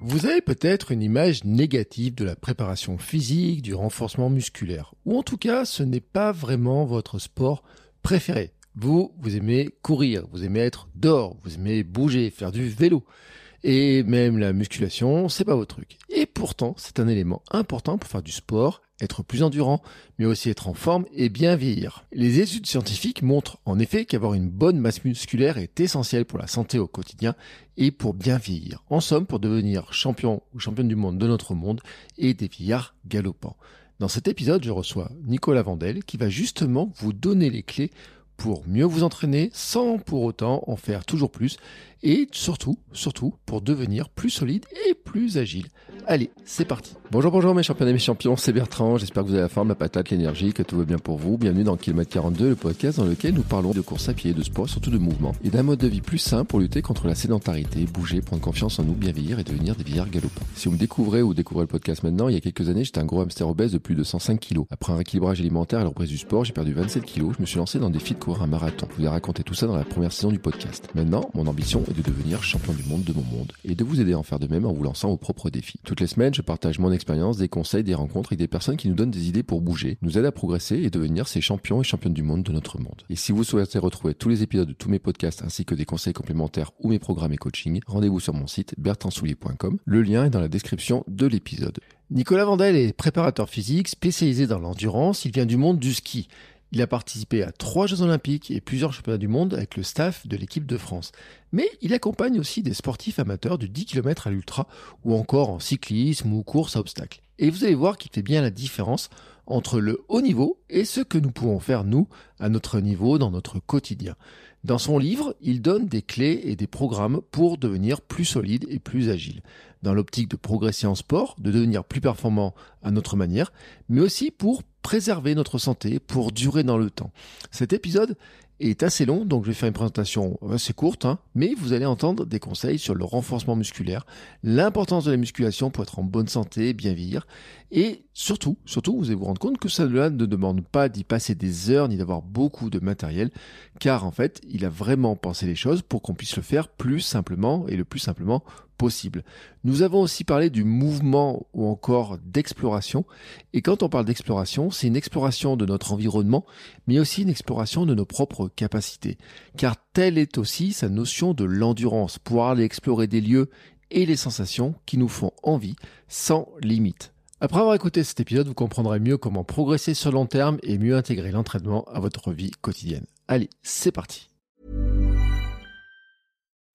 Vous avez peut-être une image négative de la préparation physique, du renforcement musculaire, ou en tout cas ce n'est pas vraiment votre sport préféré. Vous, vous aimez courir, vous aimez être dehors, vous aimez bouger, faire du vélo. Et même la musculation, c'est pas votre truc. Pourtant, c'est un élément important pour faire du sport, être plus endurant, mais aussi être en forme et bien vieillir. Les études scientifiques montrent en effet qu'avoir une bonne masse musculaire est essentiel pour la santé au quotidien et pour bien vieillir. En somme, pour devenir champion ou championne du monde de notre monde et des vieillards galopants. Dans cet épisode, je reçois Nicolas Vandel qui va justement vous donner les clés pour mieux vous entraîner sans pour autant en faire toujours plus et surtout, surtout pour devenir plus solide et plus agile. Allez, c'est parti. Bonjour, bonjour mes champions et mes champions, c'est Bertrand. J'espère que vous avez la forme, la patate, l'énergie, que tout va bien pour vous. Bienvenue dans Kilomètre 42, le podcast dans lequel nous parlons de course à pied, de sport, surtout de mouvement et d'un mode de vie plus sain pour lutter contre la sédentarité, bouger, prendre confiance en nous, bien vieillir et devenir des vieillards galopants. Si vous me découvrez ou découvrez le podcast maintenant, il y a quelques années, j'étais un gros hamster obèse de plus de 105 kilos. Après un rééquilibrage alimentaire et la reprise du sport, j'ai perdu 27 kilos. Je me suis lancé dans des défi de courir un marathon. Je vous ai raconté tout ça dans la première saison du podcast. Maintenant, mon ambition est de devenir champion du monde de mon monde et de vous aider à en faire de même en vous lançant vos propres défis. Toutes les semaines, je partage mon expérience, des conseils, des rencontres avec des personnes qui nous donnent des idées pour bouger, nous aident à progresser et devenir ces champions et championnes du monde de notre monde. Et si vous souhaitez retrouver tous les épisodes de tous mes podcasts ainsi que des conseils complémentaires ou mes programmes et coaching, rendez-vous sur mon site bertrandsoulier.com. Le lien est dans la description de l'épisode. Nicolas Vandel est préparateur physique spécialisé dans l'endurance. Il vient du monde du ski. Il a participé à trois Jeux Olympiques et plusieurs championnats du monde avec le staff de l'équipe de France. Mais il accompagne aussi des sportifs amateurs du 10 km à l'ultra ou encore en cyclisme ou course à obstacles. Et vous allez voir qu'il fait bien la différence entre le haut niveau et ce que nous pouvons faire nous à notre niveau dans notre quotidien. Dans son livre, il donne des clés et des programmes pour devenir plus solide et plus agile, dans l'optique de progresser en sport, de devenir plus performant à notre manière, mais aussi pour préserver notre santé, pour durer dans le temps. Cet épisode est assez long, donc je vais faire une présentation assez courte, hein, mais vous allez entendre des conseils sur le renforcement musculaire, l'importance de la musculation pour être en bonne santé, bien vieillir, et surtout, surtout, vous allez vous rendre compte que ça ne demande pas d'y passer des heures ni d'avoir beaucoup de matériel, car en fait, il a vraiment pensé les choses pour qu'on puisse le faire plus simplement et le plus simplement possible. Nous avons aussi parlé du mouvement ou encore d'exploration. Et quand on parle d'exploration, c'est une exploration de notre environnement, mais aussi une exploration de nos propres capacités. Car telle est aussi sa notion de l'endurance, pouvoir aller explorer des lieux et les sensations qui nous font envie sans limite. Après avoir écouté cet épisode, vous comprendrez mieux comment progresser sur long terme et mieux intégrer l'entraînement à votre vie quotidienne. Allez, c'est parti.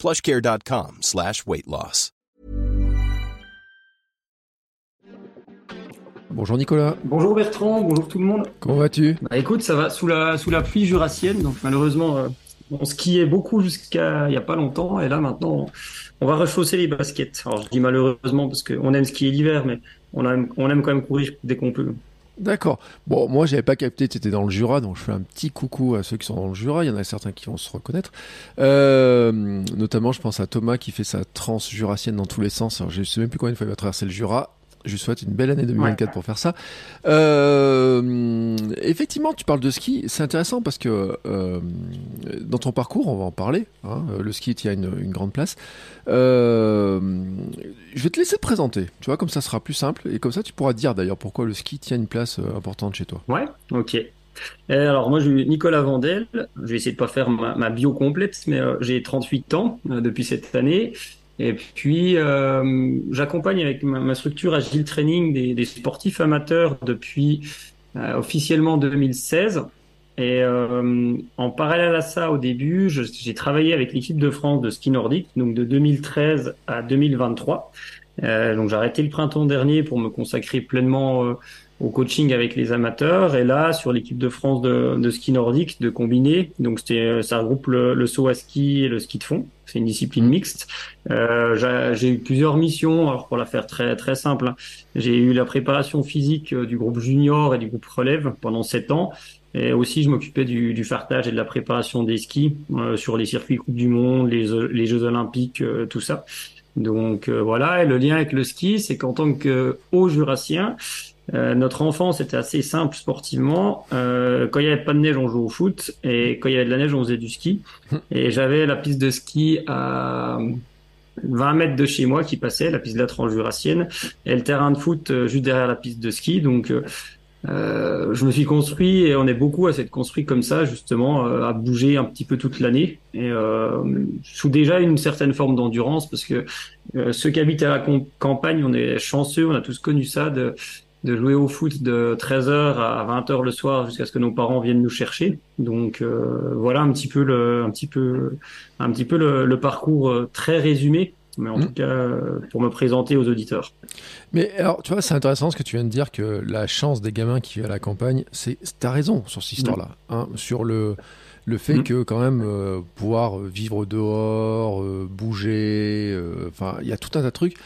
plushcare.com slash weight loss. Bonjour Nicolas. Bonjour Bertrand, bonjour tout le monde. Comment vas-tu? Bah écoute, ça va sous la, sous la pluie jurassienne, donc malheureusement, euh, on skiait beaucoup jusqu'à il n'y a pas longtemps, et là maintenant, on va rechausser les baskets. Alors je dis malheureusement parce qu'on aime skier l'hiver, mais on aime, on aime quand même courir dès qu'on peut. D'accord. Bon, moi, j'avais pas capté que tu étais dans le Jura, donc je fais un petit coucou à ceux qui sont dans le Jura. Il y en a certains qui vont se reconnaître. Euh, notamment, je pense à Thomas qui fait sa transe jurassienne dans tous les sens. Alors, je sais même plus combien de fois il va traverser le Jura. Je lui souhaite une belle année 2024 Ouais. pour faire ça. Euh, effectivement, tu parles de ski. C'est intéressant parce que euh, dans ton parcours, on va en parler. hein, le ski tient une, une grande place. Euh, je vais te laisser te présenter. Tu vois, comme ça sera plus simple et comme ça, tu pourras dire d'ailleurs pourquoi le ski tient une place importante chez toi. Ouais, ok. Alors moi, je suis Nicolas Vandel. Je vais essayer de pas faire ma, ma bio complète, mais j'ai 38 ans depuis cette année. Et puis, euh, j'accompagne avec ma, ma structure Agile Training des, sportifs amateurs depuis euh, officiellement 2016. Et euh, en parallèle à ça, au début, j'ai travaillé avec l'équipe de France de ski nordique, donc de 2013 à 2023. Euh, donc j'ai arrêté le printemps dernier pour me consacrer pleinement au coaching avec les amateurs et là sur l'équipe de France de, de, ski nordique de combiné. Donc c'était ça regroupe le, le, saut à ski et le ski de fond. C'est une discipline mmh. mixte. Euh, j'ai eu plusieurs missions. Alors pour la faire très très simple, hein, j'ai eu la préparation physique du groupe junior et du groupe relève pendant sept ans. Et aussi, je m'occupais du, du fartage et de la préparation des skis euh, sur les circuits Coupe du Monde, les, les Jeux Olympiques, euh, tout ça. Donc euh, voilà, et le lien avec le ski, c'est qu'en tant que haut jurassien, notre enfance était assez simple sportivement. quand il y avait pas de neige, on jouait au foot, et quand il y avait de la neige, on faisait du ski. Et j'avais la piste de ski à 20 mètres de chez moi qui passait, la piste de la Transjurassienne, et le terrain de foot juste derrière la piste de ski. Donc euh, je me suis construit et on est beaucoup à s'être construit comme ça justement euh, à bouger un petit peu toute l'année et euh, sous déjà une certaine forme d'endurance parce que euh, ceux qui habitent à la campagne on est chanceux on a tous connu ça de, de jouer au foot de 13h à 20h le soir jusqu'à ce que nos parents viennent nous chercher donc euh, voilà un petit peu le un petit peu un petit peu le, le parcours très résumé mais en mmh. tout cas euh, pour me présenter aux auditeurs. Mais alors, tu vois, c'est intéressant ce que tu viens de dire que la chance des gamins qui vivent à la campagne, c'est, t'as raison sur cette histoire-là, mmh. hein, sur le le fait mmh. que quand même euh, pouvoir vivre dehors, euh, bouger, enfin, il y a tout un tas de trucs.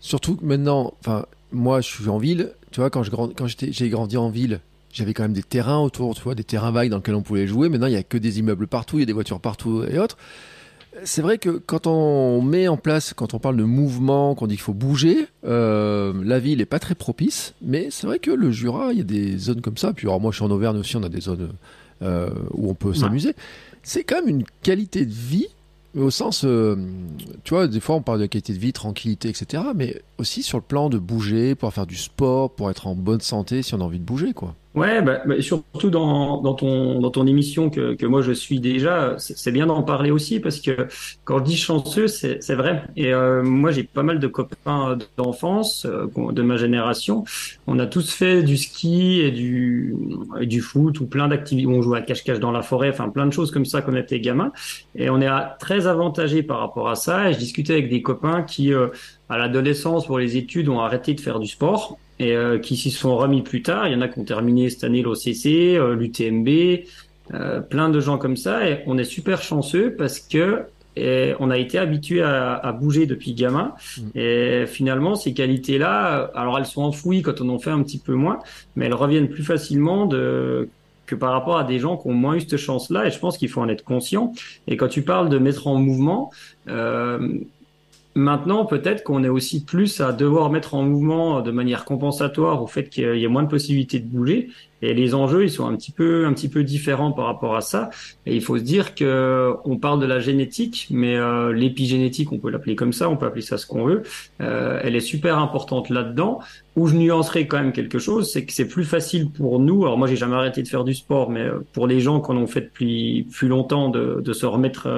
Surtout que maintenant, enfin, moi, je suis en ville. Tu vois, quand je quand j'étais, j'ai grandi en ville, j'avais quand même des terrains autour, tu vois, des terrains vagues dans lesquels on pouvait jouer. Maintenant, il y a que des immeubles partout, il y a des voitures partout et autres c'est vrai que quand on met en place, quand on parle de mouvement, qu'on dit qu'il faut bouger, euh, la ville n'est pas très propice, mais c'est vrai que le Jura, il y a des zones comme ça. Puis alors moi, je suis en Auvergne aussi, on a des zones euh, où on peut s'amuser. C'est quand même une qualité de vie, au sens, euh, tu vois, des fois on parle de qualité de vie, tranquillité, etc. Mais aussi sur le plan de bouger, pour faire du sport, pour être en bonne santé, si on a envie de bouger, quoi. Ouais, bah, bah, surtout dans, dans, ton, dans ton émission que, que moi je suis déjà, c'est bien d'en parler aussi parce que quand je dis chanceux, c'est vrai. Et euh, moi j'ai pas mal de copains d'enfance, euh, de ma génération. On a tous fait du ski et du, du foot ou plein d'activités. On joue à cache-cache dans la forêt, enfin plein de choses comme ça quand on était gamin. Et on est très avantagé par rapport à ça. Et je discutais avec des copains qui, euh, à l'adolescence, pour les études, ont arrêté de faire du sport et euh, qui s'y sont remis plus tard. Il y en a qui ont terminé cette année l'OCC, euh, l'UTMB, euh, plein de gens comme ça. Et on est super chanceux parce que et on a été habitué à, à, bouger depuis gamin. Mm. Et finalement, ces qualités-là, alors elles sont enfouies quand on en fait un petit peu moins, mais elles reviennent plus facilement de que par rapport à des gens qui ont moins eu cette chance-là. Et je pense qu'il faut en être conscient. Et quand tu parles de mettre en mouvement, euh, Maintenant, peut-être qu'on est aussi plus à devoir mettre en mouvement de manière compensatoire au fait qu'il y ait moins de possibilités de bouger. Et les enjeux, ils sont un petit peu, un petit peu différents par rapport à ça. Et il faut se dire que on parle de la génétique, mais euh, l'épigénétique, on peut l'appeler comme ça, on peut appeler ça ce qu'on veut. Euh, elle est super importante là-dedans. Où je nuancerai quand même quelque chose, c'est que c'est plus facile pour nous. Alors moi, j'ai jamais arrêté de faire du sport, mais euh, pour les gens qui en ont fait depuis plus longtemps, de, de se remettre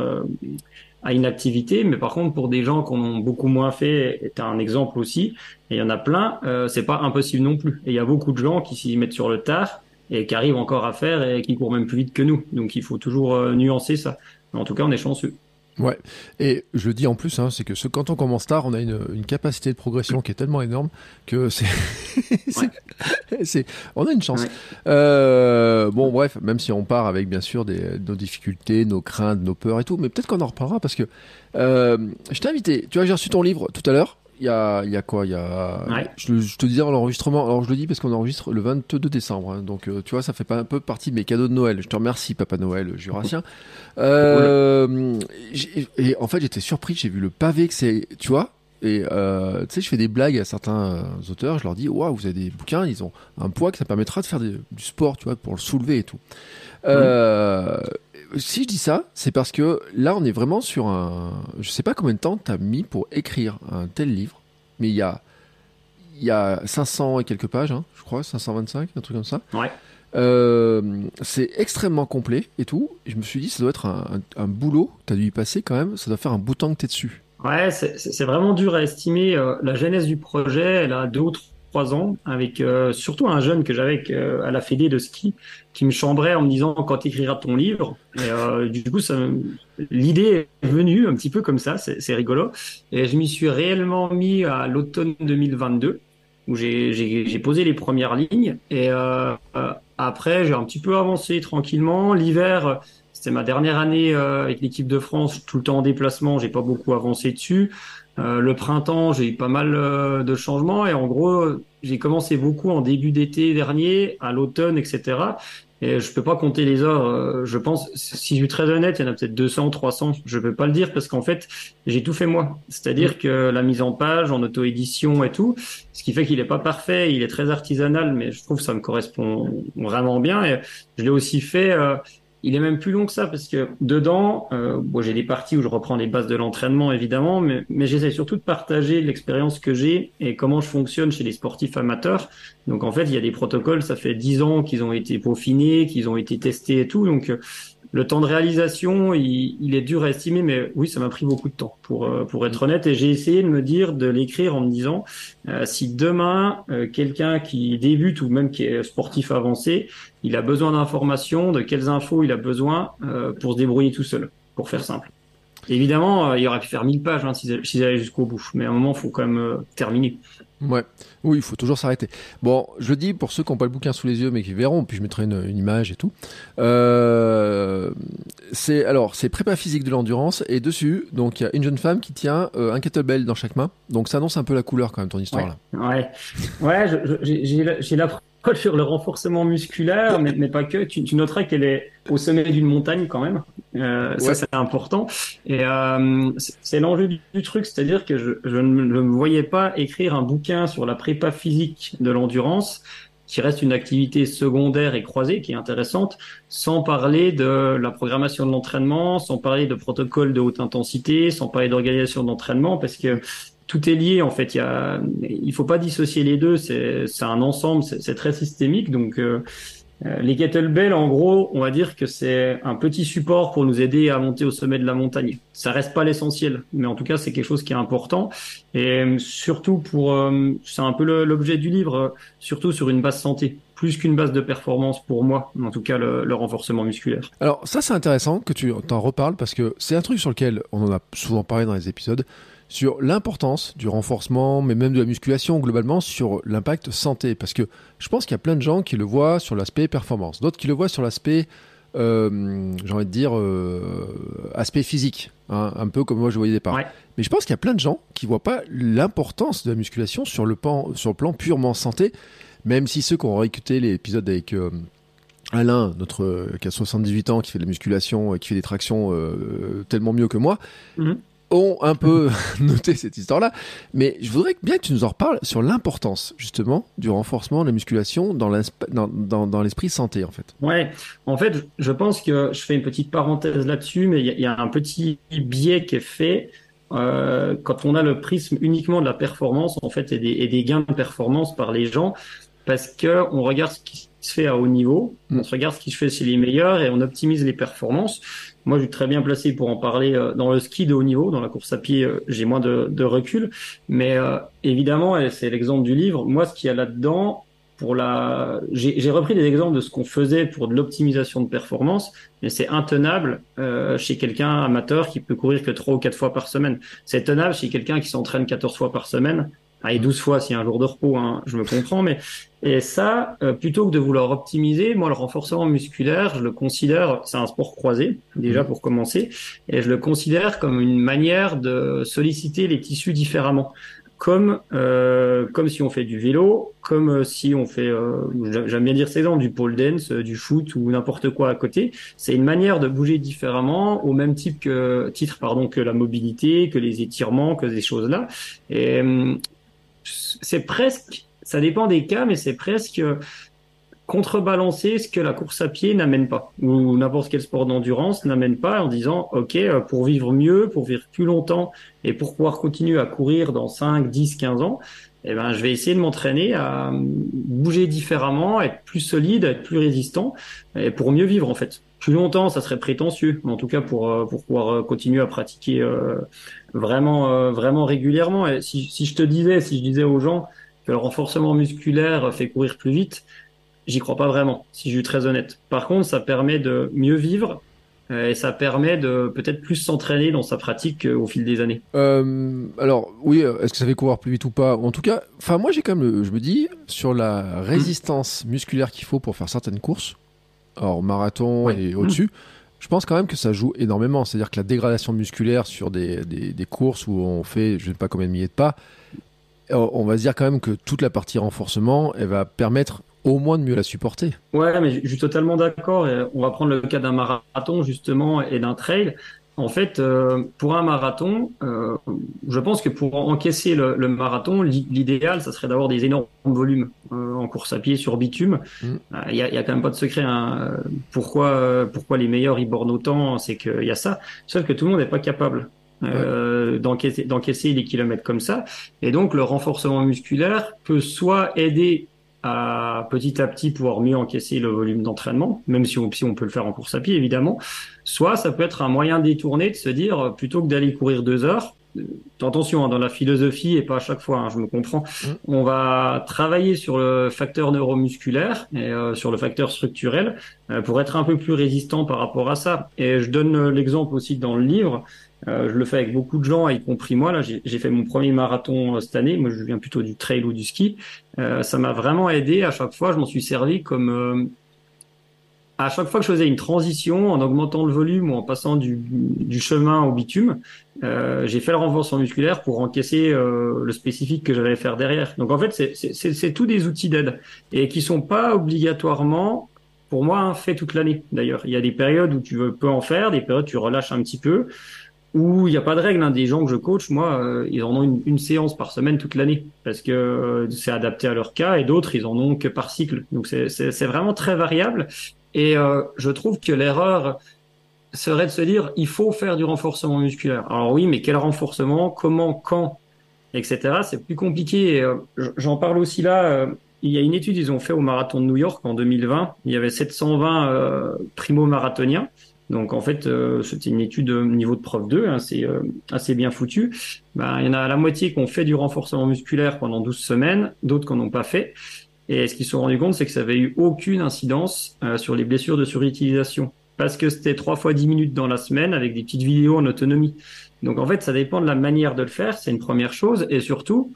à une activité, mais par contre pour des gens qui en ont beaucoup moins fait, est un exemple aussi, et il y en a plein, euh, c'est pas impossible non plus. Et il y a beaucoup de gens qui s'y mettent sur le tard et qui arrivent encore à faire et qui courent même plus vite que nous. Donc il faut toujours euh, nuancer ça. En tout cas, on est chanceux. Ouais, et je le dis en plus, hein, c'est que ce, quand on commence tard, on a une, une, capacité de progression qui est tellement énorme que c'est, on a une chance. Euh, bon, bref, même si on part avec bien sûr des, nos difficultés, nos craintes, nos peurs et tout, mais peut-être qu'on en reparlera parce que euh, je t'ai invité. Tu vois, j'ai reçu ton livre tout à l'heure il y a, y a quoi y a. Je, te disais l'enregistrement. Alors je le dis parce qu'on enregistre le 22 décembre. Hein, donc euh, tu vois, ça fait pas un peu partie de mes cadeaux de Noël. Je te remercie, Papa Noël jurassien. Euh, et en fait, j'étais surpris. J'ai vu le pavé que c'est. Tu vois et euh, tu sais, je fais des blagues à certains auteurs. Je leur dis, waouh, vous avez des bouquins, ils ont un poids que ça permettra de faire du sport, tu vois, pour le soulever et tout. Euh, si je dis ça, c'est parce que là, on est vraiment sur un. Je sais pas combien de temps tu as mis pour écrire un tel livre, mais il y a, il y a 500 et quelques pages, hein, je crois, 525, un truc comme ça. Ouais. Euh, c'est extrêmement complet et tout. je me suis dit, ça doit être un, un, boulot, tu as dû y passer quand même, ça doit faire un bout de temps que tu es dessus. Ouais, c'est vraiment dur à estimer. Euh, la genèse du projet, elle a deux ou trois ans, avec euh, surtout un jeune que j'avais euh, à la fédé de ski, qui me chambrait en me disant quand tu écriras ton livre. Et euh, du coup, l'idée est venue un petit peu comme ça, c'est rigolo. Et je m'y suis réellement mis à l'automne 2022. où j'ai posé les premières lignes. Et après, j'ai un petit peu avancé tranquillement. L'hiver, c'était ma dernière année avec l'équipe de France, tout le temps en déplacement, j'ai pas beaucoup avancé dessus. Euh, le printemps, j'ai eu pas mal euh, de changements et en gros, j'ai commencé beaucoup en début d'été dernier, à l'automne, etc. Et je peux pas compter les heures. Euh, je pense, si je suis très honnête, il y en a peut-être 200, 300. Je peux pas le dire parce qu'en fait, j'ai tout fait moi. C'est-à-dire que la mise en page, en auto-édition et tout, ce qui fait qu'il est pas parfait, il est très artisanal, mais je trouve que ça me correspond vraiment bien. Et je l'ai aussi fait euh, il est même plus long que ça parce que dedans, euh, bon, j'ai des parties où je reprends les bases de l'entraînement évidemment, mais, mais j'essaie surtout de partager l'expérience que j'ai et comment je fonctionne chez les sportifs amateurs. Donc en fait, il y a des protocoles, ça fait dix ans qu'ils ont été peaufinés, qu'ils ont été testés et tout. Donc le temps de réalisation, il, est dur à estimer, mais oui, ça m'a pris beaucoup de temps pour euh, pour être honnête. Et j'ai essayé de me dire, de l'écrire en me disant, euh, si demain euh, quelqu'un qui débute ou même qui est sportif avancé, il a besoin d'informations, de quelles infos il a besoin pour se débrouiller tout seul, pour faire simple. Évidemment, il aurait pu faire 1000 pages hein, s'ils allaient jusqu'au bout, mais à un moment, il faut quand même terminer. Ouais. Oui, il faut toujours s'arrêter. Bon, je dis pour ceux qui n'ont pas le bouquin sous les yeux mais qui verront, puis je mettrai une, une image et tout. Euh, c'est alors c'est prépa physique de l'endurance et dessus donc il y a une jeune femme qui tient euh, un kettlebell dans chaque main. Donc ça annonce un peu la couleur quand même ton histoire là. Ouais, ouais, j'ai la sur le renforcement musculaire, mais, mais pas que. Tu, tu noteras qu'elle est au sommet d'une montagne quand même. Euh, Ça, c'est important. Et euh, c'est l'enjeu du, truc, c'est-à-dire que je, je, ne me voyais pas écrire un bouquin sur la prépa physique de l'endurance qui reste une activité secondaire et croisée qui est intéressante, sans parler de la programmation de l'entraînement, sans parler de protocole de haute intensité, sans parler d'organisation d'entraînement, parce que tout est lié en fait. Il y faut pas dissocier les deux. C'est, un ensemble. C'est, très systémique. Donc euh, euh, les kettlebells, en gros, on va dire que c'est un petit support pour nous aider à monter au sommet de la montagne. Ça reste pas l'essentiel, mais en tout cas, c'est quelque chose qui est important. Et euh, surtout pour, c'est un peu l'objet du livre, surtout sur une base santé plus qu'une base de performance pour moi, en tout cas le, le renforcement musculaire. Alors ça c'est intéressant que tu t'en reparles parce que c'est un truc sur lequel on en a souvent parlé dans les épisodes sur l'importance du renforcement, mais même de la musculation globalement, sur l'impact santé. Parce que je pense qu'il y a plein de gens qui le voient sur l'aspect performance, d'autres qui le voient sur l'aspect, euh, j'ai envie de dire, euh, aspect physique, hein, un peu comme moi je voyais des départ. Mais je pense qu'il y a plein de gens qui voient pas l'importance de la musculation sur le, plan, sur le plan purement santé, même si ceux qui ont réécouté l'épisode avec... Euh, Alain, notre qui a 78 ans, qui fait de la musculation, qui fait des tractions tellement mieux que moi, mhm ont un peu noté cette histoire-là, mais je voudrais bien que tu nous en reparles sur l'importance justement du renforcement de la musculation dans l'esprit santé en fait. Ouais, en fait, je pense que je fais une petite parenthèse là-dessus, mais il y, a un petit biais qui est fait euh, quand on a le prisme uniquement de la performance en fait et des, gains de performance par les gens, parce que on regarde ce qui se fait à haut niveau, on se regarde ce qui se fait chez les meilleurs et on optimise les performances. Moi, je suis très bien placé pour en parler euh, dans le ski de haut niveau, dans la course à pied, euh, j'ai moins de, recul. Mais euh, évidemment, et c'est l'exemple du livre, moi, ce qu'il y a là-dedans, pour la, j'ai repris des exemples de ce qu'on faisait pour de l'optimisation de performance, mais c'est intenable chez quelqu'un amateur qui peut courir que trois ou quatre fois par semaine. C'est tenable chez quelqu'un qui s'entraîne 14 fois par semaine et 12 fois s'il y a un jour de repos, hein, je me comprends, mais et ça, euh, plutôt que de vouloir optimiser, moi le renforcement musculaire, je le considère, c'est un sport croisé déjà mmh. pour commencer, et je le considère comme une manière de solliciter les tissus différemment, comme euh, comme si on fait du vélo, comme euh, si on fait, euh, j'aime bien dire ces exemple, du pole dance, du foot ou n'importe quoi à côté. C'est une manière de bouger différemment, au même type que titre pardon que la mobilité, que les étirements, que ces choses là. Et hum, c'est presque, ça dépend des cas, mais c'est presque contrebalancer ce que la course à pied n'amène pas, ou n'importe quel sport d'endurance n'amène pas en disant, OK, euh, pour vivre mieux, pour vivre plus longtemps et pour pouvoir continuer à courir dans 5, 10, 15 ans, eh ben, je vais essayer de m'entraîner à bouger différemment, être plus solide, être plus résistant, et pour mieux vivre en fait. Plus longtemps, ça serait prétentieux, mais en tout cas pour euh, pour pouvoir euh, continuer à pratiquer vraiment euh, vraiment régulièrement. Et si, si je te disais, si je disais aux gens que le renforcement musculaire fait courir plus vite, j'y crois pas vraiment, si je suis très honnête. Par contre, ça permet de mieux vivre, et ça permet de peut-être plus s'entraîner dans sa pratique au fil des années. Euh, alors oui, est-ce que ça fait courir plus vite ou pas? En tout cas, enfin moi j'ai quand même, je me dis, sur la résistance musculaire qu'il faut pour faire certaines courses, hors marathon et au-dessus, je pense quand même que ça joue énormément. C'est-à-dire que la dégradation musculaire sur des, courses où on fait je ne sais pas combien de milliers de pas, on va se dire quand même que toute la partie renforcement, elle va permettre au moins de mieux la supporter. Ouais, mais je suis totalement d'accord. On va prendre le cas d'un marathon justement et d'un trail. En fait, euh, pour un marathon, euh, je pense que pour encaisser le, le marathon, l'idéal, ça serait d'avoir des énormes volumes euh, en course à pied sur bitume. Il y, a, y, a, quand même pas de secret. Hein. Pourquoi, pourquoi les meilleurs ils bornent autant C'est qu'il y a ça. Sauf que tout le monde n'est pas capable. D'encaisser, d'encaisser des kilomètres comme ça. Et donc le renforcement musculaire peut soit aider à petit à petit pouvoir mieux encaisser le volume d'entraînement, même si on, peut le faire en course à pied évidemment. Soit ça peut être un moyen détourné de se dire plutôt que d'aller courir deux heures, attention hein, dans la philosophie et pas à chaque fois, hein, je me comprends. Mmh. On va travailler sur le facteur neuromusculaire et euh, sur le facteur structurel euh, pour être un peu plus résistant par rapport à ça. Et je donne l'exemple aussi dans le livre. Euh, je le fais avec beaucoup de gens, y compris moi. Là, j'ai fait mon premier marathon euh, cette année. Moi, je viens plutôt du trail ou du ski. Euh, ça m'a vraiment aidé. À chaque fois, je m'en suis servi comme euh, à chaque fois que je faisais une transition, en augmentant le volume ou en passant du, chemin au bitume, euh, j'ai fait le renforcement musculaire pour encaisser le spécifique que j'allais faire derrière. Donc en fait, c'est tous des outils d'aide et qui sont pas obligatoirement pour moi, hein, fait toute l'année. D'ailleurs, il y a des périodes où tu peux en faire, des périodes où tu relâches un petit peu où il n'y a pas de règle. Hein. Des gens que je coach, moi, euh, ils en ont une, séance par semaine toute l'année parce que euh, c'est adapté à leur cas et d'autres, ils en ont que par cycle. Donc c'est vraiment très variable. Et euh, je trouve que l'erreur serait de se dire il faut faire du renforcement musculaire. Alors oui, mais quel renforcement Comment Quand Etc. C'est plus compliqué. J'en parle aussi là. il y a une étude ils ont fait au marathon de New York en 2020. Il y avait 720 primo-marathoniens. Donc en fait, euh, c'était une étude niveau de prof 2, hein, c'est euh, assez bien foutu. Ben, il y en a la moitié qui ont fait du renforcement musculaire pendant 12 semaines, d'autres qui n'en ont pas fait. Et ce qu'ils se sont rendus compte, c'est que ça avait eu aucune incidence euh, sur les blessures de surutilisation. Parce que c'était trois fois 10 minutes dans la semaine avec des petites vidéos en autonomie. Donc en fait, ça dépend de la manière de le faire, c'est une première chose. Et surtout,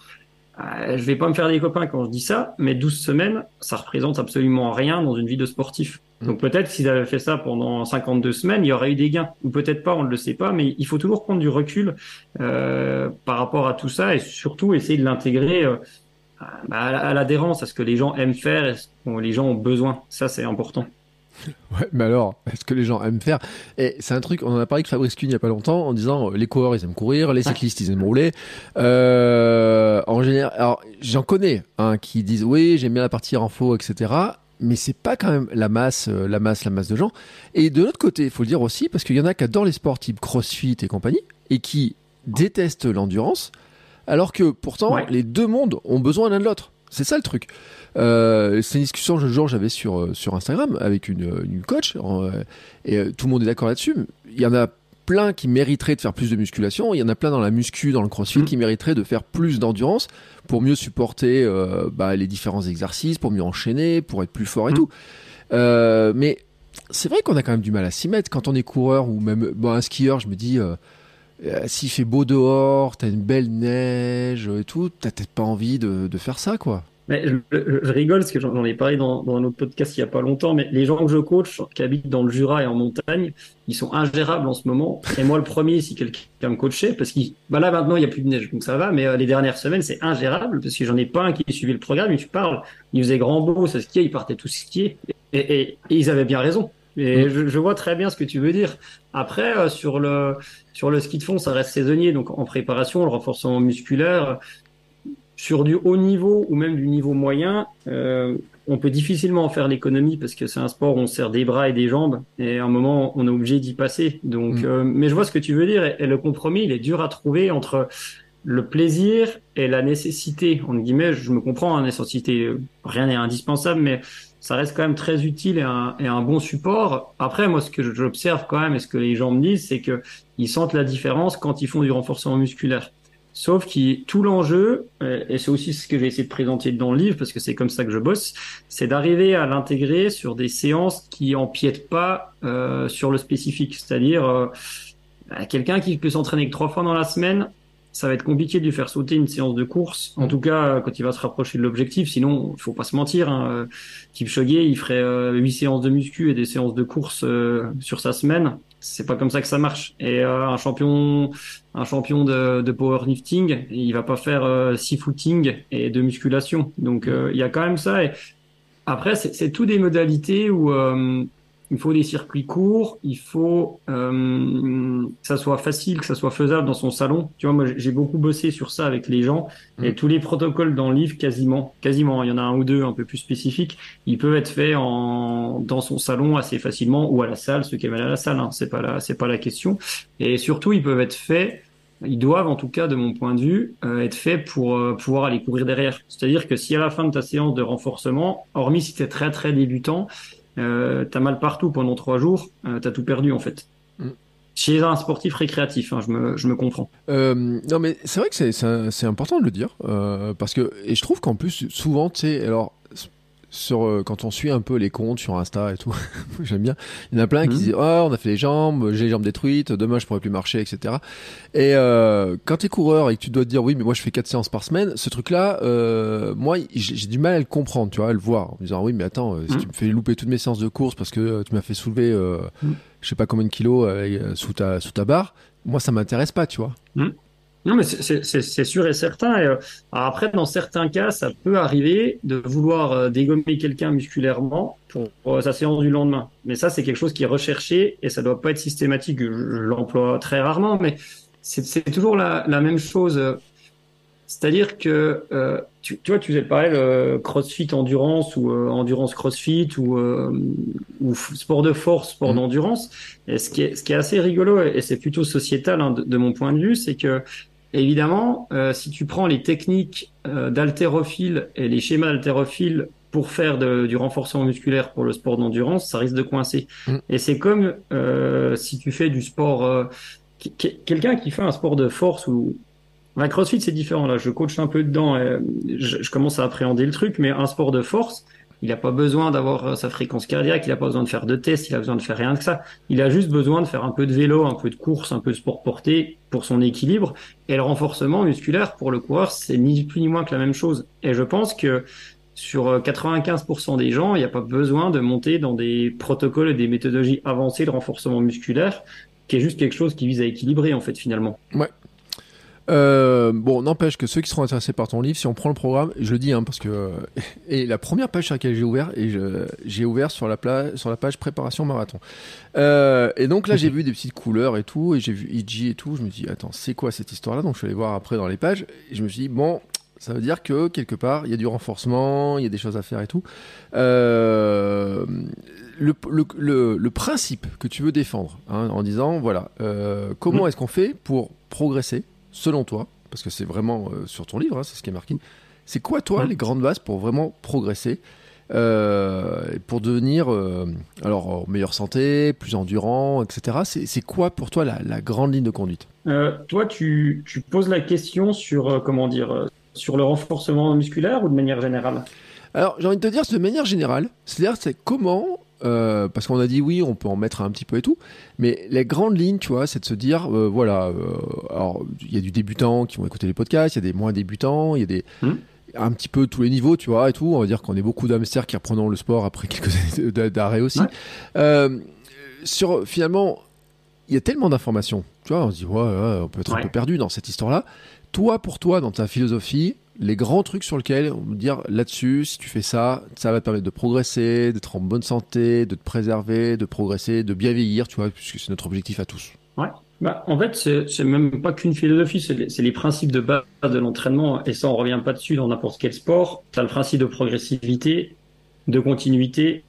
euh, je vais pas me faire des copains quand je dis ça, mais 12 semaines, ça représente absolument rien dans une vie de sportif. Mm. Donc peut-être s'ils avaient fait ça pendant 52 semaines, il y aurait eu des gains. Ou peut-être pas, on ne le sait pas, mais il faut toujours prendre du recul euh, par rapport à tout ça et surtout essayer de l'intégrer euh, à l'adhérence, à ce que les gens aiment faire et ce que les gens ont besoin. Ça, c'est important. Ouais, mais alors, est-ce que les gens aiment faire? Et c'est un truc, on en a parlé avec Fabrice Kuhn il y a pas longtemps, en disant euh, les coureurs ils aiment courir, les cyclistes ils aiment rouler. Euh, en général, alors j'en connais hein, qui disent oui j'aime bien la partie info, etc. Mais c'est pas quand même la masse, euh, la masse, la masse de gens. Et de l'autre côté, il faut le dire aussi, parce qu'il y en a qui adorent les sports type CrossFit et compagnie, et qui détestent l'endurance, alors que pourtant les deux mondes ont besoin l'un de l'autre. C'est ça le truc. Euh, c'est une discussion jour j'avais sur euh, sur Instagram avec une, une coach euh, et euh, tout le monde est d'accord là-dessus. Il y en a plein qui mériteraient de faire plus de musculation. Il y en a plein dans la muscu, dans le crossfit, mmh. qui mériteraient de faire plus d'endurance pour mieux supporter euh, bah, les différents exercices, pour mieux enchaîner, pour être plus fort et mmh. tout. Euh, mais c'est vrai qu'on a quand même du mal à s'y mettre quand on est coureur ou même bon, un skieur. Je me dis, euh, s'il fait beau dehors, t'as une belle neige et tout, t'as peut-être pas envie de, faire ça, quoi. Mais je, rigole parce que j'en ai parlé dans, dans, un autre podcast il y a pas longtemps, mais les gens que je coach qui habitent dans le Jura et en montagne, ils sont ingérables en ce moment. Et moi le premier, si quelqu'un me coachait, parce que bah là maintenant il y a plus de neige, donc ça va, mais euh, les dernières semaines c'est ingérable parce que j'en ai pas un qui suivait le programme. Et tu parles, il faisait grand beau, ça skiait, ils partaient tous skier, et, et, et, ils avaient bien raison. Et mmh. je, je, vois très bien ce que tu veux dire. Après, euh, sur le sur le ski de fond, ça reste saisonnier, donc en préparation, le renforcement musculaire, sur du haut niveau ou même du niveau moyen, euh, on peut difficilement en faire l'économie parce que c'est un sport où on sert des bras et des jambes et à un moment on est obligé d'y passer. Donc, mm. euh, mais je vois ce que tu veux dire et, le compromis il est dur à trouver entre le plaisir et la nécessité. En guillemets, je me comprends, hein, nécessité, rien n'est indispensable, mais ça reste quand même très utile et un, bon support. Après, moi, ce que j'observe quand même et ce que les gens me disent, c'est que ils sentent la différence quand ils font du renforcement musculaire. Sauf que tout l'enjeu, et c'est aussi ce que j'ai essayé de présenter dans le livre, parce que c'est comme ça que je bosse, c'est d'arriver à l'intégrer sur des séances qui empiètent pas euh, sur le spécifique. C'est-à-dire, euh, quelqu'un qui peut s'entraîner que trois fois dans la semaine, ça va être compliqué de lui faire sauter une séance de course. En tout cas, quand il va se rapprocher de l'objectif. Sinon, il faut pas se mentir. Hein. Kipchoge, il ferait euh, séances de muscu et des séances de course euh, sur sa semaine c'est pas comme ça que ça marche. Et euh, un champion, un champion de, powerlifting, il va pas faire euh, six footing et de musculation. Donc euh, il y a quand même ça. Après, c'est tout des modalités où il faut des circuits courts, il faut euh, que ça soit facile, que ça soit faisable dans son salon. Tu vois, moi j'ai beaucoup bossé sur ça avec les gens et mm. tous les protocoles dans le livre, quasiment, quasiment, il y en a un ou deux un peu plus spécifiques, ils peuvent être faits en dans son salon assez facilement ou à la salle, ceux qui aiment aller à la salle, hein, c'est pas la c'est pas la question. Et surtout, ils peuvent être faits ils doivent, en tout cas, de mon point de vue, euh, être faits pour euh, pouvoir aller courir derrière. C'est-à-dire que si à la fin de ta séance de renforcement, hormis si tu es très très débutant, euh, t'as mal partout pendant trois jours, euh, t'as tout perdu en fait. Mm. Chez un sportif récréatif, hein, je, me, je me comprends. Euh, non mais c'est vrai que c'est important de le dire, parce que, et je trouve qu'en plus, souvent, tu sais, alors sur euh, quand on suit un peu les comptes sur Insta et tout, j'aime bien. Il y en a plein qui mhm. disent oh on a fait les jambes, j'ai les jambes détruites, demain je pourrais plus marcher, etc. Et euh, quand t'es coureur et que tu dois te dire oui mais moi je fais quatre séances par semaine, ce truc là, euh, moi j'ai du mal à le comprendre, tu vois, à le voir, en me disant oui mais attends, si mhm. tu me fais louper toutes mes séances de course parce que tu m'as fait soulever mhm. je sais pas combien de kilos sous ta sous ta barre, moi ça m'intéresse pas, tu vois. Non, mais c'est sûr et certain. Et, euh, après, dans certains cas, ça peut arriver de vouloir euh, dégommer quelqu'un musculairement pour, euh, sa séance du lendemain. Mais ça, c'est quelque chose qui est recherché et ça doit pas être systématique. Je, l'emploie très rarement, mais c'est toujours la, la, même chose. C'est-à-dire que euh, tu, tu, vois, tu faisais le parallèle CrossFit endurance ou endurance CrossFit ou, ou sport de force, sport mmh. d'endurance. Et ce qui est ce qui est assez rigolo et c'est plutôt sociétal hein, de, de, mon point de vue, c'est que évidemment, euh, si tu prends les techniques euh, d'haltérophile et les schémas d'haltérophile pour faire du renforcement musculaire pour le sport d'endurance, ça risque de coincer. Mm. Et c'est comme euh, si tu fais du sport... Quelqu'un qui fait un sport de force ou... Un crossfit, c'est différent. Là, je coach un peu dedans. Et je, je commence à appréhender le truc, mais un sport de force, il n'a pas besoin d'avoir euh, sa fréquence cardiaque, il n'a pas besoin de faire de tests, il a besoin de faire rien que ça. Il a juste besoin de faire un peu de vélo, un peu de course, un peu de sport porté pour son équilibre. Et le renforcement musculaire pour le coureur, c'est ni plus ni moins que la même chose. Et je pense que sur 95% euh, des gens, il n'y a pas besoin de monter dans des protocoles et des méthodologies avancées de renforcement musculaire, qui est juste quelque chose qui vise à équilibrer en fait finalement. Ouais, euh, bon, n'empêche que ceux qui seront intéressés par ton livre, si on prend le programme, je le dis, hein, parce que et la première page sur laquelle j'ai ouvert, et j'ai ouvert sur la, sur la page préparation marathon. Euh, et donc là, j'ai vu des petites couleurs et tout, et j'ai vu IG et tout. Je me dis, attends, c'est quoi cette histoire-là? Donc je suis allé voir après dans les pages, et je me suis dit, bon, ça veut dire que quelque part, il y a du renforcement, il y a des choses à faire et tout. Euh, le, le, le, principe que tu veux défendre, hein, en disant, voilà, euh, comment mmh. est-ce qu'on fait pour progresser selon toi, parce que c'est vraiment euh, sur ton livre, hein, c'est ce qui est marqué, c'est quoi, toi, les grandes bases pour vraiment progresser euh, pour devenir euh, alors en meilleure santé, plus endurant, etc. C'est quoi pour toi la, grande ligne de conduite? Toi, tu, tu, poses la question sur comment dire sur le renforcement musculaire ou de manière générale? Alors j'ai envie de te dire de manière générale, c'est-à-dire c'est comment euh, parce qu'on a dit oui, on peut en mettre un petit peu et tout, mais les grandes lignes, tu vois, c'est de se dire, euh, voilà, euh, alors il y a du débutant qui vont écouter les podcasts, il y a des moins débutants, il y a des hmm. un petit peu tous les niveaux, tu vois, et tout. On va dire qu'on est beaucoup d'hamsters qui reprenons le sport après quelques années d'arrêt aussi. sur finalement, il y a tellement d'informations, tu vois, on se dit ouais, on peut être un peu perdu dans cette histoire-là. Toi, pour toi, dans ta philosophie, les grands trucs sur lesquels on peut dire là-dessus, si tu fais ça, ça va te permettre de progresser, d'être en bonne santé, de te préserver, de progresser, de bien vieillir, tu vois, puisque c'est notre objectif à tous. Ouais. Bah, en fait, c'est même pas qu'une philosophie, c'est les, les, principes de base de l'entraînement, et ça, on revient pas dessus dans n'importe quel sport. Tu as le principe de progressivité, de continuité,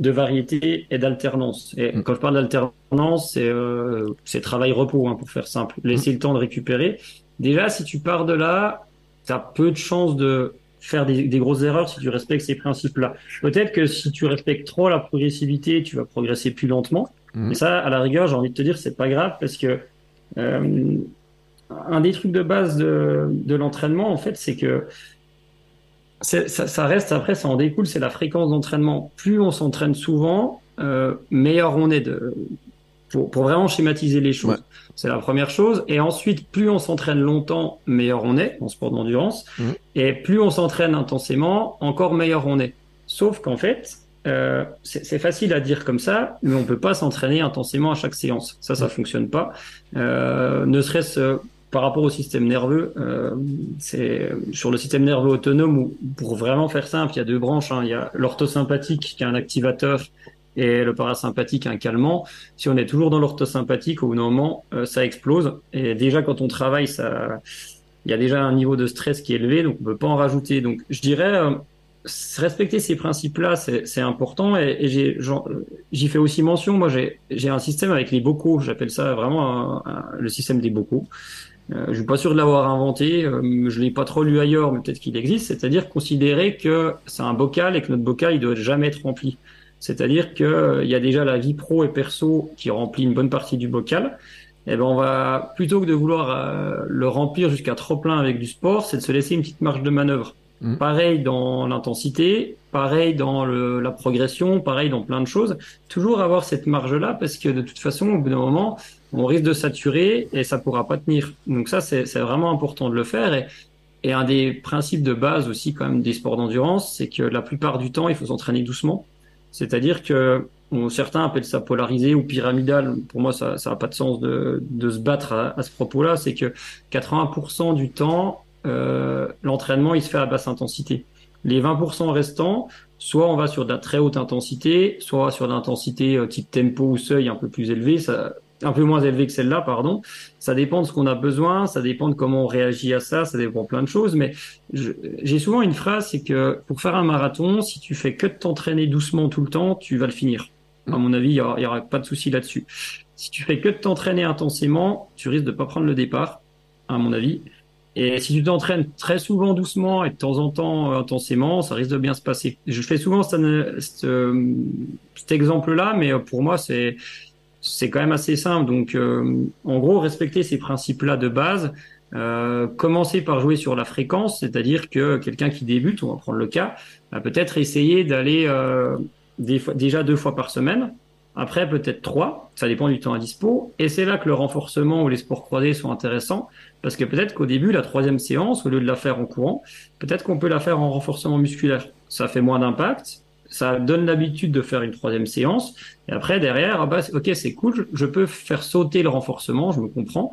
de variété et d'alternance. Et mm. quand je parle d'alternance, c'est euh, travail-repos, hein, pour faire simple. Laisser mm. le temps de récupérer. Déjà, si tu pars de là, tu as peu de chances de faire des, grosses erreurs si tu respectes ces principes-là. Peut-être que si tu respectes trop la progressivité, tu vas progresser plus lentement. Mais mhm. ça, à la rigueur, j'ai envie de te dire, c'est pas grave parce que euh, un des trucs de base de, de l'entraînement, en fait, c'est que ça, ça, reste, après, ça en découle, c'est la fréquence d'entraînement. Plus on s'entraîne souvent, euh, meilleur on est de, pour, pour vraiment schématiser les choses. C'est la première chose. Et ensuite, plus on s'entraîne longtemps, meilleur on est en sport d'endurance. Mmh. Et plus on s'entraîne intensément, encore meilleur on est. Sauf qu'en fait, euh, c'est facile à dire comme ça, mais on peut pas s'entraîner intensément à chaque séance. Ça, ça fonctionne pas. Euh, ne serait-ce euh, par rapport au système nerveux, euh, c'est sur le système nerveux autonome où, pour vraiment faire simple, il y a deux branches. Hein. Il y a l'orthosympathique qui est un activateur et le parasympathique un calmant. Si on est toujours dans l'orthosympathique, au bout d'un moment, euh, ça explose. Et déjà, quand on travaille, ça, il y a déjà un niveau de stress qui est élevé, donc on peut pas en rajouter. Donc, je dirais, respecter ces principes-là, c'est important et, et j'y fais aussi mention. Moi, j'ai un système avec les bocaux. J'appelle ça vraiment le système des bocaux. Euh, je suis pas sûr de l'avoir inventé. Euh, je l'ai pas trop lu ailleurs, mais peut-être qu'il existe. C'est-à-dire considérer que c'est un bocal et que notre bocal il doit jamais être rempli. C'est-à-dire que euh, y a déjà la vie pro et perso qui remplit une bonne partie du bocal. Et eh ben on va plutôt que de vouloir euh, le remplir jusqu'à trop plein avec du sport, c'est de se laisser une petite marge de manœuvre. Mm. Pareil dans l'intensité, pareil dans le, la progression, pareil dans plein de choses. Toujours avoir cette marge-là parce que de toute façon, au bout d'un moment, on risque de saturer et ça pourra pas tenir. Donc ça, c'est vraiment important de le faire. Et, et un des principes de base aussi quand même des sports d'endurance, c'est que la plupart du temps, il faut s'entraîner doucement. C'est-à-dire que certains appellent ça polarisé ou pyramidal. Pour moi, ça n'a pas de sens de, de se battre à, ce propos-là. C'est que 80% du temps, euh, l'entraînement il se fait à basse intensité. Les 20% restants, soit on va sur de la très haute intensité, soit sur l'intensité euh, type tempo ou seuil un peu plus élevé, ça, un peu moins élevé que celle-là, pardon. Ça dépend de ce qu'on a besoin, ça dépend de comment on réagit à ça, ça dépend plein de choses. Mais j'ai souvent une phrase, c'est que pour faire un marathon, si tu fais que de t'entraîner doucement tout le temps, tu vas le finir. À mon avis, il y aura, pas de souci là-dessus. Si tu fais que de t'entraîner intensément, tu risques de pas prendre le départ, à mon avis. Et si tu t'entraînes très souvent doucement et de temps en temps euh, intensément, ça risque de bien se passer. Je fais souvent cet, euh, cet exemple-là, mais euh, pour moi, c'est c'est quand même assez simple. Donc, en gros, respecter ces principes-là de base, euh, commencer par jouer sur la fréquence, c'est-à-dire que quelqu'un qui débute, on va prendre le cas, va peut-être essayer d'aller euh, déjà deux fois par semaine, après peut-être trois, ça dépend du temps à dispo, et c'est là que le renforcement ou les sports croisés sont intéressants, parce que peut-être qu'au début, la troisième séance, au lieu de la faire en courant, peut-être qu'on peut la faire en renforcement musculaire. Ça fait moins d'impact, ça donne l'habitude de faire une troisième séance. Et après, derrière, ah bah, ok, c'est cool, je peux faire sauter le renforcement, je me comprends,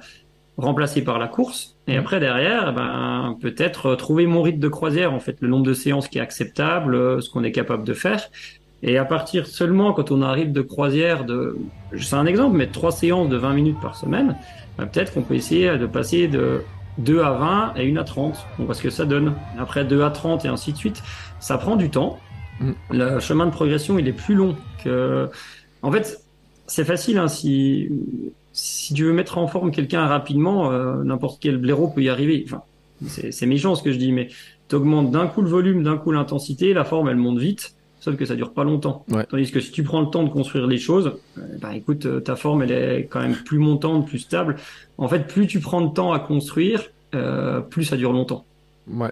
remplacer par la course. Et mmh. après, derrière, eh ben, peut-être trouver mon rythme de croisière, en fait, le nombre de séances qui est acceptable, euh, ce qu'on est capable de faire. Et à partir seulement quand on arrive de croisière de, c'est un exemple, mais trois séances de 20 minutes par semaine, bah, peut-être qu'on peut essayer de passer de 2 à 20 et 1 à 30. On voit ce que ça donne. Après 2 à 30 et ainsi de suite. Ça prend du temps. Le chemin de progression, il est plus long que, en fait, c'est facile, hein, si, si tu veux mettre en forme quelqu'un rapidement, euh, n'importe quel blaireau peut y arriver. Enfin, c'est méchant ce que je dis, mais tu augmentes d'un coup le volume, d'un coup l'intensité, la forme, elle monte vite sauf que ça dure pas longtemps. Tandis que si tu prends le temps de construire les choses, bah écoute, euh, ta forme elle est quand même plus montante, plus stable. En fait, plus tu prends de temps à construire, euh, plus ça dure longtemps. Ouais.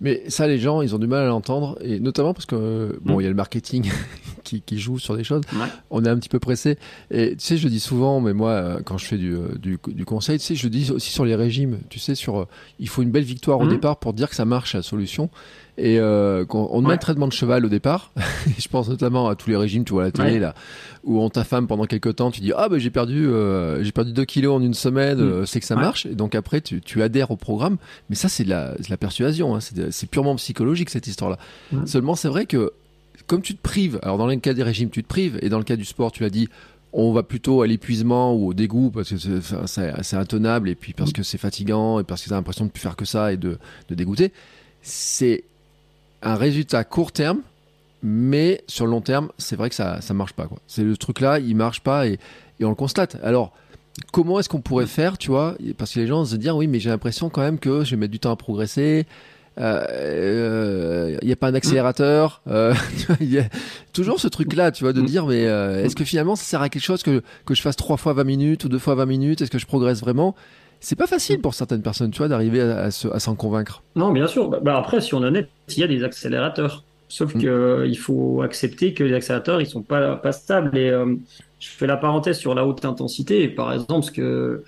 Mais ça, les gens, ils ont du mal à l'entendre, et notamment parce que bon, mm. il y a le marketing qui, qui, joue sur des choses. On est un petit peu pressé. Et tu sais, je dis souvent, mais moi, euh, quand je fais du, du, du, conseil, tu sais, je dis aussi sur les régimes. Tu sais, sur il faut une belle victoire au mm. départ pour dire que ça marche la solution. Et euh, on met un traitement de cheval au départ. je pense notamment à tous les régimes, tu vois à la télé là, où on t'affame pendant quelques temps, tu dis ah ben j'ai perdu euh, j'ai perdu 2 kilos en une semaine, mm. euh, c'est que ça marche. Et donc après tu, tu adhères au programme. Mais ça c'est de la, la persuasion, hein. c'est purement psychologique cette histoire-là. Seulement c'est vrai que comme tu te prives, alors dans le cas des régimes tu te prives, et dans le cas du sport tu as dit on va plutôt à l'épuisement ou au dégoût parce que c'est intenable et puis parce mm. que c'est fatigant et parce que tu as l'impression de plus faire que ça et de, de dégoûter. C'est un résultat court terme, mais sur le long terme, c'est vrai que ça ça marche pas. C'est le truc là, il marche pas et, et on le constate. Alors comment est-ce qu'on pourrait faire, tu vois? Parce que les gens se disent oui, mais j'ai l'impression quand même que je vais mettre du temps à progresser. Il euh, n'y euh, a pas un accélérateur. Euh, il y a toujours ce truc-là, tu vois, de dire mais euh, est-ce que finalement ça sert à quelque chose que, que je fasse trois fois 20 minutes ou deux fois 20 minutes? Est-ce que je progresse vraiment? C'est pas facile pour certaines personnes, tu vois, d'arriver à, s'en convaincre. Non, bien sûr. Bah, bah, après, si on est honnête, il y a des accélérateurs. Sauf mm. qu'il euh, faut accepter que les accélérateurs, ils sont pas, pas stables. Et euh, je fais la parenthèse sur la haute intensité. Par exemple, ce que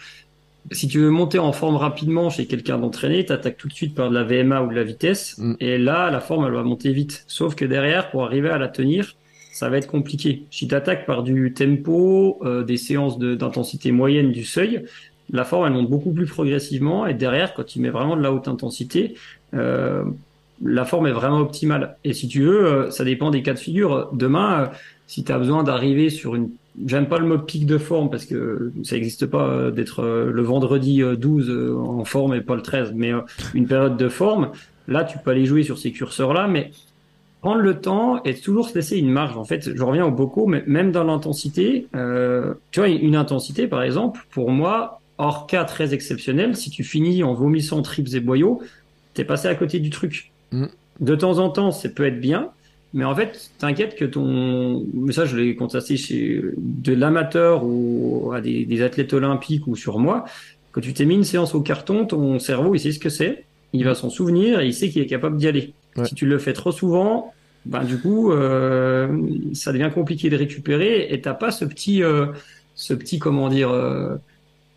si tu veux monter en forme rapidement chez quelqu'un d'entraîné, tu attaques tout de suite par de la VMA ou de la vitesse. Mm. Et là, la forme, elle va monter vite. Sauf que derrière, pour arriver à la tenir, ça va être compliqué. Si tu attaques par du tempo, euh, des séances d'intensité moyenne du seuil, la forme, elle monte beaucoup plus progressivement. Et derrière, quand tu mets vraiment de la haute intensité, euh, la forme est vraiment optimale. Et si tu veux, euh, ça dépend des cas de figure. Demain, si tu as besoin d'arriver sur une J'aime pas le mot pic de forme parce que ça n'existe pas euh, d'être euh, le vendredi 12 euh, en forme et pas le 13, mais une période de forme. Là, tu peux aller jouer sur ces curseurs-là, mais prendre le temps et toujours se laisser une marge. En fait, je reviens au Boko, mais même dans l'intensité, euh, tu vois, une intensité, par exemple, pour moi, hors cas très exceptionnel, si tu finis en vomissant tripes et boyaux, t'es passé à côté du truc. Mm. De temps en temps, ça peut être bien, mais en fait, t'inquiète que ton, mais ça je l'ai constaté chez de l'amateur ou à des, athlètes olympiques ou sur moi, quand tu t'es mis une séance au carton, ton cerveau il sait ce que c'est, il va s'en souvenir et il sait qu'il est capable d'y aller. Si tu le fais trop souvent, ben du coup, euh, ça devient compliqué de récupérer et t'as pas ce petit, euh, ce petit comment dire. Euh,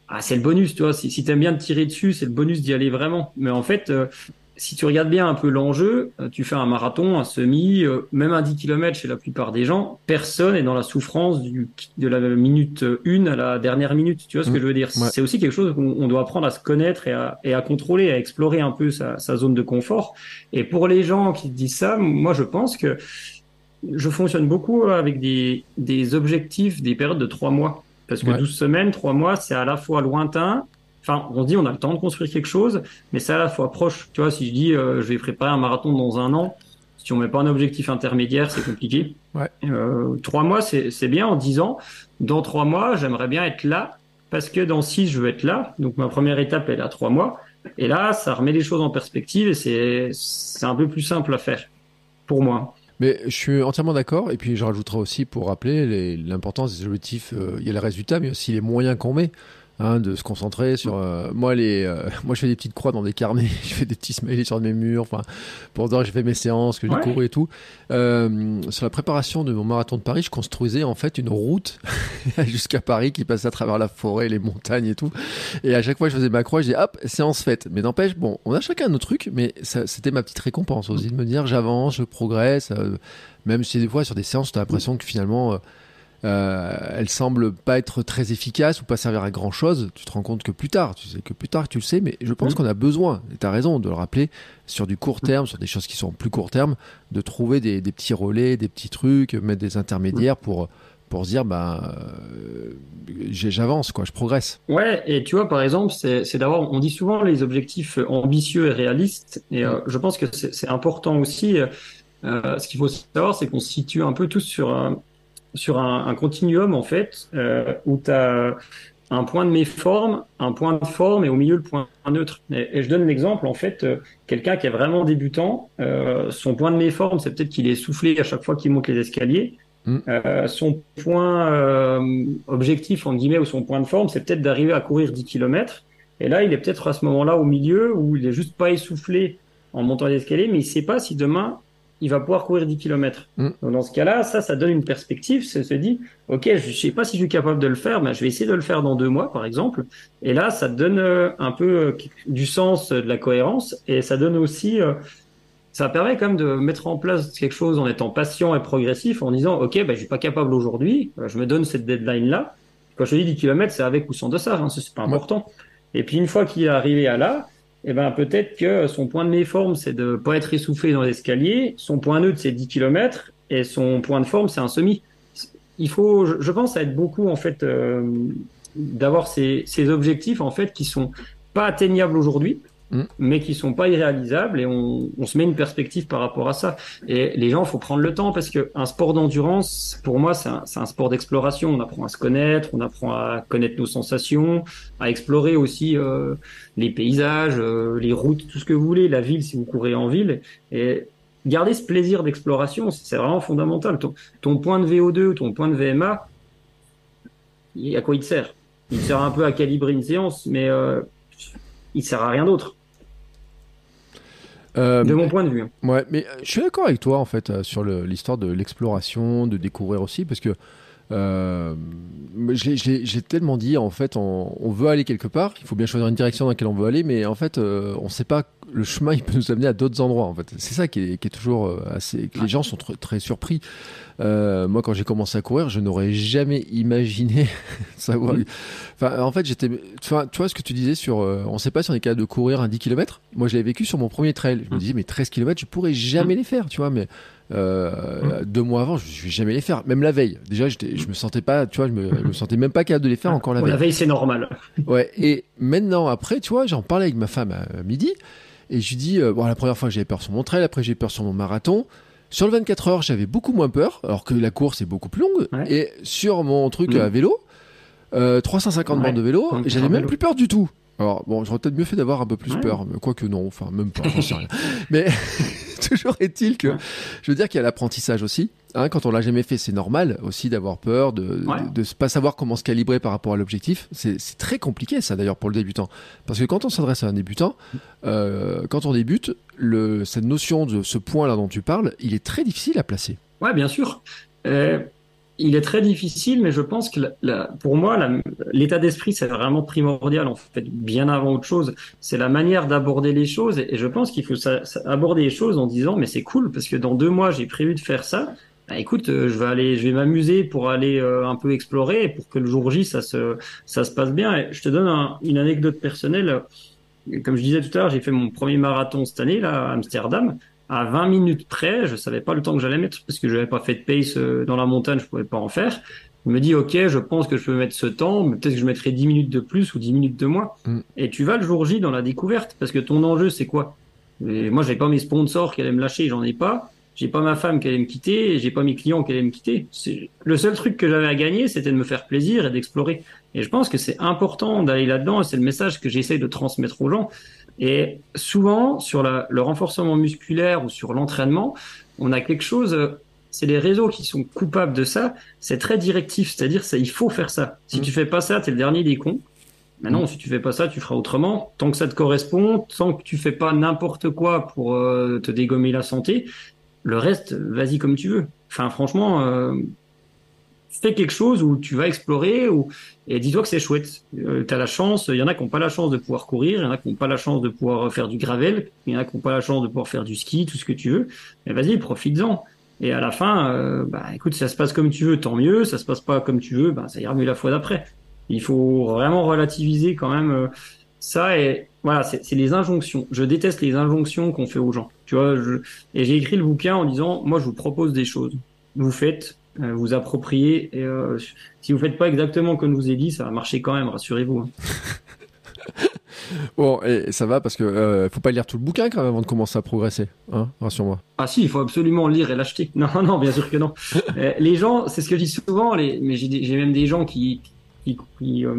ah, c'est le bonus, tu vois. Si, si t'aimes bien te tirer dessus, c'est le bonus d'y aller vraiment. Mais en fait, euh, si tu regardes bien un peu l'enjeu, euh, tu fais un marathon, un semi, euh, même un 10 km chez la plupart des gens, personne est dans la souffrance du, de la minute 1 à la dernière minute. Tu vois ce que mmh. je veux dire? C'est aussi quelque chose qu'on doit apprendre à se connaître et à, et à contrôler, à explorer un peu sa, sa, zone de confort. Et pour les gens qui disent ça, moi je pense que je fonctionne beaucoup avec des, des objectifs, des périodes de 3 mois. Parce que 12 semaines, 3 mois, c'est à la fois lointain Enfin, on dit on a le temps de construire quelque chose, mais c'est à la fois proche. Tu vois, si je dis euh, je vais préparer un marathon dans un an, si on met pas un objectif intermédiaire, c'est compliqué. Ouais. Euh, trois mois, c'est bien. En dix ans, dans trois mois, j'aimerais bien être là parce que dans six, je veux être là. Donc ma première étape, elle est à trois mois. Et là, ça remet les choses en perspective et c'est c'est un peu plus simple à faire pour moi. Mais je suis entièrement d'accord. Et puis, je rajouterai aussi pour rappeler l'importance des objectifs. Euh, il y a le résultat, mais aussi les moyens qu'on met. Hein, de se concentrer sur euh, moi les euh, moi je fais des petites croix dans des carnets je fais des petits smileys sur mes murs enfin pour dire que j'ai fait mes séances que j'ai couru et tout. Euh, sur la préparation de mon marathon de Paris je construisais en fait une route jusqu'à Paris qui passait à travers la forêt les montagnes et tout. Et à chaque fois je faisais ma croix je disais hop séance faite. Mais n'empêche bon on a chacun nos trucs mais c'était ma petite récompense aussi de me dire j'avance je progresse même si des fois sur des séances tu as l'impression que finalement euh, elle semble pas être très efficace ou pas servir à grand chose, tu te rends compte que plus tard, tu sais que plus tard tu le sais, mais je pense mm. qu'on a besoin, et tu as raison de le rappeler, sur du court terme, sur des choses qui sont plus court terme, de trouver des, petits relais, des petits trucs, mettre des intermédiaires pour pour se dire bah j'avance quoi je progresse. Ouais et tu vois par exemple c'est d'avoir on dit souvent les objectifs ambitieux et réalistes et euh, je pense que c'est important aussi euh, ce qu'il faut savoir c'est qu'on se situe un peu tous sur un, sur un, un, continuum en fait euh, où tu as un point de méforme, un point de forme et au milieu le point neutre. Et, je donne l'exemple en fait, euh, quelqu'un qui est vraiment débutant, euh, son point de méforme c'est peut-être qu'il est soufflé à chaque fois qu'il monte les escaliers. Mm. Son point objectif en guillemets ou son point de forme c'est peut-être d'arriver à courir 10 km. Et là il est peut-être à ce moment-là au milieu où il est juste pas essoufflé en montant les escaliers, mais il sait pas si demain il va pouvoir courir 10 km. Mm. Donc dans ce cas-là, ça, ça donne une perspective. Ça se dit, ok, je sais pas si je suis capable de le faire, mais je vais essayer de le faire dans deux mois, par exemple. Et là, ça donne euh, un peu euh, du sens, de la cohérence, et ça donne aussi, euh, ça permet quand même de mettre en place quelque chose en étant patient et progressif, en disant, ok, ben, je suis pas capable aujourd'hui, je me donne cette deadline-là. Quand je dis 10 km, c'est avec ou sans dossard, hein, c'est pas important. Et puis une fois qu'il est arrivé à là, eh ben peut-être que son point de méforme, c'est de pas être essoufflé dans l'escalier, son point neutre, c'est 10 km, et son point de forme, c'est un semi. Il faut, je pense, être beaucoup, en fait, euh, d'avoir ces, ces objectifs, en fait, qui sont pas atteignables aujourd'hui, Mm. mais qui sont pas irréalisables et on, on, se met une perspective par rapport à ça. Et les gens, faut prendre le temps parce que un sport d'endurance, pour moi, c'est un, un, sport d'exploration. On apprend à se connaître, on apprend à connaître nos sensations, à explorer aussi euh, les paysages, euh, les routes, tout ce que vous voulez, la ville si vous courez en ville. Et garder ce plaisir d'exploration, c'est vraiment fondamental. Ton, ton, point de VO2 ou ton point de VMA, à quoi il te sert? Il te sert un peu à calibrer une séance, mais euh, il sert à rien d'autre. Euh, de mon point de vue. Ouais, mais euh, je suis d'accord avec toi en fait euh, sur le- l'histoire de l'exploration, de découvrir aussi, parce que euh, l'ai tellement dit en fait, on, on veut aller quelque part, il faut bien choisir une direction dans laquelle on veut aller, mais en fait, euh, on ne sait pas le chemin, il peut nous amener à d'autres endroits. En fait, c'est ça qui est, qui est toujours euh, assez. que les gens sont tr- très surpris. Euh, moi, quand j'ai commencé à courir, je n'aurais jamais imaginé savoir. Enfin, en fait, j'étais. Enfin, tu vois ce que tu disais sur. euh, on ne sait pas si on est capable de courir un 10 km. Moi, je l'ai vécu sur mon premier trail. Je me disais, mais 13 km, je pourrais jamais les faire, tu vois. Mais euh, deux mois avant, je ne vais jamais les faire. Même la veille. Déjà, je me sentais pas, tu vois, je me, je me sentais même pas capable de les faire encore la veille. la veille, c'est normal. Ouais, et maintenant, après, tu vois, j'en parlais avec ma femme à, à midi, et je lui dis, euh, bon, la première fois, j'avais peur sur mon trail, après, j'ai eu peur sur mon marathon. Sur le 24 heures, j'avais beaucoup moins peur, alors que la course est beaucoup plus longue. Ouais. Et sur mon truc Mm. à vélo, euh, 350 Ouais. bandes de vélo, j'avais même vélo. plus peur du tout. Alors, bon, j'aurais peut-être mieux fait d'avoir un peu plus Ouais. peur, mais quoique non, enfin, même pas, j'en sais rien. Mais toujours est-il que, je veux dire qu'il y a l'apprentissage aussi. Hein, quand on l'a jamais fait, c'est normal aussi d'avoir peur, de, Ouais. de, de pas savoir comment se calibrer par rapport à l'objectif. C'est c'est très compliqué ça d'ailleurs pour le débutant. Parce que quand on s'adresse à un débutant, euh, quand on débute, le, cette notion de ce point-là dont tu parles, il est très difficile à placer. Ouais, bien sûr. Euh, il est très difficile, mais je pense que pour moi, l'état d'esprit, c'est vraiment primordial, en fait, bien avant autre chose. C'est la manière d'aborder les choses, et, je pense qu'il faut aborder les choses en disant, mais c'est cool, parce que dans deux mois, j'ai prévu de faire ça. Bah, écoute, euh, je vais aller, je vais m'amuser pour aller euh, un peu explorer, et pour que le jour J, ça se, ça se passe bien. Et je te donne un- une anecdote personnelle. Comme je disais tout à l'heure, j'ai fait mon premier marathon cette année, là, à Amsterdam à 20 minutes près, je savais pas le temps que j'allais mettre parce que je n'avais pas fait de pace euh, dans la montagne, je pouvais pas en faire. Je me dis, ok, je pense que je peux mettre ce temps, mais peut-être que je mettrai 10 minutes de plus ou 10 minutes de moins. Mm. Et tu vas le jour J dans la découverte parce que ton enjeu, c'est quoi? Et Moi, j'avais pas mes sponsors qui allaient me lâcher, j'en ai pas. J'ai pas ma femme qui allait me quitter, j'ai pas mes clients qui allaient me quitter. Le seul truc que j'avais à gagner, c'était de me faire plaisir et d'explorer. Et je pense que c'est important d'aller là-dedans, et c'est le message que j'essaye de transmettre aux gens. Et souvent, sur la- le renforcement musculaire ou sur l'entraînement, on a quelque chose, c'est les réseaux qui sont coupables de ça, c'est très directif, c'est-à-dire il faut faire ça. Si Mm. tu fais pas ça, t'es le dernier des cons. Maintenant, si tu fais pas ça, tu feras autrement. Tant que ça te correspond, tant que tu fais pas n'importe quoi pour euh, te dégommer la santé, le reste, vas-y comme tu veux. Enfin, franchement, euh, fais quelque chose où tu vas explorer ou et dis-toi que c'est chouette. Euh, la chance, il y en a qui n'ont pas la chance de pouvoir courir, il y en a qui n'ont pas la chance de pouvoir faire du gravel, il y en a qui n'ont pas la chance de pouvoir faire du ski, tout ce que tu veux. Mais vas-y, profites-en. Et à la fin, euh, bah écoute, ça se passe comme tu veux, tant mieux. Ça se passe pas comme tu veux, bah ça ira mieux la fois d'après. Il faut vraiment relativiser quand même euh, ça et voilà, c'est les injonctions. Je déteste les injonctions qu'on fait aux gens. Tu vois, je, et j'ai écrit le bouquin en disant, moi je vous propose des choses. Vous faites, vous appropriez. Et euh, si vous faites pas exactement comme je vous ai dit, ça va marcher quand même, rassurez-vous. hein. Bon, et ça va parce que euh, faut pas lire tout le bouquin quand même avant de commencer à progresser, hein, rassure-moi. Ah si, il faut absolument lire et l'acheter. Non, non, bien sûr que non. Euh, les gens, c'est ce que je dis souvent, les, mais j'ai même des gens qui, qui, qui euh,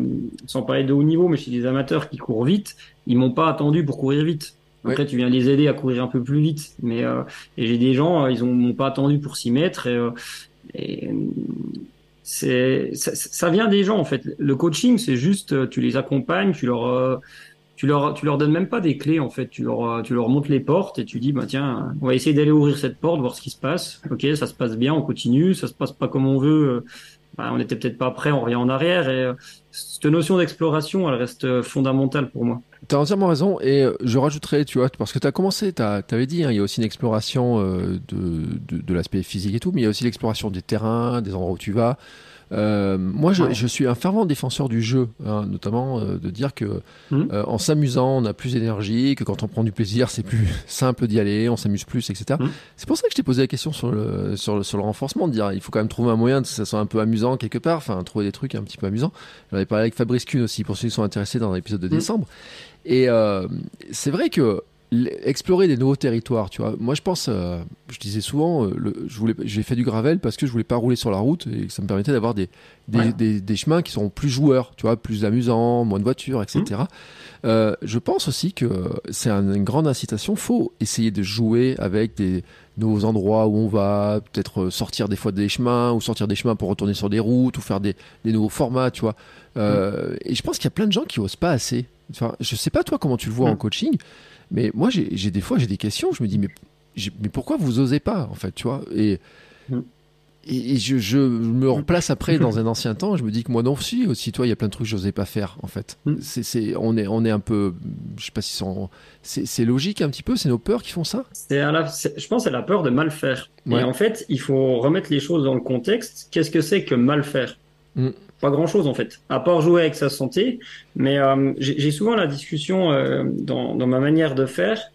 sans parler de haut niveau, mais chez des amateurs qui courent vite, ils m'ont pas attendu pour courir vite. Après, tu viens les aider à courir un peu plus vite. Mais euh, et j'ai des gens, euh, ils ont m'ont pas attendu pour s'y mettre. Et, euh, et, euh, c'est ça, vient des gens en fait. Le coaching, c'est juste, euh, tu les accompagnes, tu leur euh, tu leur, tu leur donnes même pas des clés en fait. Tu leur, tu leur montres les portes et tu dis bah tiens, on va essayer d'aller ouvrir cette porte, voir ce qui se passe. Ok, ça se passe bien, on continue. Ça se passe pas comme on veut. bah, on n'était peut-être pas prêt, on revient en arrière. Et cette notion d'exploration, elle reste fondamentale pour moi. T'as entièrement raison et euh, je rajouterais, tu vois, parce que t'as commencé, t'as, t'avais dit, hein, il y a aussi une exploration euh, de, de, de l'aspect physique et tout, mais il y a aussi l'exploration des terrains, des endroits où tu vas. Euh, moi, je, je suis un fervent défenseur du jeu, hein, notamment euh, de dire que Mhm. euh, en s'amusant, on a plus d'énergie, que quand on prend du plaisir, c'est plus simple d'y aller, on s'amuse plus, etc. Mhm. C'est pour ça que je t'ai posé la question sur le, sur le, sur le renforcement, de dire il faut quand même trouver un moyen de que ça soit un peu amusant quelque part, enfin trouver des trucs un petit peu amusants. J'en avais parlé avec Fabrice Kuhn aussi, pour ceux qui sont intéressés dans l'épisode de Mhm. décembre. Et euh, c'est vrai que explorer des nouveaux territoires, tu vois. Moi, je pense, euh, je disais souvent, euh, le, je voulais, j'ai fait du gravel parce que je voulais pas rouler sur la route et que ça me permettait d'avoir des des, Ouais. des, des chemins qui sont plus joueurs, tu vois, plus amusants, moins de voitures, etc. Mmh. Euh, je pense aussi que c'est un- une grande incitation. Faut essayer de jouer avec des nouveaux endroits où on va, peut-être euh, sortir des fois des chemins ou sortir des chemins pour retourner sur des routes ou faire des, des nouveaux formats, tu vois. Euh, Et je pense qu'il y a plein de gens qui osent pas assez Enfin, je sais pas toi comment tu le vois en mm. coaching, mais moi j'ai des fois j'ai des questions. Je me dis mais mais pourquoi vous osez pas en fait, tu vois? Et mm et, je, je, me replace après dans un ancien temps. Je me dis que moi non aussi, aussi toi, il y a plein de trucs que j'osais pas faire en fait. Mm. C'est, on est, on est un peu, je sais pas si c'est, c'est logique un petit peu. C'est nos peurs qui font ça? C'est je pense, c'est la peur de mal faire. Et en fait, il faut remettre les choses dans le contexte. Qu'est-ce que c'est que mal faire? Mm. Pas grand chose en fait, à part jouer avec sa santé. Mais euh, j'ai souvent la discussion euh, dans, ma manière de faire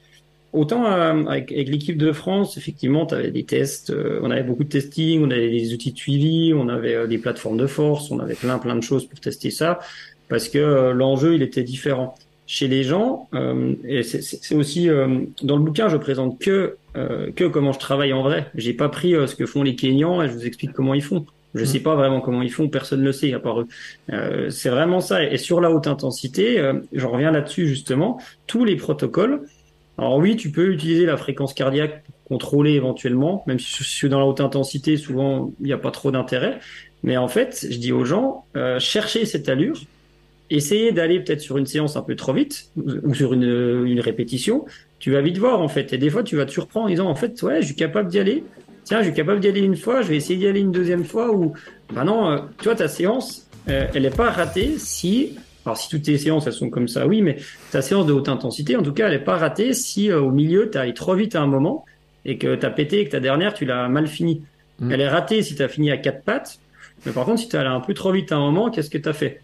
Autant euh, avec, l'équipe de France, effectivement, tu avais des tests, on avait beaucoup de testing, on avait des outils de suivi, on avait des plateformes de force, on avait plein plein de choses pour tester ça, parce que l'enjeu il était différent. Chez les gens, et c'est aussi dans le bouquin, je présente que que comment je travaille en vrai. J'ai pas pris ce que font les Kenyans et je vous explique comment ils font. Je ne mmh. sais pas vraiment comment ils font, personne ne le sait à part eux. c'est vraiment ça. Et sur la haute intensité, j'en reviens là-dessus justement, tous les protocoles, alors oui, tu peux utiliser la fréquence cardiaque pour contrôler éventuellement, même si je suis dans la haute intensité, souvent il n'y a pas trop d'intérêt. Mais en fait, je dis aux gens, euh, cherchez cette allure, essayez d'aller peut-être sur une séance un peu trop vite ou sur une, une répétition. Tu vas vite voir en fait, et des fois tu vas te surprendre en disant en fait ouais, je suis capable d'y aller. Tiens, je suis capable d'y aller une fois, je vais essayer d'y aller une deuxième fois ou bah non, euh, tu vois ta séance, euh, elle n'est pas ratée si alors si toutes tes séances elles sont comme ça, oui, mais ta séance de haute intensité, en tout cas, elle n'est pas ratée si euh, au milieu tu allé trop vite à un moment et que tu as pété et que ta dernière tu l'as mal fini. Mm. Elle est ratée si tu as fini à quatre pattes, mais par contre si tu allé un peu trop vite à un moment, qu'est-ce que tu as fait?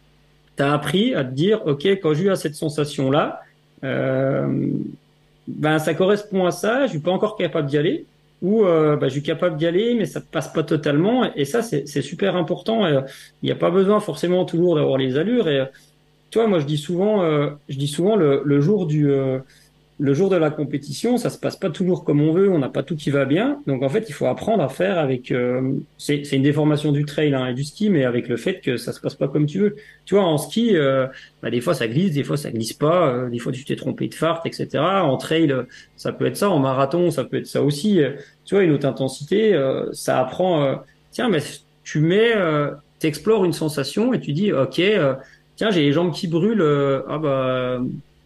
Tu as appris à te dire, ok, quand j'ai eu cette sensation là, euh, ben ça correspond à ça, je suis pas encore capable d'y aller ou euh, ben, je suis capable d'y aller, mais ça passe pas totalement. Et ça, c'est super important. Il n'y a pas besoin forcément toujours d'avoir les allures. Et tu vois, moi je dis souvent, euh, je dis souvent le, le jour du, euh, le jour de la compétition, ça se passe pas toujours comme on veut, on n'a pas tout qui va bien. Donc en fait, il faut apprendre à faire avec. Euh, c'est une déformation du trail hein, et du ski, mais avec le fait que ça se passe pas comme tu veux. Tu vois, en ski, bah, des fois ça glisse, des fois ça glisse pas, des fois tu t'es trompé de fart, etc. En trail, ça peut être ça. En marathon, ça peut être ça aussi. Tu vois, une haute intensité, ça apprend. tiens, mais tu mets, t'explores une sensation et tu dis, ok tiens, j'ai les jambes qui brûlent, euh, ah bah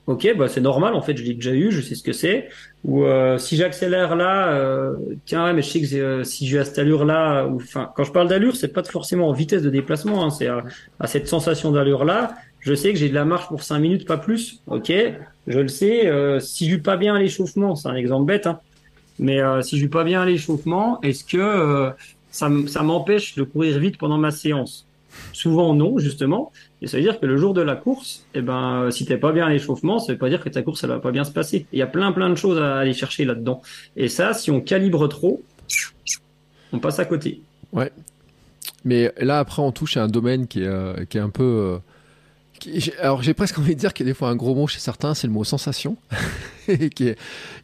ok, bah c'est normal en fait, je l'ai déjà eu, je sais ce que c'est. Ou euh, si j'accélère là, euh, tiens, mais je sais que si j'ai à cette allure là, ou enfin, quand je parle d'allure, c'est pas forcément en vitesse de déplacement, hein, c'est à, cette sensation d'allure là. Je sais que j'ai de la marche pour 5 minutes, pas plus. Ok, je le sais. si je pas bien à l'échauffement, c'est un exemple bête, hein, mais si je pas bien à l'échauffement, est-ce que ça m'empêche de courir vite pendant ma séance? Souvent non, justement. Et ça veut dire que le jour de la course, eh ben, si t'es pas bien à l'échauffement, ça veut pas dire que ta course, elle va pas bien se passer. Il y a plein, plein de choses à aller chercher là-dedans. Et ça, si on calibre trop, on passe à côté. Ouais. Mais là, après, on touche à un domaine qui est, euh, qui est un peu. Euh, alors, j'ai presque envie de dire qu'il y a des fois un gros mot chez certains, c'est le mot sensation, qui est, qui est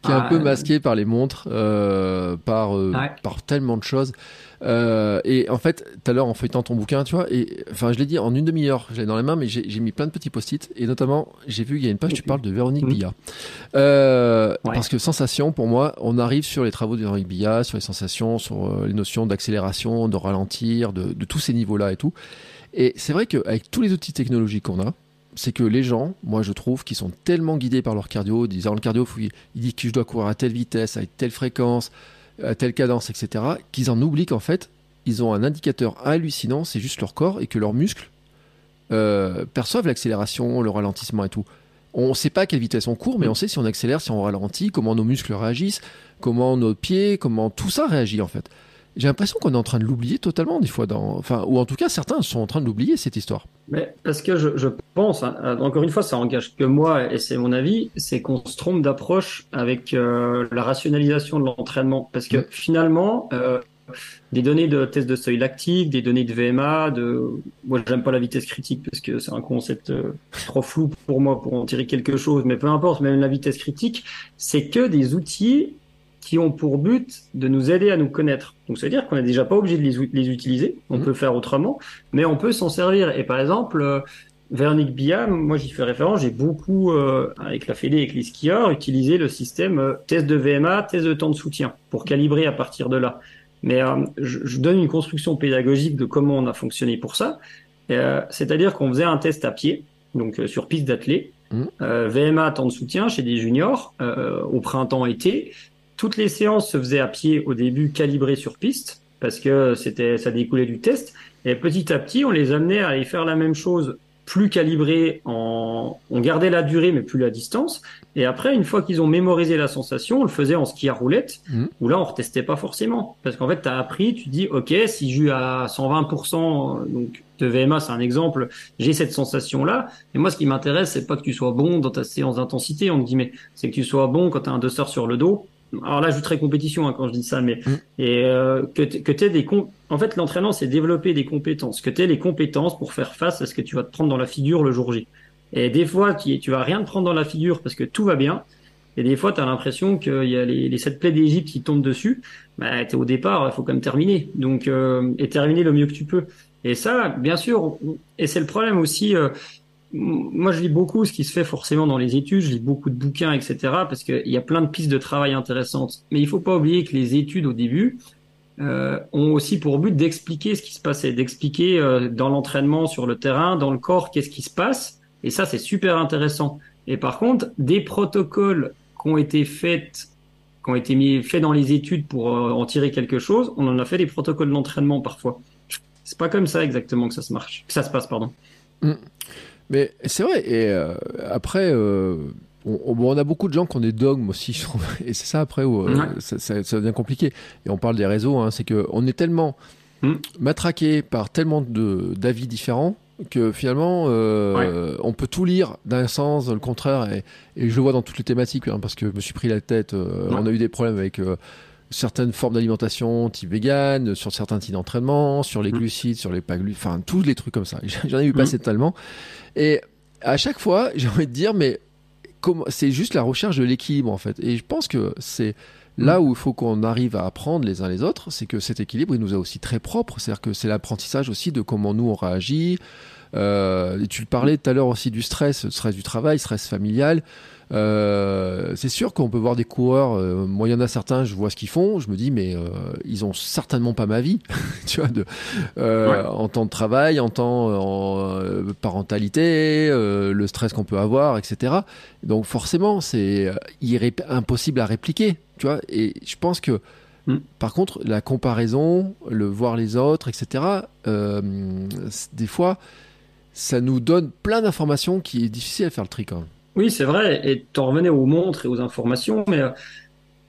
un peu ah. masqué par les montres, euh, par, par tellement de choses. Euh, et en fait, tout à l'heure, en feuilletant ton bouquin, tu vois, et enfin, je l'ai dit en une demi-heure, je l'ai dans les mains, mais j'ai mis plein de petits post-it. Et notamment, j'ai vu qu'il y a une page, tu parles de Véronique Billa. Euh, Parce que sensation, pour moi, on arrive sur les travaux de Véronique Billa, sur les sensations, sur euh, les notions d'accélération, de ralentir, de, de tous ces niveaux-là et tout. Et c'est vrai qu'avec tous les outils technologiques qu'on a, c'est que les gens, moi je trouve, qui sont tellement guidés par leur cardio, disant le cardio, il dit que je dois courir à telle vitesse, à telle fréquence, à telle cadence, etc., qu'ils en oublient qu'en fait, ils ont un indicateur hallucinant, c'est juste leur corps et que leurs muscles euh, perçoivent l'accélération, le ralentissement et tout. On ne sait pas à quelle vitesse on court, mais on sait si on accélère, si on ralentit, comment nos muscles réagissent, comment nos pieds, comment tout ça réagit en fait. J'ai l'impression qu'on est en train de l'oublier totalement des fois, dans... enfin, ou en tout cas certains sont en train de l'oublier cette histoire. Mais parce que je, je pense, hein, encore une fois, ça engage que moi et c'est mon avis, c'est qu'on se trompe d'approche avec euh, la rationalisation de l'entraînement, parce que finalement, euh, des données de test de seuil lactique, des données de VMA, de, moi j'aime pas la vitesse critique parce que c'est un concept euh, trop flou pour moi pour en tirer quelque chose, mais peu importe, même la vitesse critique, c'est que des outils qui ont pour but de nous aider à nous connaître. Donc, ça veut dire qu'on n'est déjà pas obligé de les, utiliser, on mhm. peut faire autrement, mais on peut s'en servir. Et par exemple, euh, Vernick Biam, moi j'y fais référence, j'ai beaucoup, euh, avec la Fédé, avec les skieurs, utilisé le système euh, test de VMA, test de temps de soutien, pour calibrer à partir de là. Mais je, je, donne une construction pédagogique de comment on a fonctionné pour ça. C'est-à-dire qu'on faisait un test à pied, donc sur piste d'athlée, Mmh. VMA, temps de soutien chez des juniors, au printemps-été. Toutes les séances se faisaient à pied au début, calibrées sur piste, parce que c'était, ça découlait du test. Et petit à petit, on les amenait à aller faire la même chose plus calibré, en... on gardait la durée mais plus la distance. Et après, une fois qu'ils ont mémorisé la sensation, on le faisait en ski à roulette, mmh. où là, on retestait pas forcément. Parce qu'en fait, tu as appris, tu dis, OK, si j'ai à 120%, donc de VMA, c'est un exemple, j'ai cette sensation-là. Et moi, ce qui m'intéresse, c'est pas que tu sois bon dans ta séance d'intensité, on me dit, mais c'est que tu sois bon quand tu as un duster sur le dos alors là, je très compétition hein, quand je dis ça, mais mm. et euh, que tu aies des en fait l'entraînement c'est développer des compétences, que tu aies les compétences pour faire face à ce que tu vas te prendre dans la figure le jour J. Et des fois, tu, tu vas rien te prendre dans la figure parce que tout va bien. Et des fois, tu as l'impression qu'il y a les, les sept plaies d'Égypte qui tombent dessus. Bah, es au départ, il faut quand même terminer. Donc, euh, et terminer le mieux que tu peux. Et ça, bien sûr, et c'est le problème aussi. Euh, moi, je lis beaucoup ce qui se fait forcément dans les études, je lis beaucoup de bouquins, etc., parce qu'il y a plein de pistes de travail intéressantes. Mais il faut pas oublier que les études au début euh, ont aussi pour but d'expliquer ce qui se passait, d'expliquer euh, dans l'entraînement, sur le terrain, dans le corps, qu'est-ce qui se passe. Et ça, c'est super intéressant. Et par contre, des protocoles qui ont été faits, dans les études pour euh, en tirer quelque chose, on en a fait des protocoles d'entraînement parfois. C'est pas comme ça exactement que ça se marche, que ça se passe, pardon. Mmh. Mais c'est vrai. Et euh, après, euh, on, on, a beaucoup de gens qui ont des dogmes aussi, je trouve. Et c'est ça après où euh, ça, ça, ça, devient compliqué. Et on parle des réseaux, hein, c'est qu'on est tellement mm. matraqué par tellement d'avis différents que finalement on peut tout lire d'un sens, le contraire. Et, et, je le vois dans toutes les thématiques, hein, parce que je me suis pris la tête. On a eu des problèmes avec certaines formes d'alimentation type vegan, sur certains types d'entraînement, sur les mm. glucides, sur les pas glucides, enfin tous les trucs comme ça. J'en ai vu passer mm. tellement. Et à chaque fois, j'ai envie de dire, mais c'est juste la recherche de l'équilibre en fait. Et je pense que c'est là mm. où il faut qu'on arrive à apprendre les uns les autres, c'est que cet équilibre, il nous est aussi très propre. C'est-à-dire que c'est l'apprentissage aussi de comment nous on réagit. Euh, tu parlais tout à l'heure aussi du stress, stress du travail, stress familial. Euh, c'est sûr qu'on peut voir des coureurs. Euh, moi, il y en a certains, je vois ce qu'ils font. Je me dis, mais euh, ils ont certainement pas ma vie, tu vois, de, en temps de travail, en temps en parentalité, le stress qu'on peut avoir, etc. Donc forcément, c'est impossible à répliquer, tu vois. Et je pense que mm. Par contre, la comparaison, le voir les autres, etc., des fois, ça nous donne plein d'informations qui est difficile à faire le tri quand même. Oui, c'est vrai. Et t'en revenais aux montres et aux informations, mais euh,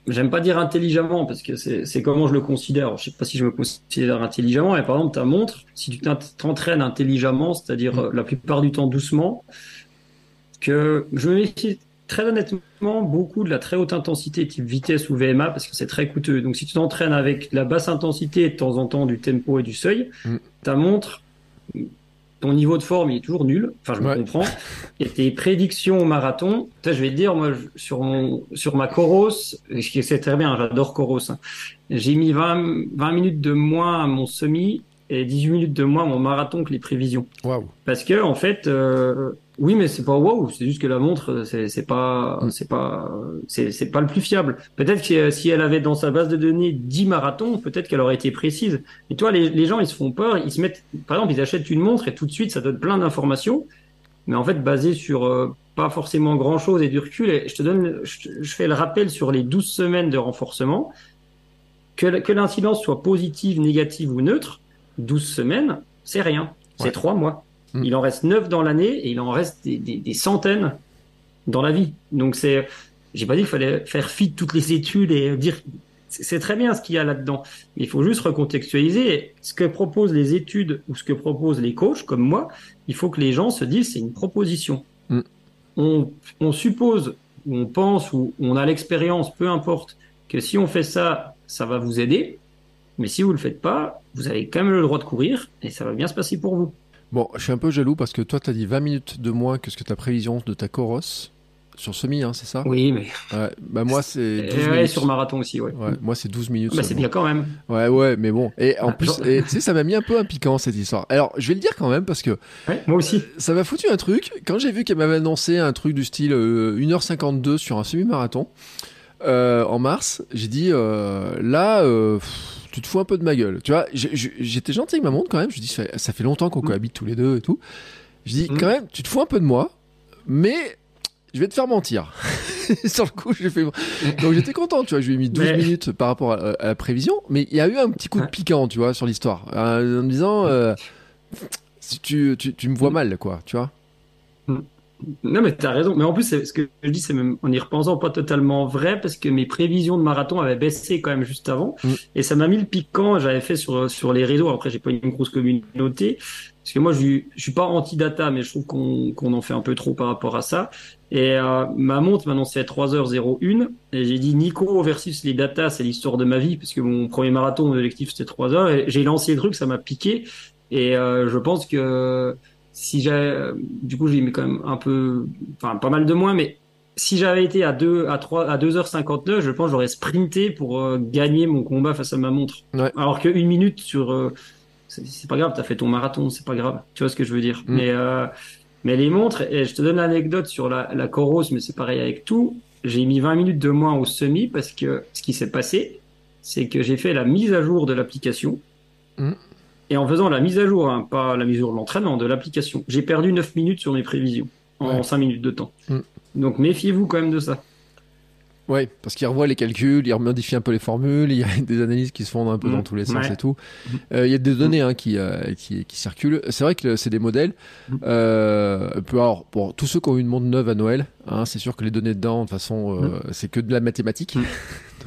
j'aime pas dire intelligemment parce que c'est comment je le considère. Je sais pas si je me considère intelligemment, mais par exemple, ta montre, si tu t'entraînes intelligemment, c'est-à-dire euh, la plupart du temps doucement, que je me méfie très honnêtement beaucoup de la très haute intensité type vitesse ou VMA parce que c'est très coûteux. Donc si tu t'entraînes avec la basse intensité de temps en temps du tempo et du seuil, mm. ta montre ton niveau de forme il est toujours nul. Enfin, je me comprends. Et tes prédictions au marathon, je vais te dire, moi, sur mon, sur ma Coros, c'est très bien, j'adore Coros. Hein. J'ai mis 20, 20 minutes de moins à mon semi et 18 minutes de moins à mon marathon que les prévisions. Parce que, en fait, euh, oui, mais c'est pas waouh, c'est juste que la montre, c'est pas, mm. c'est pas, c'est pas le plus fiable. Peut-être que si elle avait dans sa base de données 10 marathons, peut-être qu'elle aurait été précise. Et toi, les, les, gens, ils se font peur, ils se mettent, par exemple, ils achètent une montre et tout de suite, ça donne plein d'informations, mais en fait, basé sur euh, pas forcément grand chose et du recul. Et je te donne, je, fais le rappel sur les 12 semaines de renforcement, que, que l'incidence soit positive, négative ou neutre, 12 semaines, c'est rien. C'est trois mois. Mm. Il en reste neuf dans l'année et il en reste des, centaines dans la vie. Donc c'est, j'ai pas dit qu'il fallait faire fi de toutes les études et dire c'est très bien ce qu'il y a là-dedans. Il faut juste recontextualiser ce que proposent les études ou ce que proposent les coachs comme moi. Il faut que les gens se disent c'est une proposition. Mm. On, on, suppose, ou on pense, ou on a l'expérience, peu importe, que si on fait ça, ça va vous aider. Mais si vous le faites pas, vous avez quand même le droit de courir et ça va bien se passer pour vous. Bon, je suis un peu jaloux parce que toi, tu as dit 20 minutes de moins que ce que ta prévision de ta Coros sur semi, hein, c'est ça? Oui, mais. Ouais, bah moi, c'est 12 ouais, minutes. sur marathon aussi, ouais. ouais moi, c'est 12 minutes. Bah, c'est bien quand même. Ouais, ouais, mais bon. Et en ah, plus, tu sais, ça m'a mis un peu un piquant cette histoire. Alors, je vais le dire quand même parce que. Ouais, moi aussi. Ça m'a foutu un truc. Quand j'ai vu qu'elle m'avait annoncé un truc du style 1h52 euh, sur un semi-marathon euh, en mars, j'ai dit euh, là. Euh, tu te fous un peu de ma gueule. Tu vois, j'étais gentil avec ma montre quand même. Je dis, ça, fait longtemps qu'on mm. cohabite tous les deux et tout. Je dis, mm. quand même, tu te fous un peu de moi, mais je vais te faire mentir. Sur le coup, j'ai fait. Donc j'étais content, tu vois. Je lui ai mis 12 minutes par rapport à, la prévision, mais il y a eu un petit coup de piquant, tu vois, sur l'histoire, euh, en me disant, euh, tu, tu, tu, me vois mal, quoi, tu vois. Non, mais tu as raison. Mais en plus, ce que je dis, c'est même en y repensant pas totalement vrai parce que mes prévisions de marathon avaient baissé quand même juste avant. Mm. Et ça m'a mis le piquant. J'avais fait sur, sur les réseaux. Après, j'ai pas une grosse communauté. Parce que moi, je, je suis pas anti-data, mais je trouve qu'on qu'on en fait un peu trop par rapport à ça. Et euh, ma montre m'annonçait 3h01. Et j'ai dit Nico versus les data, c'est l'histoire de ma vie. Parce que mon premier marathon, mon objectif, c'était 3h. Et j'ai lancé le truc, ça m'a piqué. Et euh, je pense que si j'ai, du coup, j'ai mis quand même un peu, enfin, pas mal de moins, mais si j'avais été à 2 à 3 à 2h59, je pense j'aurais sprinté pour euh, gagner mon combat face à ma montre. Alors que une minute sur euh, c'est pas grave, t'as fait ton marathon, c'est pas grave. Tu vois ce que je veux dire. Mm. Mais euh, mais les montres et je te donne l'anecdote sur la la Coros, mais c'est pareil avec tout. J'ai mis 20 minutes de moins au semi parce que ce qui s'est passé, c'est que j'ai fait la mise à jour de l'application. Mm. Et en faisant la mise à jour, hein, pas la mise à jour de l'entraînement, de l'application, j'ai perdu 9 minutes sur mes prévisions en 5 minutes de temps. Mm. Donc méfiez-vous quand même de ça. Oui, parce qu'il revoit les calculs, il remodifie un peu les formules, il y a des analyses qui se font un peu dans mm. tous les sens et tout. Mm. Euh, il y a des données hein, qui, euh, qui, qui, circulent. C'est vrai que c'est des modèles. Euh, alors, pour tous ceux qui ont eu une montre neuve à Noël, hein, c'est sûr que les données dedans, de toute façon, euh, c'est que de la mathématique.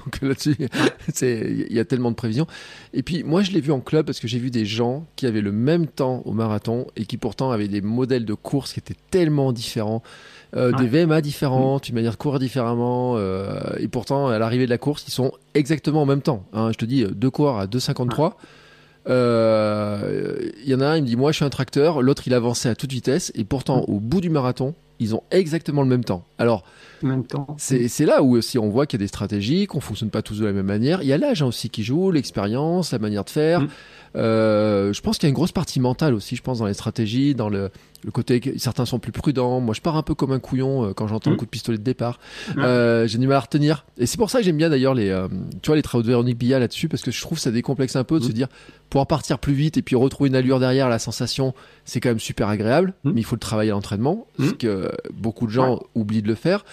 Donc là-dessus, il y a tellement de prévisions. Et puis moi, je l'ai vu en club parce que j'ai vu des gens qui avaient le même temps au marathon et qui pourtant avaient des modèles de course qui étaient tellement différents. Euh, des VMA différentes, une manière de courir différemment, euh, et pourtant à l'arrivée de la course, ils sont exactement en même temps. Hein. Je te dis, deux coureurs à 2,53. Euh, il y en a un, il me dit moi je suis un tracteur, l'autre il avançait à toute vitesse, et pourtant au bout du marathon, ils ont exactement le même temps. Alors, c'est là où aussi on voit qu'il y a des stratégies, qu'on fonctionne pas tous de la même manière. Il y a l'âge hein, aussi qui joue, l'expérience, la manière de faire. Mm. Euh, je pense qu'il y a une grosse partie mentale aussi, je pense, dans les stratégies, dans le, le côté que certains sont plus prudents. Moi, je pars un peu comme un couillon euh, quand j'entends le mmh. coup de pistolet de départ. Euh, j'ai du mal à retenir. Et c'est pour ça que j'aime bien d'ailleurs les, euh, tu vois, les travaux de Véronique Billa là-dessus, parce que je trouve que ça décomplexe un peu de mmh. se dire, pouvoir partir plus vite et puis retrouver une allure derrière, la sensation, c'est quand même super agréable, mmh. mais il faut le travailler à l'entraînement, ce que beaucoup de gens oublient de le faire.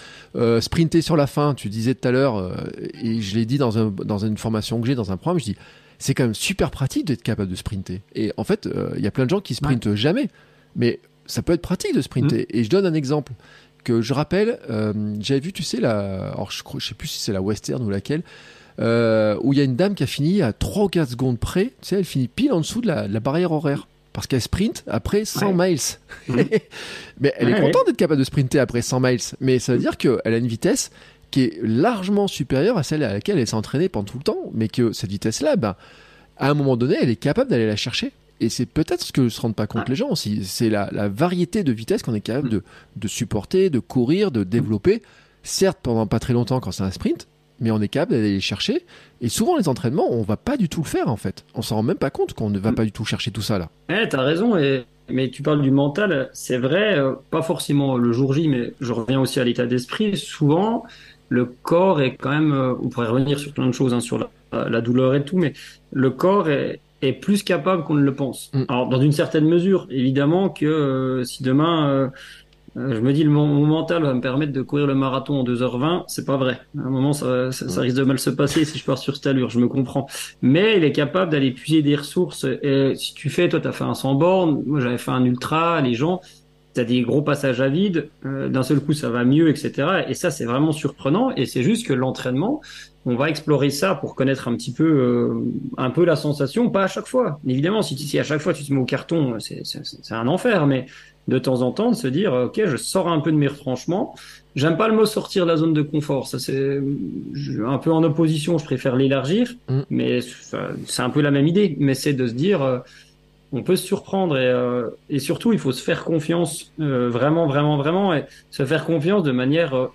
sprinter sur la fin, tu disais tout à l'heure, et je l'ai dit dans, un, dans une formation que j'ai, dans un programme, je dis, c'est quand même super pratique d'être capable de sprinter. Et en fait, il y a plein de gens qui sprintent jamais. Mais ça peut être pratique de sprinter. Mm. Et je donne un exemple que je rappelle. Euh, j'avais vu, tu sais, la, alors je, ne sais plus si c'est la western ou laquelle, euh, où il y a une dame qui a fini à 3 ou 4 secondes près. Tu sais, elle finit pile en dessous de la, barrière horaire. Parce qu'elle sprint après 100 miles. Mm. mais elle est contente d'être capable de sprinter après 100 miles. Mais ça veut dire qu'elle a une vitesse qui est largement supérieure à celle à laquelle elle s'est entraînée pendant tout le temps. Mais que cette vitesse-là, ben, à un moment donné, elle est capable d'aller la chercher et c'est peut-être ce que ne se rendent pas compte les gens aussi. C'est la, variété de vitesse qu'on est capable de, de, supporter, de courir, de développer. Certes, pendant pas très longtemps quand c'est un sprint, mais on est capable d'aller les chercher. Et souvent, les entraînements, on va pas du tout le faire en fait. On s'en rend même pas compte qu'on ne va pas du tout chercher tout ça là. Eh, tu as raison. Et... Mais tu parles du mental, c'est vrai, euh, pas forcément le jour J, mais je reviens aussi à l'état d'esprit. Souvent, le corps est quand même, euh, on pourrait revenir sur plein de choses, hein, sur la, la, douleur et tout, mais le corps est, est plus capable qu'on ne le pense. Mm. Alors, dans une certaine mesure, évidemment que euh, si demain, euh, euh, je me dis, le, mon, mental va me permettre de courir le marathon en 2h20, c'est pas vrai. À un moment, ça, ça, risque de mal se passer si je pars sur cette allure, je me comprends. Mais il est capable d'aller puiser des ressources. Et si tu fais, toi, tu as fait un 100 bornes, moi j'avais fait un ultra, les gens, tu as des gros passages à vide, d'un seul coup ça va mieux, etc. Et ça, c'est vraiment surprenant. Et c'est juste que l'entraînement, on va explorer ça pour connaître un petit peu, euh, un peu la sensation, pas à chaque fois. Évidemment, si, si à chaque fois tu te mets au carton, c'est un enfer, mais de temps en temps de se dire, ok, je sors un peu de mes retranchements. J'aime pas le mot sortir de la zone de confort. Ça c'est un peu en opposition. Je préfère l'élargir, mm. mais c'est un peu la même idée. Mais c'est de se dire, euh, on peut se surprendre et, euh, et, surtout il faut se faire confiance, vraiment, vraiment, vraiment, et se faire confiance de manière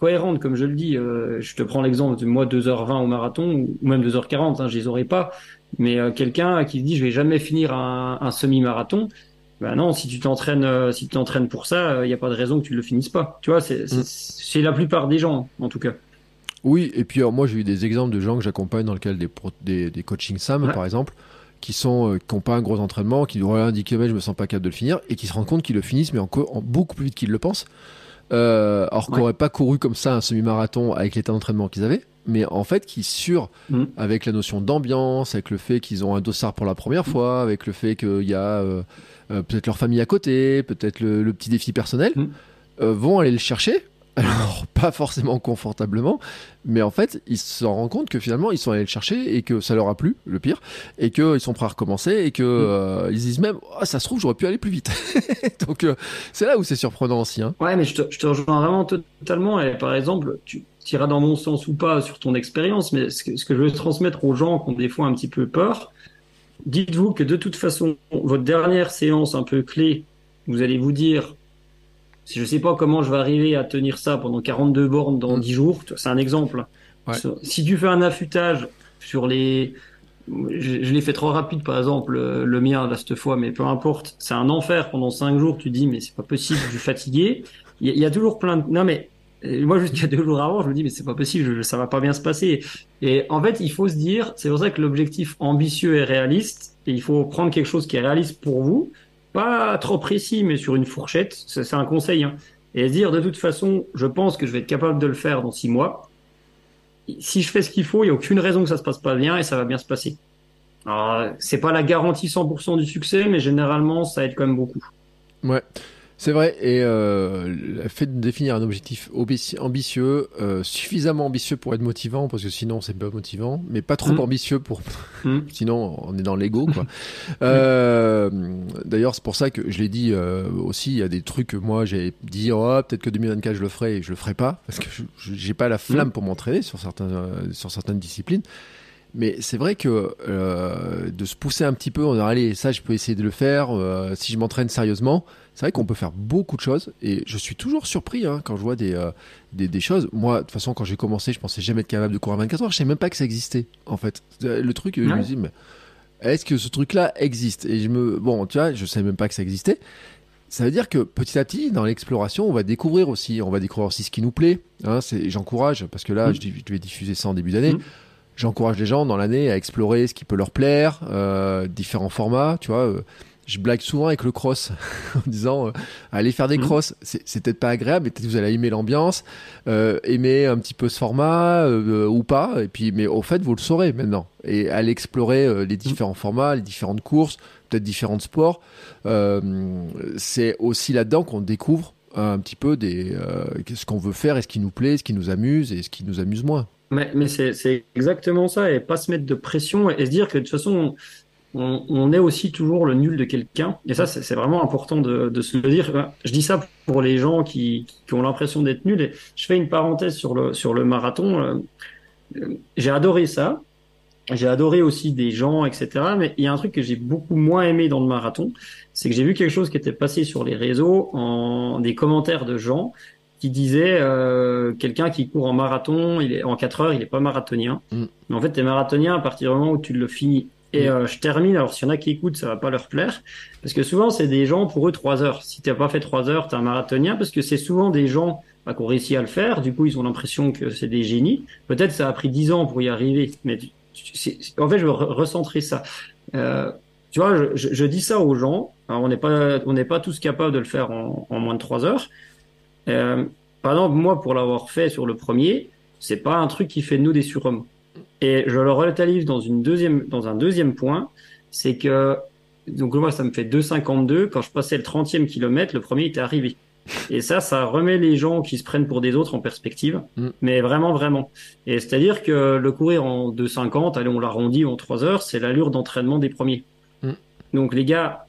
cohérente, comme je le dis. Euh, je te prends l'exemple de moi 2h20 au marathon ou même 2h40, hein, je les aurais pas. Mais euh, quelqu'un qui dit je vais jamais finir un, semi-marathon, ben non, si tu t'entraînes, euh, si tu t'entraînes pour ça, il n'y a pas de raison que tu le finisses pas. Tu vois, c'est mm. la plupart des gens, en tout cas. Oui, et puis moi j'ai eu des exemples de gens que j'accompagne dans le cadre des, des, des coaching SAM, par exemple, qui sont qui n'ont pas un gros entraînement, qui disent voilà 10 km, je me sens pas capable de le finir, et qui se rendent compte qu'ils le finissent, mais en, beaucoup plus vite qu'ils le pensent. euh, alors qu'on n'aurait pas couru comme ça un semi-marathon avec l'état d'entraînement qu'ils avaient, mais en fait qui sur Mm. avec la notion d'ambiance, avec le fait qu'ils ont un dossard pour la première fois, avec le fait qu'il y a euh, euh, peut-être leur famille à côté, peut-être le, le petit défi personnel, Mm. euh, vont aller le chercher. Alors, pas forcément confortablement, mais en fait, ils se rendent compte que finalement, ils sont allés le chercher et que ça leur a plu, le pire, et qu'ils sont prêts à recommencer et que euh, ils disent même, ah, ça se trouve, j'aurais pu aller plus vite. Donc, euh, c'est là où c'est surprenant aussi. Hein. Ouais, mais je te, je te rejoins vraiment totalement. Et par exemple, tu iras dans mon sens ou pas sur ton expérience, mais ce que, ce que je veux transmettre aux gens qui ont des fois un petit peu peur, dites-vous que de toute façon, votre dernière séance un peu clé, vous allez vous dire, si je sais pas comment je vais arriver à tenir ça pendant 42 bornes dans Mm. 10 jours, tu vois, c'est un exemple. Ouais. Si tu fais un affûtage sur les, je, je l'ai fait trop rapide, par exemple, euh, le mien, là, cette fois, mais peu importe. C'est un enfer pendant cinq jours. Tu dis, mais c'est pas possible, je suis fatigué. Il y, a- il y a toujours plein de, non, mais, euh, moi, jusqu'à deux jours avant, je me dis, mais c'est pas possible, je- ça va pas bien se passer. Et en fait, il faut se dire, c'est pour ça que l'objectif ambitieux est réaliste, et il faut prendre quelque chose qui est réaliste pour vous, pas trop précis, mais sur une fourchette. C'est un conseil, hein. Et dire, de toute façon, je pense que je vais être capable de le faire dans six mois. Si je fais ce qu'il faut, il n'y a aucune raison que ça se passe pas bien et ça va bien se passer. Alors, c'est pas la garantie 100% du succès, mais généralement, ça aide quand même beaucoup. Ouais, c'est vrai. Et euh, le fait de définir un objectif ambitieux, euh, suffisamment ambitieux pour être motivant, parce que sinon c'est pas motivant, mais pas trop Mm. ambitieux pour, Mm. sinon on est dans l'ego, quoi. euh, D'ailleurs, c'est pour ça que je l'ai dit euh, aussi. Il y a des trucs que moi j'ai dit, oh, peut-être que 2024 je le ferai et je le ferai pas, parce que j'ai pas la flamme pour m'entraîner sur certains, euh, sur certaines disciplines. Mais c'est vrai que euh, de se pousser un petit peu, on dit allez, ça je peux essayer de le faire euh, si je m'entraîne sérieusement. C'est vrai qu'on peut faire beaucoup de choses et je suis toujours surpris hein, quand je vois des, euh, des, des choses. Moi, de toute façon, quand j'ai commencé, je pensais jamais être capable de courir 24 heures. Je savais même pas que ça existait en fait. Le truc, je me dis, mais est-ce que ce truc-là existe? Et je me, bon, tu vois, je savais même pas que ça existait. Ça veut dire que petit à petit, dans l'exploration, on va découvrir aussi, on va découvrir aussi ce qui nous plaît. Hein, j'encourage parce que là, Mm. je, je vais diffuser ça en début d'année. Mm. J'encourage les gens dans l'année à explorer ce qui peut leur plaire, euh, différents formats. Tu vois, euh, je blague souvent avec le cross en disant euh, allez faire des Mhm. cross. C'est, peut-être pas agréable, mais peut-être que vous allez aimer l'ambiance, euh, aimer un petit peu ce format euh, ou pas. Et puis, mais au fait, vous le saurez maintenant et allez explorer les différents formats, les différentes courses, peut-être différents sports. C'est aussi là-dedans qu'on découvre un petit peu des ce qu'on veut faire et ce qui nous plaît, ce qui nous amuse et ce qui nous amuse moins. Mais, mais c'est, c'est exactement ça, et pas se mettre de pression et se dire que de toute façon, on, on est aussi toujours le nul de quelqu'un. Et ça, c'est, vraiment important de, de se le dire. Je dis ça pour les gens qui, qui ont l'impression d'être nuls. Et je fais une parenthèse sur le, sur le marathon. Euh, euh, J'ai adoré ça. J'ai adoré aussi des gens, etc. Mais il y a un truc que j'ai beaucoup moins aimé dans le marathon, c'est que j'ai vu quelque chose qui était passé sur les réseaux en des commentaires de gens qui disaient euh, quelqu'un qui court en marathon, il est en 4 heures, il est pas marathonien. Mm. Mais en fait, t'es marathonien à partir du moment où tu le finis. Et Mm. euh, je termine. Alors, s'il y en a qui écoutent, ça va pas leur plaire, parce que souvent c'est des gens pour eux 3 heures. Si t'as pas fait 3 heures, t'es un marathonien, parce que c'est souvent des gens bah, qui ont réussi à le faire. Du coup, ils ont l'impression que c'est des génies. Peut-être ça a pris 10 ans pour y arriver, mais tu- tu- en fait, je veux re- recentrer ça. Euh, tu vois, je, je, je dis ça aux gens. Alors, on n'est pas, on n'est pas tous capables de le faire en, en moins de 3 heures. Euh, par exemple, moi, pour l'avoir fait sur le premier, c'est pas un truc qui fait de nous des surhommes. Et je le relativise dans une deuxième, dans un deuxième point, c'est que, donc moi, ça me fait 2,52. Quand je passais le 30e kilomètre, le premier était arrivé. Et ça, ça remet les gens qui se prennent pour des autres en perspective. Mm. Mais vraiment, vraiment. Et c'est-à-dire que le courir en 2,50, allez, on l'arrondit en 3 heures, c'est l'allure d'entraînement des premiers. Mm. Donc les gars,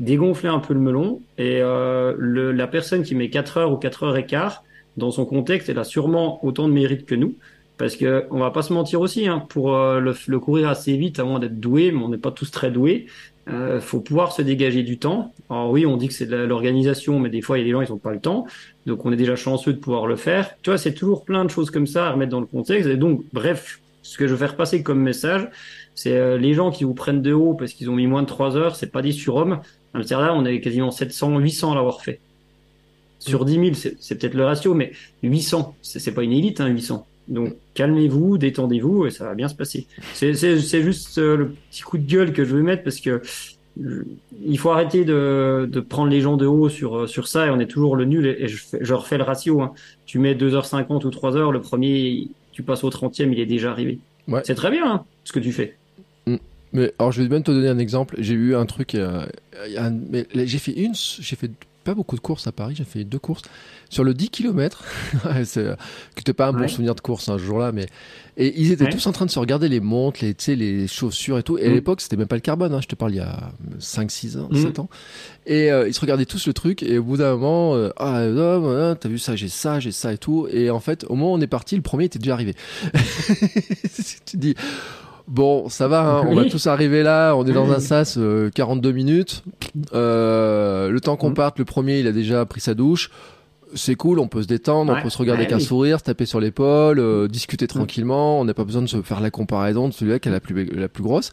dégonflez un peu le melon et euh, le, la personne qui met 4 heures ou 4 heures et quart, dans son contexte, elle a sûrement autant de mérite que nous. Parce que on va pas se mentir aussi, hein, pour euh, le, le courir assez vite, avant d'être doué, mais on n'est pas tous très doués, euh, faut pouvoir se dégager du temps. Alors oui, on dit que c'est de l'organisation, mais des fois il y a des gens ils ont pas le temps, donc on est déjà chanceux de pouvoir le faire. Tu vois, c'est toujours plein de choses comme ça à remettre dans le contexte. Et donc, bref, ce que je veux faire passer comme message, c'est euh, les gens qui vous prennent de haut parce qu'ils ont mis moins de 3 heures, c'est pas des surhommes. Là, on est quasiment 700, 800 à l'avoir fait. Sur 10 000, c'est peut-être le ratio, mais 800, c'est c'est pas une élite, hein, 800. Donc calmez-vous, détendez-vous et ça va bien se passer. C'est juste euh, le petit coup de gueule que je veux mettre parce que il faut arrêter de, de, prendre les gens de haut sur, sur ça et on est toujours le nul et, je, je, refais le ratio. Hein. Tu mets 2h50 ou 3h, le premier, tu passes au 30e, il est déjà arrivé. Ouais. C'est très bien hein, ce que tu fais. Mm. Mais alors je vais même te donner un exemple. J'ai eu un truc, euh, j'ai fait une, j'ai fait pas beaucoup de courses à Paris, j'ai fait deux courses. Sur le 10 km, c'était pas un bon souvenir de course un jour-là, mais. Et ils étaient tous en train de se regarder les montres, les, les chaussures et tout. Et à mm. l'époque, c'était même pas le carbone, hein, je te parle il y a 5, 6 ans, 7 mm. ans. Et euh, ils se regardaient tous le truc, et au bout d'un moment, euh, ah, euh, t'as vu ça, j'ai ça, j'ai ça et tout. Et en fait, au moment où on est parti, le premier était déjà arrivé. tu dis, Bon, ça va, hein, on va tous arriver là, on est dans un sas 42 minutes. Euh, le temps qu'on mm. parte, le premier, il a déjà pris sa douche. C'est cool, on peut se détendre, on peut se regarder avec un sourire, se taper sur l'épaule, euh, discuter mm. tranquillement. On n'a pas besoin de se faire la comparaison de celui-là qui a la plus, la plus grosse.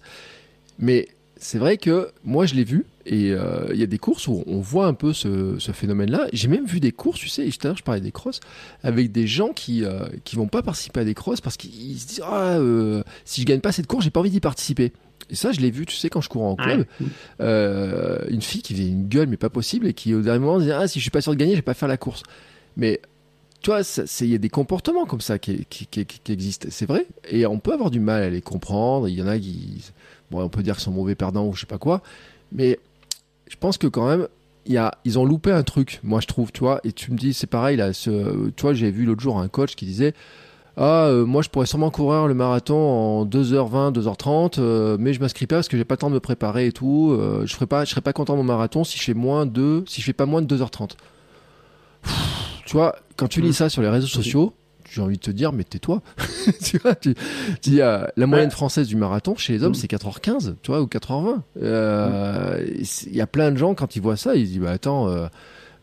Mais c'est vrai que moi, je l'ai vu. Et euh, il y a des courses où on voit un peu ce, phénomène-là. J'ai même vu des courses, tu sais, tout à l'heure je parlais des crosses, avec des gens qui euh, qui vont pas participer à des crosses parce qu'ils se disent ah euh, si je gagne pas cette course, j'ai pas envie d'y participer. Et ça, je l'ai vu, tu sais, quand je cours en club, une fille qui avait une gueule mais pas possible et qui au dernier moment disait ah si je suis pas sûr de gagner, je vais pas faire la course. Mais tu vois, il y a des comportements comme ça qui, qui, qui, qui existent, c'est vrai, et on peut avoir du mal à les comprendre. Il y en a qui, bon, on peut dire qu'ils sont mauvais perdants ou je sais pas quoi, mais je pense que quand même, y a, ils ont loupé un truc, moi je trouve, tu vois. Et tu me dis, c'est pareil, là, ce, tu vois, j'ai vu l'autre jour un coach qui disait Ah, euh, moi je pourrais sûrement courir le marathon en 2h20, 2h30, euh, mais je m'inscris pas parce que j'ai pas le temps de me préparer et tout. Euh, je ferai pas, je pas content de mon marathon si je fais moins de, si je fais pas moins de 2h30. tu vois, quand tu lis mmh. ça sur les réseaux sociaux, j'ai envie de te dire, mais tais-toi. tu vois, tu, tu la moyenne française du marathon chez les hommes, mm. c'est 4h15, tu vois, ou 4h20. Euh, il y a plein de gens, quand ils voient ça, ils disent, bah attends, euh,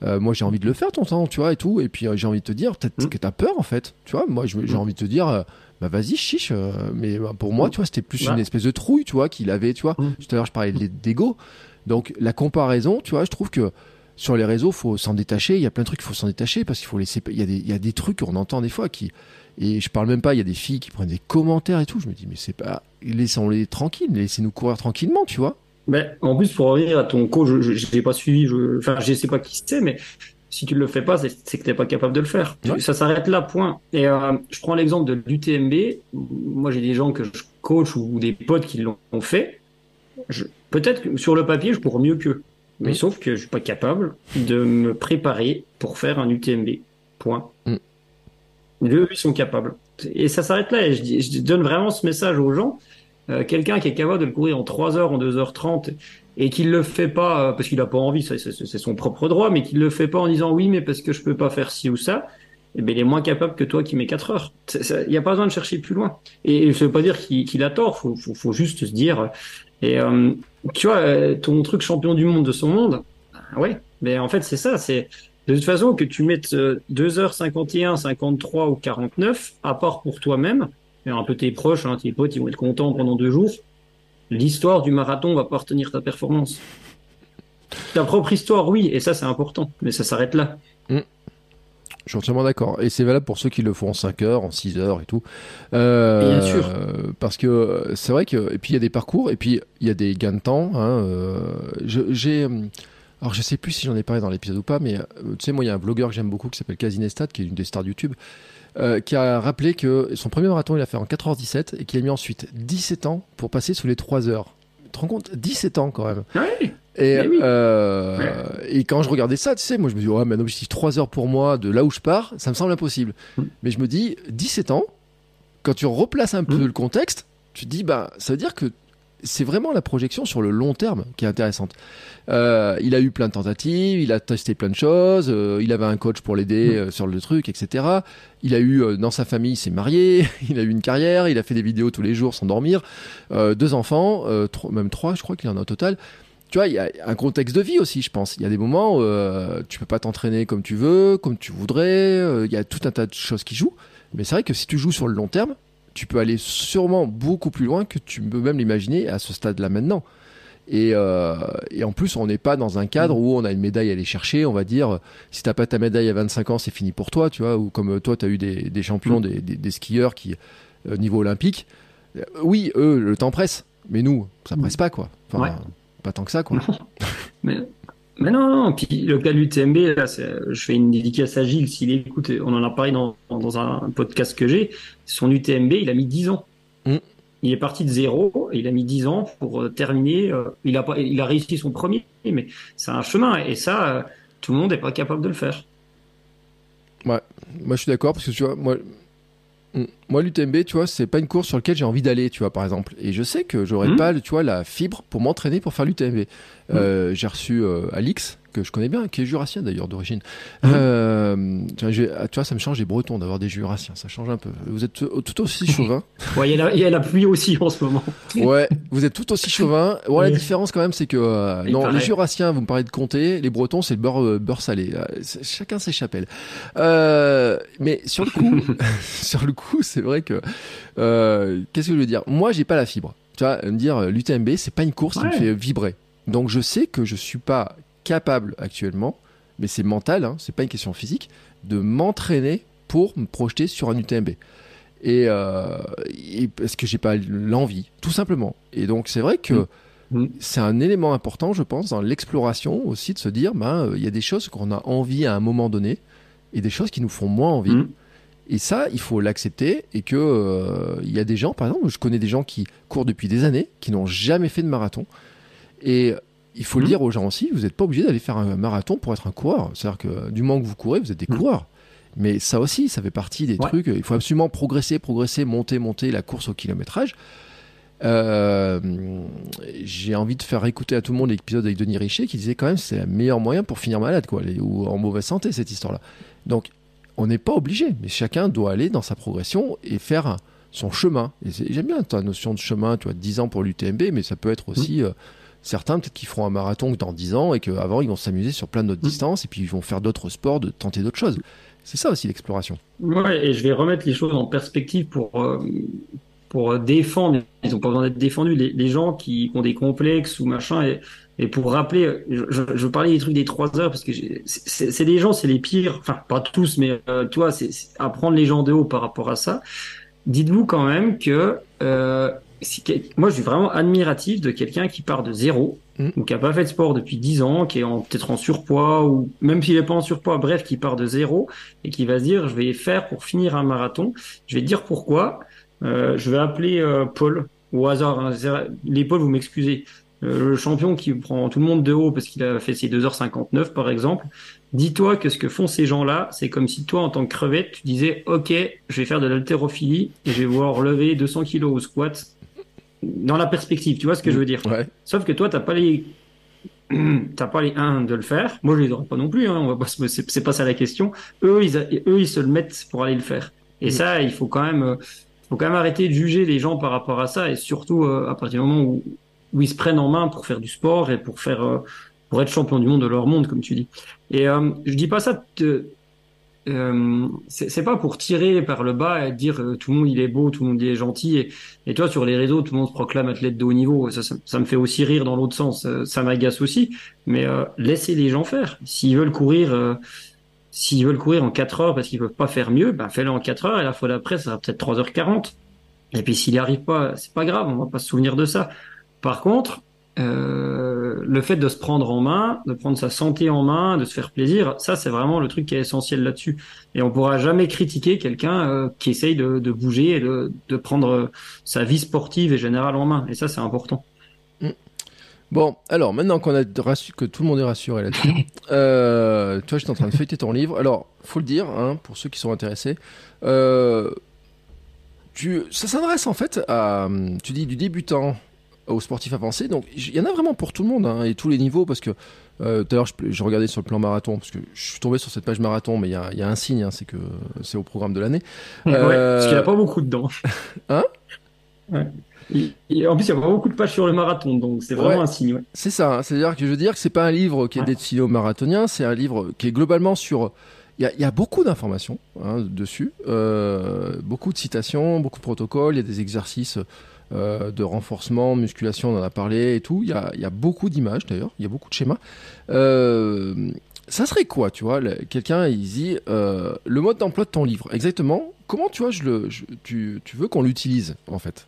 euh, moi j'ai envie de le faire ton temps, tu vois, et tout. Et puis j'ai envie de te dire, peut-être mm. que t'as peur en fait, tu vois. Moi j'ai mm. envie de te dire, bah vas-y, chiche. mais bah, pour moi, tu vois, c'était plus une espèce de trouille, tu vois, qu'il avait, tu vois. Tout à l'heure, je parlais d'ego. Donc la comparaison, tu vois, je trouve que sur les réseaux, faut s'en détacher. Il y a plein de trucs, il faut s'en détacher parce qu'il faut laisser. Il y, a des, il y a des trucs qu'on entend des fois qui. Et je parle même pas, il y a des filles qui prennent des commentaires et tout. Je me dis, mais c'est pas. Laissons-les tranquilles, laissez-nous courir tranquillement, tu vois. Mais en plus, pour revenir à ton coach, je n'ai pas suivi, je, enfin, je sais pas qui c'est, mais si tu ne le fais pas, c'est que tu n'es pas capable de le faire. Ça s'arrête là, point. Et euh, je prends l'exemple de l'UTMB. Moi, j'ai des gens que je coach ou des potes qui l'ont fait. Peut-être que sur le papier, je cours mieux qu'eux. Mais sauf que je suis pas capable de me préparer pour faire un UTMB. Point. Mm. Eux, ils sont capables. Et ça s'arrête là. Et je, je, donne vraiment ce message aux gens. Euh, quelqu'un qui est capable de le courir en 3 heures, en 2h30, et qui le fait pas euh, parce qu'il a pas envie, c'est son propre droit, mais qui le fait pas en disant oui, mais parce que je peux pas faire ci ou ça, eh bien, il est moins capable que toi qui mets 4 heures. Il n'y a pas besoin de chercher plus loin. Et, ça veut pas dire qu'il a tort. Faut, faut, faut, juste se dire. Et euh, tu vois, euh, ton truc champion du monde de son monde, ah ouais, mais en fait, c'est ça. C'est de toute façon que tu mettes 2h51, 53 ou 49, à part pour toi-même, et un peu tes proches, hein, tes potes, ils vont être contents pendant deux jours. L'histoire du marathon va pas retenir ta performance. Ta propre histoire, oui, et ça, c'est important, mais ça s'arrête là. Mm. Je suis entièrement d'accord. Et c'est valable pour ceux qui le font en 5 heures, en 6 heures et tout. Euh, Bien sûr. Parce que c'est vrai que. Et puis il y a des parcours, et puis il y a des gains de temps. Hein, euh, j'ai. Alors je sais plus si j'en ai parlé dans l'épisode ou pas, mais euh, tu sais, moi il y a un blogueur que j'aime beaucoup qui s'appelle Casinestat, qui est une des stars de YouTube, qui a rappelé que son premier marathon il a fait en 4h17 et qu'il a mis ensuite 17 ans pour passer sous les 3 heures. Tu te rends compte 17 ans quand même. Oui. Et, euh, et quand je regardais ça, tu sais, moi je me dis, ouais, mais un objectif 3 heures pour moi de là où je pars, ça me semble impossible. Mm. Mais je me dis, 17 ans, quand tu replaces un peu mm. le contexte, tu te dis, bah, ça veut dire que c'est vraiment la projection sur le long terme qui est intéressante. Euh, il a eu plein de tentatives, il a testé plein de choses, euh, il avait un coach pour l'aider mm. euh, sur le truc, etc. Il a eu dans sa famille, il s'est marié, il a eu une carrière, il a fait des vidéos tous les jours sans dormir, deux enfants, même trois, je crois qu'il en a au total tu vois, il y a un contexte de vie aussi, je pense. Il y a des moments où tu peux pas t'entraîner comme tu veux, comme tu voudrais. Il y a tout un tas de choses qui jouent. Mais c'est vrai que si tu joues sur le long terme, tu peux aller sûrement beaucoup plus loin que tu peux même l'imaginer à ce stade-là maintenant. Et, euh, et, en plus, on n'est pas dans un cadre où on a une médaille à aller chercher. On va dire, si t'as pas ta médaille à 25 ans, c'est fini pour toi, tu vois. Ou comme toi, tu as eu des, des champions, des, des, des, skieurs qui, niveau olympique, oui, eux, le temps presse. Mais nous, ça presse pas, quoi. Enfin, Pas tant que ça, quoi. mais, mais non, non. Puis le cas de l'UTMB, là, je fais une dédicace à Gilles. S'il écoute, on en a parlé dans, dans un podcast que j'ai. Son UTMB, il a mis 10 ans. Mm. Il est parti de zéro, il a mis 10 ans pour euh, terminer. Euh, il, a, il a réussi son premier, mais c'est un chemin. Et ça, euh, tout le monde n'est pas capable de le faire. Ouais, moi je suis d'accord parce que tu vois, moi, moi l'UTMB, tu vois, c'est pas une course sur laquelle j'ai envie d'aller, tu vois, par exemple. Et je sais que j'aurais mm. pas, tu vois, la fibre pour m'entraîner pour faire l'UTMB. j'ai reçu Alix, que je connais bien, qui est jurassien d'ailleurs d'origine. Mmh. Euh, tu, vois, ça me change les Bretons d'avoir des jurassiens, ça change un peu. Vous êtes tout aussi chauvin. ouais, il y, a la pluie aussi en ce moment. ouais, vous êtes tout aussi chauvin. Ouais, la différence quand même, c'est que euh, non, les jurassiens, vous me parlez de comté, les Bretons, c'est le beurre, euh, beurre salé. Chacun ses chapelles. mais sur le coup, sur le coup, c'est vrai que qu'est-ce que je veux dire? Moi, j'ai pas la fibre. Tu vois, me dire l'UTMB, c'est pas une course qui me fait vibrer. Donc je sais que je suis pas capable actuellement, mais c'est mental, hein, c'est pas une question physique, de m'entraîner pour me projeter sur un UTMB. Et, euh, parce que j'ai pas l'envie, tout simplement. Et donc c'est vrai que mm. Mm. c'est un élément important, je pense, dans l'exploration aussi de se dire, ben il y a des choses qu'on a envie à un moment donné et des choses qui nous font moins envie. Mm. Et ça, il faut l'accepter et que euh, il y a des gens, par exemple, je connais des gens qui courent depuis des années, qui n'ont jamais fait de marathon. Et il faut le mhm. dire aux gens aussi, vous n'êtes pas obligé d'aller faire un marathon pour être un coureur. C'est-à-dire que du moment que vous courez, vous êtes des mhm. coureurs. Mais ça aussi, ça fait partie des trucs. Il faut absolument progresser, progresser, monter, monter la course au kilométrage. Euh, j'ai envie de faire écouter à tout le monde l'épisode avec Denis Richer qui disait quand même c'est le meilleur moyen pour finir malade quoi, ou en mauvaise santé cette histoire-là. Donc on n'est pas obligé, mais chacun doit aller dans sa progression et faire son chemin. J'aime bien ta notion de chemin, tu vois, 10 ans pour l'UTMB, mais ça peut être aussi euh, certains peut-être qu'ils feront un marathon dans 10 ans et qu'avant ils vont s'amuser sur plein d'autres mm. distances et puis ils vont faire d'autres sports, de tenter d'autres choses. C'est ça aussi l'exploration. Ouais, et je vais remettre les choses en perspective pour, euh, pour défendre, ils n'ont pas besoin d'être défendus, les, gens qui ont des complexes ou machin. Et, et pour rappeler, je, je, parlais des trucs des 3 heures parce que c'est des gens, c'est les pires, enfin pas tous, mais euh, tu vois, c'est apprendre les gens de haut par rapport à ça. Dites-vous quand même que euh, moi, je suis vraiment admiratif de quelqu'un qui part de zéro, mm. ou qui a pas fait de sport depuis 10 ans, qui est peut-être en surpoids, ou même s'il est pas en surpoids, bref, qui part de zéro, et qui va se dire, je vais faire pour finir un marathon. Je vais te dire pourquoi. Euh, je vais appeler euh, Paul, au hasard. Hein. Les Paul, vous m'excusez. Euh, le champion qui prend tout le monde de haut parce qu'il a fait ses 2h59 par exemple, dis-toi que ce que font ces gens-là, c'est comme si toi en tant que crevette, tu disais OK, je vais faire de l'haltérophilie et je vais voir lever 200 kilos au squat dans la perspective, tu vois ce que je veux dire? Sauf que toi, t'as pas les t'as pas les 1 de le faire. Moi, je les aurais pas non plus. Hein. On va pas, c'est pas ça la question. Eux, ils, eux, ils se le mettent pour aller le faire. Et ça, il faut quand même, euh, faut quand même arrêter de juger les gens par rapport à ça, et surtout euh, à partir du moment où, où ils se prennent en main pour faire du sport et pour faire, euh, pour être champion du monde de leur monde, comme tu dis. Et je dis pas ça euh, c'est pas pour tirer par le bas et dire euh, tout le monde il est beau, tout le monde il est gentil. Et, toi sur les réseaux, tout le monde se proclame athlète de haut niveau. Ça, ça, me fait aussi rire dans l'autre sens. Euh, ça, m'agace aussi. Mais laissez les gens faire. S'ils veulent courir, s'ils veulent courir en 4 heures parce qu'ils peuvent pas faire mieux, ben fais-le en 4 heures. Et la fois d'après, ça sera peut-être 3h40. Et puis s'il n'y arrive pas, c'est pas grave. On va pas se souvenir de ça. Par contre, euh, le fait de se prendre en main, de prendre sa santé en main, de se faire plaisir, ça c'est vraiment le truc qui est essentiel là-dessus. Et on pourra jamais critiquer quelqu'un euh, qui essaye de, bouger et de, prendre sa vie sportive et générale en main. Et ça c'est important. Mm. Bon, alors maintenant qu'on a que tout le monde est rassuré là-dessus, euh, toi j'étais en train de feuilleter ton livre. Alors, faut le dire, hein, pour ceux qui sont intéressés, tu, ça s'adresse en fait à, tu dis du débutant aux sportifs avancés. Donc il y en a vraiment pour tout le monde hein, et tous les niveaux parce que euh, tout à l'heure je, regardais sur le plan marathon parce que je suis tombé sur cette page marathon mais il y a, y a, un signe, hein, c'est que c'est au programme de l'année. Ouais, parce qu'il n'y a pas beaucoup dedans. hein? Ouais. en plus, il y a pas beaucoup de pages sur le marathon, donc c'est vraiment un signe. Ouais. C'est ça, hein. c'est-à-dire que je veux dire que c'est pas un livre qui est destiné aux marathoniens, c'est un livre qui est globalement sur. Il y a, y a, beaucoup d'informations hein, dessus, euh, beaucoup de citations, beaucoup de protocoles, il y a des exercices euh, de renforcement, musculation, on en a parlé et tout. Il y a, beaucoup d'images d'ailleurs, il y a beaucoup de schémas. Euh, ça serait quoi, tu vois Quelqu'un, il dit euh, le mode d'emploi de ton livre? Exactement. Comment, tu vois, je le, tu, veux qu'on l'utilise en fait?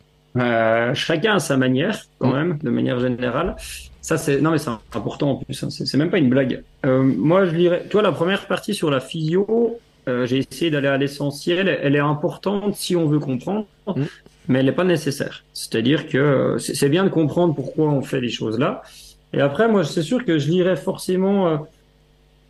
Chacun à sa manière, quand mm. même, de manière générale. Ça, c'est non, mais c'est important en plus. Hein. C'est même pas une blague. Moi, je dirais, toi, la première partie sur la physio, euh, j'ai essayé d'aller à l'essentiel. Elle est importante si on veut comprendre, mm. Mais elle n'est pas nécessaire. C'est-à-dire que euh, c'est bien de comprendre pourquoi on fait les choses là. Et après, moi, c'est sûr que je lirais forcément euh,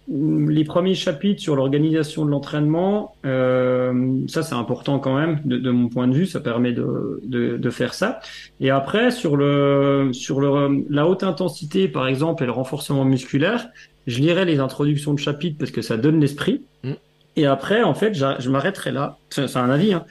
les premiers chapitres sur l'organisation de l'entraînement, euh, ça c'est important quand même de, de, mon point de vue, ça permet de, de, de, faire ça. Et après sur le sur le la haute intensité par exemple et le renforcement musculaire, je lirai les introductions de chapitres parce que ça donne l'esprit. Mm. Et après en fait je m'arrêterai là. C'est un avis. Hein.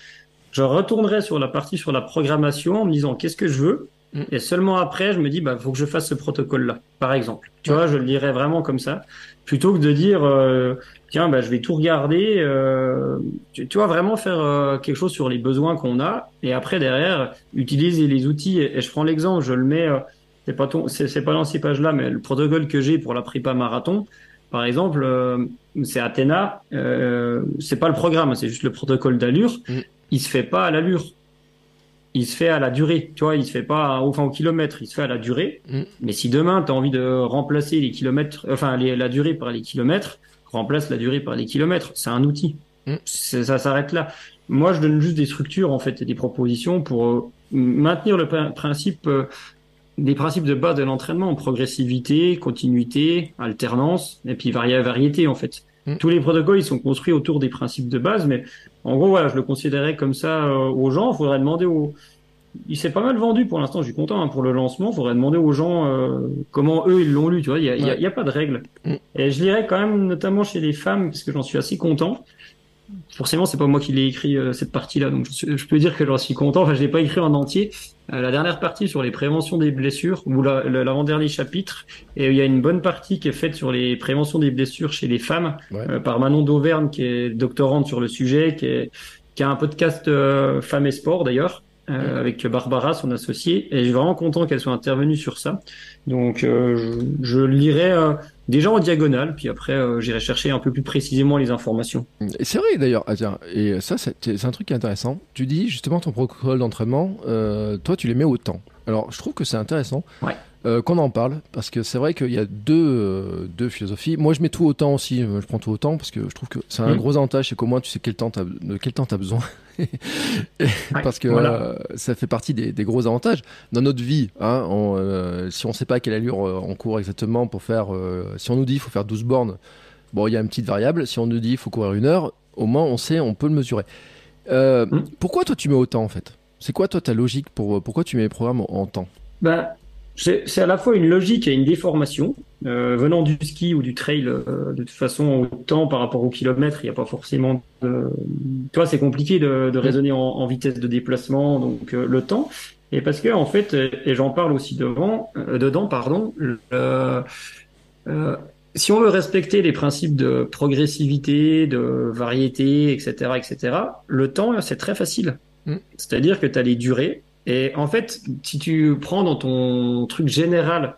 Je retournerai sur la partie sur la programmation en me disant qu'est-ce que je veux? Mm. Et seulement après, je me dis, bah, faut que je fasse ce protocole-là, par exemple. Tu vois, je le dirais vraiment comme ça plutôt que de dire euh, tiens bah, je vais tout regarder euh, tu, tu, vois vraiment faire euh, quelque chose sur les besoins qu'on a et après derrière utiliser les outils et, je prends l'exemple je le mets c'est pas ton c'est pas dans ces pages là mais le protocole que j'ai pour la prépa marathon par exemple c'est Athéna c'est pas le programme c'est juste le protocole d'allure mm. Il se fait pas à l'allure il se fait à la durée. Tu vois, il se fait pas au, enfin, au kilomètre, il se fait à la durée. Mm. Mais si demain, tu as envie de remplacer les kilomètres, enfin, la durée par les kilomètres, remplace la durée par les kilomètres. C'est un outil. Mm. Ça s'arrête là. Moi, je donne juste des structures, en fait, et des propositions pour euh, maintenir le principe, euh, des principes de base de l'entraînement, progressivité, continuité, alternance, et puis variété, en fait. Mm. Tous les protocoles, ils sont construits autour des principes de base, mais en gros, voilà, je le considérais comme ça euh, aux gens. Il faudrait demander aux. Il s'est pas mal vendu pour l'instant. Je suis content hein, pour le lancement. Il faudrait demander aux gens euh, comment eux ils l'ont lu. Tu vois, il y a, y a, pas de règle. Mm. Et je lirais quand même, notamment chez les femmes, parce que j'en suis assez content forcément, c'est pas moi qui l'ai écrit euh, cette partie-là, donc je, peux dire que j'en suis content. Enfin, je l'ai pas écrit en entier. Euh, la dernière partie sur les préventions des blessures, ou l'avant-dernier chapitre, et il y a une bonne partie qui est faite sur les préventions des blessures chez les femmes euh, par Manon d'Auvergne, qui est doctorante sur le sujet, qui, est, qui a un podcast Femmes et Sport d'ailleurs. avec Barbara, son associée, et je suis vraiment content qu'elle soit intervenue sur ça. Donc, je, je lirai déjà en diagonale, puis après euh, j'irai chercher un peu plus précisément les informations. C'est vrai d'ailleurs, ah, et ça c'est un truc qui est intéressant. Tu dis justement ton protocole d'entraînement, euh, toi tu les mets au temps. Alors je trouve que c'est intéressant. Ouais. Euh, qu'on en parle parce que c'est vrai qu'il y a deux, euh, deux philosophies. Moi, je mets tout au temps aussi. Je prends tout au temps parce que je trouve que c'est un mm. gros avantage, c'est qu'au moins tu sais quel temps de quel temps t'as besoin. parce que euh, ça fait partie des, des, gros avantages dans notre vie. Hein, on, si on sait pas quelle allure on court exactement pour faire, si on nous dit il faut faire 12 bornes, bon, il y a une petite variable. Si on nous dit il faut courir une heure, au moins on sait, on peut le mesurer. Mm. Pourquoi toi tu mets autant en fait? C'est quoi toi ta logique pour pourquoi tu mets les programmes en, en temps? Bah, c'est à la fois une logique et une déformation. Euh, venant du ski ou du trail, euh, de toute façon, au temps par rapport au kilomètre, il n'y a pas forcément de... Tu vois, c'est compliqué de, de raisonner en, en, vitesse de déplacement, donc euh, le temps. Et parce que, en fait, et j'en parle aussi devant, dedans, pardon, si on veut respecter les principes de progressivité, de variété, etc., etc., le temps, c'est très facile. Mm. C'est-à-dire que tu as les durées, et en fait, si tu prends dans ton truc général,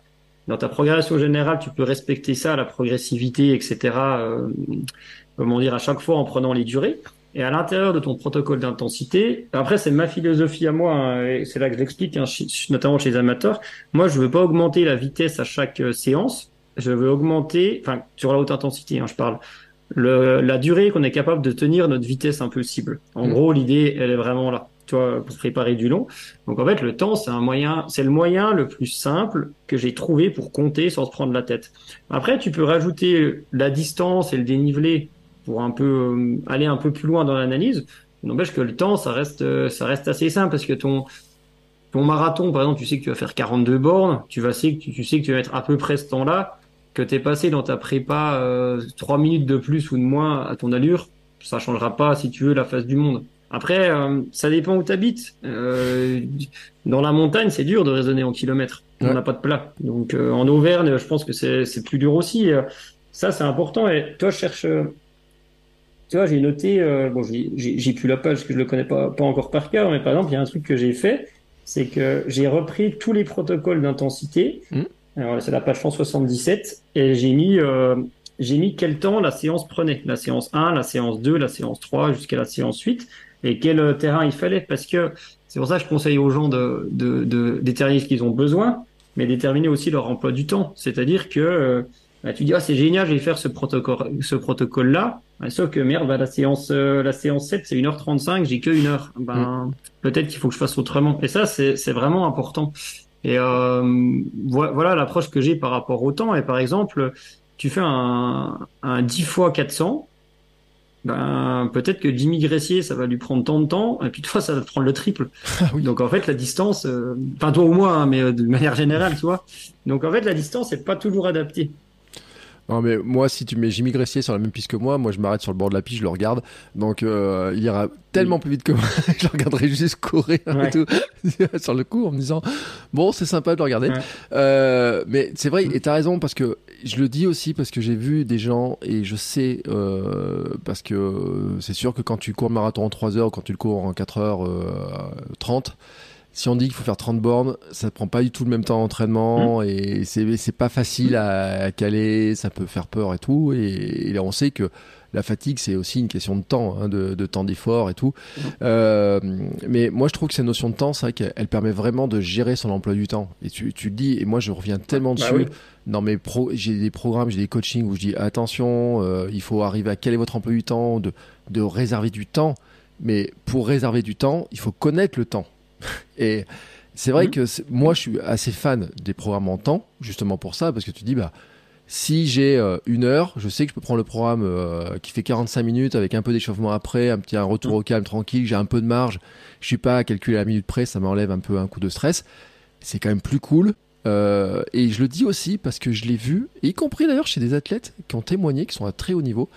dans ta progression générale, tu peux respecter ça, la progressivité, etc. Euh, comment dire, à chaque fois en prenant les durées. Et à l'intérieur de ton protocole d'intensité, après c'est ma philosophie à moi, hein, et c'est là que je l'explique, hein, notamment chez les amateurs. Moi, je veux pas augmenter la vitesse à chaque euh, séance. Je veux augmenter, enfin sur la haute intensité, hein, je parle. Le, la durée qu'on est capable de tenir notre vitesse un peu cible. En mmh. gros, l'idée, elle est vraiment là pour préparer du long. Donc en fait, le temps, c'est un moyen, c'est le moyen le plus simple que j'ai trouvé pour compter sans se prendre la tête. Après, tu peux rajouter la distance et le dénivelé pour un peu euh, aller un peu plus loin dans l'analyse. N'empêche que le temps, ça reste, ça reste assez simple parce que ton ton marathon, par exemple, tu sais que tu vas faire 42 bornes, tu vas sais que tu, sais que tu vas mettre à peu près ce temps-là, que tu es passé dans ta prépa euh, 3 minutes de plus ou de moins à ton allure, ça changera pas si tu veux la face du monde. Après, euh, ça dépend où tu habites. Euh, dans la montagne, c'est dur de raisonner en kilomètres. On n'a pas de plat. Donc euh, en Auvergne, je pense que c'est plus dur aussi. ça, c'est important. Et toi, je cherche. tu vois, j'ai noté. bon, j'ai plus la page parce que je le connais pas, pas encore par cœur. Mais par exemple, il y a un truc que j'ai fait, c'est que j'ai repris tous les protocoles d'intensité. Mmh. Alors c'est la page 177 et j'ai mis j'ai mis quel temps la séance prenait. La séance 1, la séance 2, la séance 3 jusqu'à la séance 8 et quel euh, terrain il fallait parce que C'est pour ça que je conseille aux gens de, de, de déterminer ce qu'ils ont besoin, mais déterminer aussi leur emploi du temps. C'est-à-dire que euh, bah, tu dis ah c'est génial, je vais faire ce protocole ce protocole là. sauf que merde, bah, la séance euh, la séance 7 c'est 1h35, j'ai que 1 heure. Ben mm. peut-être qu'il faut que je fasse autrement. Et ça c'est c'est vraiment important. Et euh, voilà l'approche que j'ai par rapport au temps. Et par exemple, tu fais un, un 10 fois 400, ben, peut-être que Jimmy Gressier, ça va lui prendre tant de temps, et puis toi, ça va te prendre le triple. Ah Donc en fait, la distance, euh, enfin toi ou moi, hein, mais euh, de manière générale, tu vois. Donc en fait, la distance n'est pas toujours adaptée. Non, mais moi, si tu mets Jimmy Gressier sur la même piste que moi, moi je m'arrête sur le bord de la piste, je le regarde. Donc euh, il ira tellement plus vite que moi. je le regarderai juste courir et tout sur le coup en me disant bon, c'est sympa de le regarder. Euh, mais c'est vrai, mm. et t'as raison parce que je le dis aussi parce que j'ai vu des gens et je sais euh, parce que c'est sûr que quand tu cours le marathon en 3 heures, quand tu le cours en 4 heures 30 si on dit qu'il faut faire 30 bornes, ça ne prend pas du tout le même temps d'entraînement mmh. et c'est pas facile à, caler, ça peut faire peur et tout. Et, là, on sait que la fatigue, c'est aussi une question de temps, hein, de, de, temps d'effort et tout. Mmh. Euh, mais moi, je trouve que cette notion de temps, c'est vrai qu'elle permet vraiment de gérer son emploi du temps. Et tu, tu dis, et moi, je reviens tellement bah dessus. Mes pro, j'ai des programmes, j'ai des coachings où je dis attention, euh, il faut arriver à caler votre emploi du temps, de, de réserver du temps. Mais pour réserver du temps, il faut connaître le temps. Et c'est vrai mmh. que moi, je suis assez fan des programmes en temps, justement pour ça, parce que tu dis, bah, si j'ai euh, une heure, je sais que je peux prendre le programme euh, qui fait 45 minutes avec un peu d'échauffement après, un petit un retour mmh. au calme tranquille, j'ai un peu de marge, je suis pas à calculer la minute près, ça m'enlève un peu un coup de stress. C'est quand même plus cool. Euh, et je le dis aussi parce que je l'ai vu, y compris d'ailleurs chez des athlètes qui ont témoigné, qui sont à très haut niveau,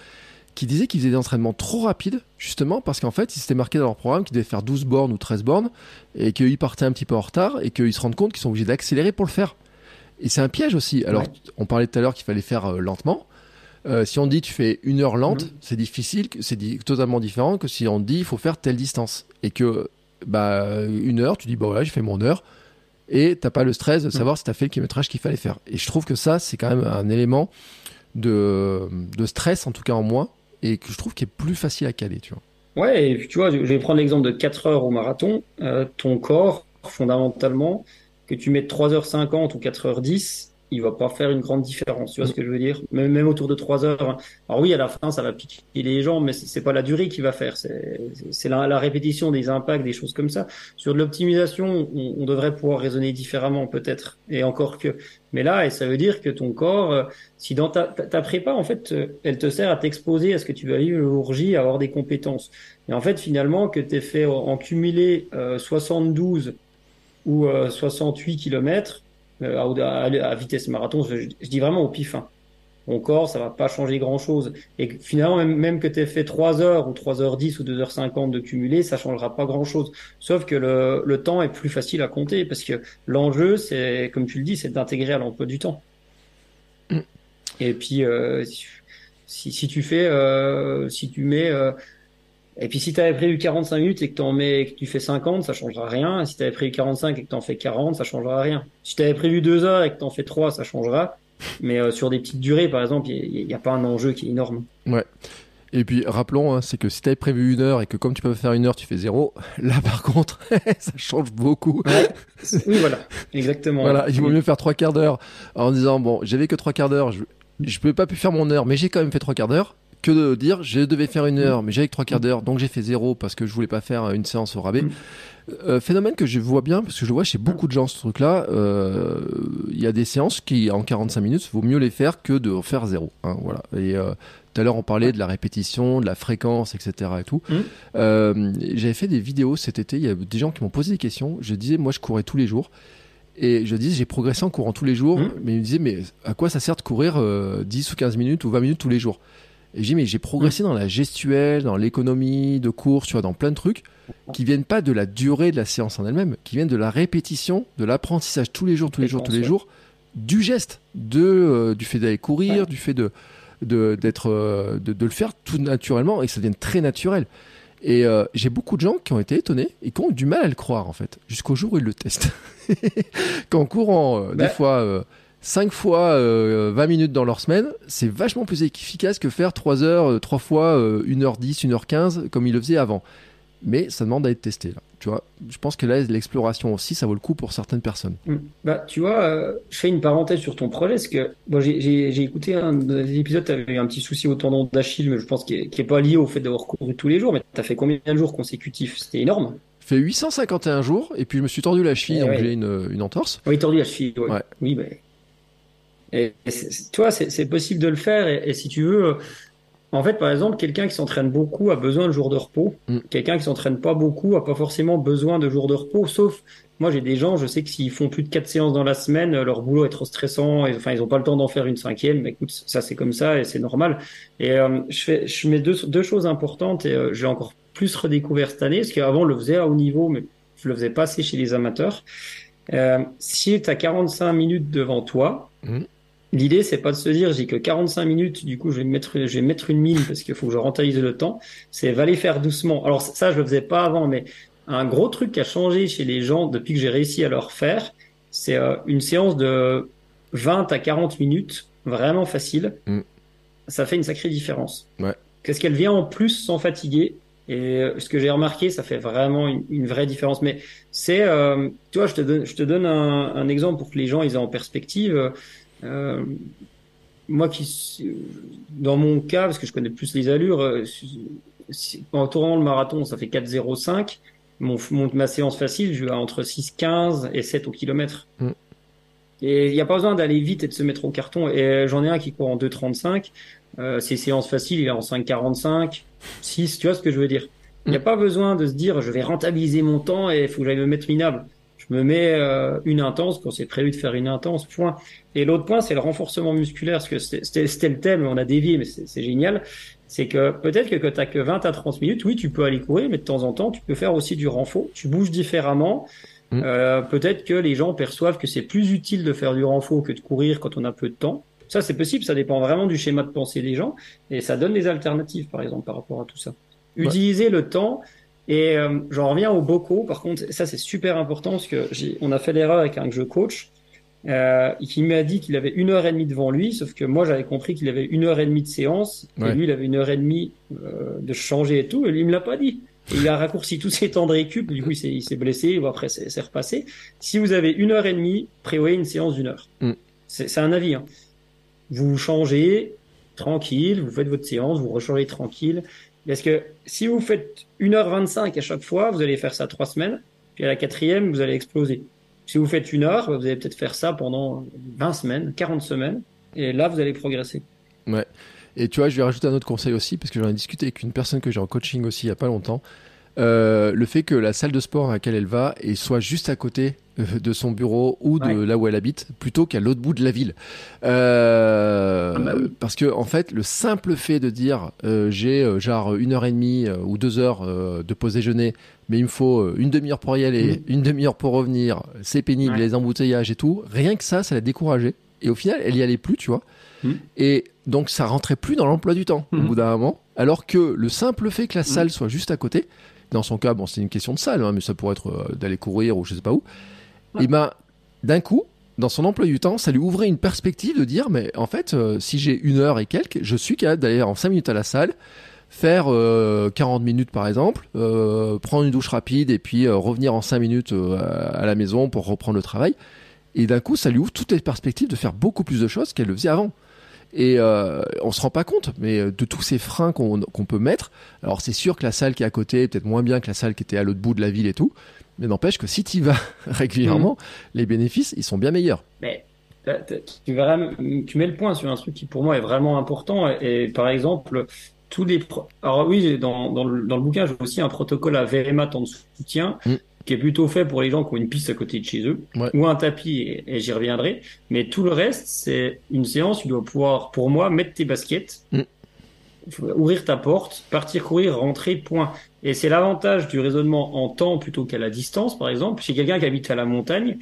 qui disaient qu'ils faisaient des entraînements trop rapides, justement parce qu'en fait, ils s'étaient marqués dans leur programme qu'ils devaient faire 12 bornes ou 13 bornes, et qu'ils partaient un petit peu en retard, et qu'ils se rendent compte qu'ils sont obligés d'accélérer pour le faire. Et c'est un piège aussi. Alors, on parlait tout à l'heure qu'il fallait faire euh, lentement. Euh, si on dit tu fais une heure lente, mm. c'est difficile, c'est totalement différent que si on dit il faut faire telle distance. Et que, bah, une heure, tu dis, bon voilà, j'ai fait mon heure, et t'as pas le stress de mm. savoir si tu as fait le kilométrage qu'il fallait faire. Et je trouve que ça, c'est quand même un élément de, de stress, en tout cas en moins, et que je trouve qu'il est plus facile à caler, tu vois. Ouais, et tu vois, je vais prendre l'exemple de 4 heures au marathon. Euh, ton corps, fondamentalement, que tu mettes 3h50 ou 4h10, il va pas faire une grande différence. Tu vois ce que je veux dire? Même, même autour de 3 heures. Hein. Alors oui, à la fin, ça va piquer les gens, mais c'est pas la durée qui va faire. C'est la, la, répétition des impacts, des choses comme ça. Sur de l'optimisation, on, on, devrait pouvoir raisonner différemment peut-être. Et encore que. Mais là, et ça veut dire que ton corps, euh, si dans ta, ta, prépa, en fait, euh, elle te sert à t'exposer à ce que tu vas vivre le jour J, à avoir des compétences. Et en fait, finalement, que tu fait en cumulé euh, 72 ou 68 euh, kilomètres, euh, à, vitesse marathon, je, dis vraiment au pif. Hein. Mon corps, ça va pas changer grand chose. Et finalement, même, que tu aies fait 3 heures ou 3 heures 10 ou 2 heures 50 de cumulé, ça changera pas grand chose. Sauf que le, le temps est plus facile à compter parce que l'enjeu, c'est, comme tu le dis, c'est d'intégrer à l'emploi du temps. Mm. Et puis, euh, si, si, tu fais, euh, si tu mets, euh, et puis si tu avais prévu 45 minutes et que, en mets, que tu fais 50, ça changera rien. Et si tu avais prévu 45 et que tu en fais 40, ça changera rien. Si tu avais prévu 2 heures et que tu en fais 3, ça changera. Mais euh, sur des petites durées, par exemple, il n'y a, pas un enjeu qui est énorme. Ouais. Et puis rappelons, hein, c'est que si tu avais prévu une heure et que comme tu peux faire une heure, tu fais zéro, là par contre, ça change beaucoup. Ouais. Oui, voilà, exactement. voilà, il vaut mieux faire trois quarts d'heure en disant, bon, j'avais que trois quarts d'heure, je ne peux pas pu faire mon heure, mais j'ai quand même fait trois quarts d'heure que de dire je devais faire une heure, mais j'avais que trois quarts d'heure, donc j'ai fait zéro parce que je voulais pas faire une séance au rabais. Mm. Euh, phénomène que je vois bien, parce que je vois chez beaucoup de gens ce truc-là, euh, il y a des séances qui, en 45 minutes, vaut mieux les faire que de faire zéro. Hein, voilà. Et euh, tout à l'heure, on parlait de la répétition, de la fréquence, etc. Et tout. Mm. J'avais fait des vidéos cet été, il y a des gens qui m'ont posé des questions. Je disais, moi, je courais tous les jours. Et je disais, j'ai progressé en courant tous les jours. Mm. Mais ils me disaient, mais à quoi ça sert de courir 10 ou 15 minutes ou 20 minutes tous les jours? Et j'ai mais j'ai progressé dans la gestuelle, dans l'économie de course, tu vois, dans plein de trucs qui viennent pas de la durée de la séance en elle-même, qui viennent de la répétition, de l'apprentissage tous les jours, tous les jours, tous les jours, du geste, de euh, du fait d'aller courir, du fait de de d'être euh, de, de, le faire tout naturellement et que ça devienne très naturel. Et euh, j'ai beaucoup de gens qui ont été étonnés et qui ont eu du mal à le croire en fait, jusqu'au jour où ils le testent. Qu'en courant des bah fois 5 fois 20 euh, minutes dans leur semaine, c'est vachement plus efficace que faire 3 heures, 3 euh, fois 1h10, euh, 1h15 comme ils le faisaient avant. Mais ça demande à être testé là. tu vois. Je pense que là, l'exploration aussi, ça vaut le coup pour certaines personnes. Mm. Bah, tu vois, euh, je fais une parenthèse sur ton projet, parce que bon, j'ai écouté un des épisodes, tu avais eu un petit souci au tendon d'Achille, mais je pense qu'il n'est pas lié au fait d'avoir couru tous les jours, mais tu as fait combien de jours consécutifs? C'était énorme. fait 851 jours, et puis je me suis tordu la cheville, eh donc j'ai une, une, entorse. Oui, tordu la cheville, ouais. oui. mais et, tu vois, c'est possible de le faire, et, et si tu veux en fait, par exemple, quelqu'un qui s'entraîne beaucoup a besoin de jours de repos. Mm. Quelqu'un qui s'entraîne pas beaucoup a pas forcément besoin de jours de repos, sauf moi j'ai des gens, je sais que s'ils font plus de quatre séances dans la semaine, leur boulot est trop stressant, et, enfin ils ont pas le temps d'en faire une cinquième. Mais écoute, ça c'est comme ça et c'est normal. Et euh, je fais, je mets deux, deux choses importantes et euh, j'ai encore plus redécouvert cette année, parce qu'avant je le faisais à haut niveau, mais je le faisais pas assez chez les amateurs. Euh, si tu as 45 minutes devant toi, mm. L'idée, c'est pas de se dire j'ai que 45 minutes, du coup je vais mettre, je vais mettre une mine parce qu'il faut que je rentabilise le temps. C'est va les faire doucement. Alors ça, je le faisais pas avant, mais un gros truc qui a changé chez les gens depuis que j'ai réussi à leur faire, c'est euh, une séance de 20 à 40 minutes, vraiment facile. Mm. Ça fait une sacrée différence. Ouais. Qu'est-ce qu'elle vient en plus sans fatiguer et euh, ce que j'ai remarqué, ça fait vraiment une, vraie différence. Mais c'est, euh, tu vois, je te donne, je te donne un, un, exemple pour que les gens ils aient en perspective. Euh, moi qui, dans mon cas, parce que je connais plus les allures, euh, en tournant le marathon, ça fait 4,05. Mon, mon, ma séance facile, je vais entre 6,15 et 7 au kilomètre. Mm. Et il n'y a pas besoin d'aller vite et de se mettre au carton. Et j'en ai un qui court en 2,35. Euh, ses séances faciles, il est en 5,45, 6, tu vois ce que je veux dire. Il n'y a mm. pas besoin de se dire, je vais rentabiliser mon temps et il faut que j'aille me mettre minable je me mets euh, une intense quand c'est prévu de faire une intense, point. Et l'autre point, c'est le renforcement musculaire, parce que c'était le thème, on a dévié, mais c'est génial. C'est que peut-être que quand tu que 20 à 30 minutes, oui, tu peux aller courir, mais de temps en temps, tu peux faire aussi du renfort. Tu bouges différemment. Mmh. Euh, peut-être que les gens perçoivent que c'est plus utile de faire du renfort que de courir quand on a peu de temps. Ça, c'est possible, ça dépend vraiment du schéma de pensée des gens, et ça donne des alternatives, par exemple, par rapport à tout ça. Utiliser le temps, et euh, j'en reviens au bocaux. Par contre, ça c'est super important parce que on a fait l'erreur avec un jeu coach euh, qui m'a dit qu'il avait une heure et demie devant lui, sauf que moi j'avais compris qu'il avait une heure et demie de séance et lui il avait une heure et demie euh, de changer et tout. Et lui il me l'a pas dit. il a raccourci tous ses temps de récup. Du coup il s'est blessé ou après c'est repassé. Si vous avez une heure et demie, prévoyez une séance d'une heure. Mm. C'est un avis. Hein. Vous changez tranquille, vous faites votre séance, vous rechangez tranquille. Parce que si vous faites 1h25 à chaque fois, vous allez faire ça trois semaines, puis à la quatrième, vous allez exploser. Si vous faites une heure, vous allez peut-être faire ça pendant 20 semaines, 40 semaines, et là, vous allez progresser. Ouais. Et tu vois, je vais rajouter un autre conseil aussi, parce que j'en ai discuté avec une personne que j'ai en coaching aussi il n'y a pas longtemps. Euh, le fait que la salle de sport à laquelle elle va et soit juste à côté euh, de son bureau ou de là où elle habite plutôt qu'à l'autre bout de la ville. Euh, ah bah Parce que en fait, le simple fait de dire euh, j'ai genre une heure et demie ou deux heures de pause déjeuner, mais il me faut une demi-heure pour y aller, mmh. une demi-heure pour revenir, c'est pénible, les embouteillages et tout. Rien que ça, ça l'a découragée. Et au final, elle y allait plus, tu vois. Mmh. Et donc ça rentrait plus dans l'emploi du temps au mmh. bout d'un moment. Alors que le simple fait que la salle soit juste à côté, dans son cas, bon, c'est une question de salle, hein, mais ça pourrait être euh, d'aller courir ou je sais pas où. Et ben, d'un coup, dans son emploi du temps, ça lui ouvrait une perspective de dire, mais en fait, euh, si j'ai une heure et quelques, je suis capable d'aller en cinq minutes à la salle, faire 40 euh, minutes par exemple, prendre une douche rapide et puis revenir en cinq minutes à la maison pour reprendre le travail. Et d'un coup, ça lui ouvre toutes les perspectives de faire beaucoup plus de choses qu'elle le faisait avant. Et euh, on se rend pas compte, mais euh, de tous ces freins qu'on peut mettre. Alors c'est sûr que la salle qui est à côté est peut-être moins bien que la salle qui était à l'autre bout de la ville et tout, mais n'empêche que si tu y vas régulièrement, mm. les bénéfices ils sont bien meilleurs. Mais tu tu mets le point sur un truc qui pour moi est vraiment important. Et, par exemple, tous les, alors oui, dans, dans, le, dans le bouquin, j'ai aussi un protocole à VMAT en soutien. Mm qui est plutôt fait pour les gens qui ont une piste à côté de chez eux, ou un tapis, et, j'y reviendrai. Mais tout le reste, c'est une séance, tu dois pouvoir, pour moi, mettre tes baskets, mm. ouvrir ta porte, partir courir, rentrer, point. Et c'est l'avantage du raisonnement en temps plutôt qu'à la distance, par exemple. Si quelqu'un qui habite à la montagne,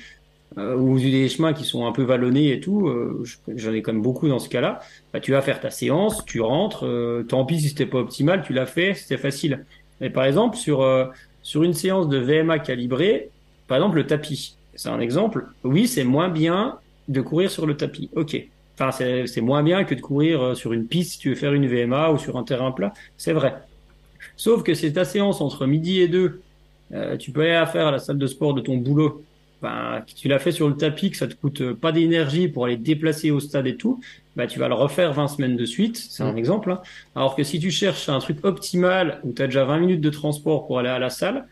euh, ou des chemins qui sont un peu vallonnés et tout, euh, j'en ai quand même beaucoup dans ce cas-là, bah, tu vas faire ta séance, tu rentres, euh, tant pis si c'était pas optimal, tu l'as fait, c'était facile. Et par exemple, sur euh, sur une séance de VMA calibrée, par exemple le tapis, c'est un exemple, oui, c'est moins bien de courir sur le tapis. Ok. Enfin, c'est moins bien que de courir euh, sur une piste si tu veux faire une VMA ou sur un terrain plat. C'est vrai. Sauf que c'est ta séance entre midi et deux euh, tu peux aller faire à la salle de sport de ton boulot. Ben, tu l'as fait sur le tapis, que ça te coûte pas d'énergie pour aller déplacer au stade et tout, bah, tu vas le refaire 20 semaines de suite. C'est un mm. exemple. Hein. Alors que si tu cherches un truc optimal où tu as déjà 20 minutes de transport pour aller à la salle,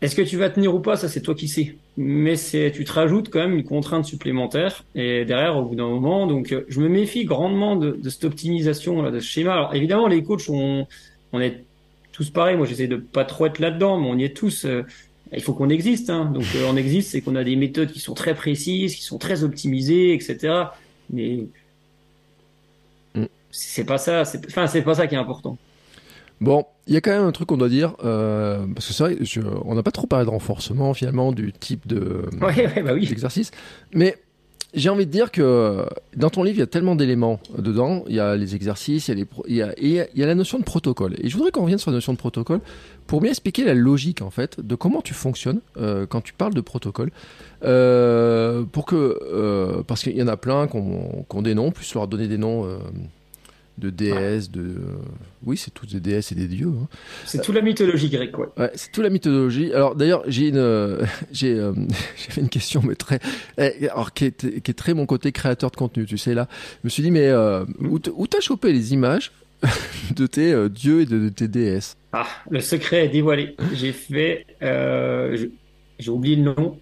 est-ce que tu vas tenir ou pas? Ça, c'est toi qui sais. Mais c'est, tu te rajoutes quand même une contrainte supplémentaire. Et derrière, au bout d'un moment, donc, euh, je me méfie grandement de, de cette optimisation là, de ce schéma. Alors évidemment, les coachs, on, on est tous pareils. Moi, j'essaie de pas trop être là-dedans, mais on y est tous. Euh, il faut qu'on existe. Hein. Donc, euh, on existe, c'est qu'on a des méthodes qui sont très précises, qui sont très optimisées, etc. Mais mm. c'est pas ça. C'est, enfin, c'est pas ça qui est important. Bon, il y a quand même un truc qu'on doit dire, euh, parce que c'est vrai, on n'a pas trop parlé de renforcement finalement, du type de bah oui. d'exercice, mais j'ai envie de dire que dans ton livre, il y a tellement d'éléments dedans. Il y a les exercices, il y a, il y a, la notion de protocole. Et je voudrais qu'on revienne sur la notion de protocole pour bien expliquer la logique en fait de comment tu fonctionnes euh, quand tu parles de protocole. Euh, pour que, euh, parce qu'il y en a plein qu'on qu noms, plus leur donner des noms de déesses, de. Oui, c'est tous des déesses et des dieux. Hein. C'est toute la mythologie grecque, ouais. ouais c'est toute la mythologie. Alors d'ailleurs, j'ai une, j'ai, euh, fait une question, mais très, eh, alors qui est, qui est, très mon côté créateur de contenu. Tu sais là, je me suis dit, mais euh, où t'as chopé les images de tes euh, dieux et de, tes déesses? Ah, le secret est dévoilé. J'ai fait, j'ai oublié le nom.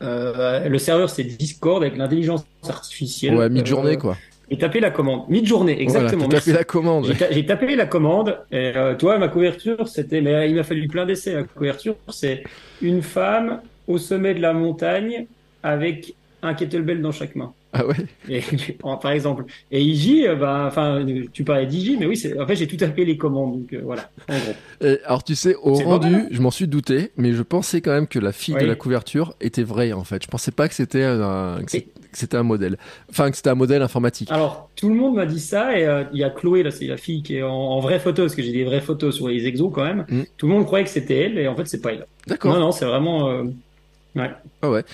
le serveur c'est Discord avec l'intelligence artificielle. Ouais, mi-journée quoi. J'ai tapé la commande. Mid-journée, exactement. J'ai tapé la commande. J'ai tapé la commande. Et euh, toi, ma couverture, c'était, mais euh, il m'a fallu plein d'essais. La couverture, c'est une femme au sommet de la montagne avec un kettlebell dans chaque main. Ah ouais? Et, par exemple. Et IJ, euh, bah, enfin, tu parlais d'IJ, mais oui, en fait, j'ai tout tapé les commandes, donc euh, voilà. En gros. alors tu sais, au rendu, hein. je m'en suis douté, mais je pensais quand même que la fille de la couverture était vraie en fait. Je pensais pas que c'était c'était un modèle, enfin que c'était un modèle informatique. Alors tout le monde m'a dit ça et euh, il y a Chloé là, c'est la fille qui est en, vraie photo parce que j'ai des vraies photos sur les exos quand même. Mm. Tout le monde croyait que c'était elle et en fait c'est pas elle. D'accord. Non non, c'est vraiment. Ouais. Ah ouais.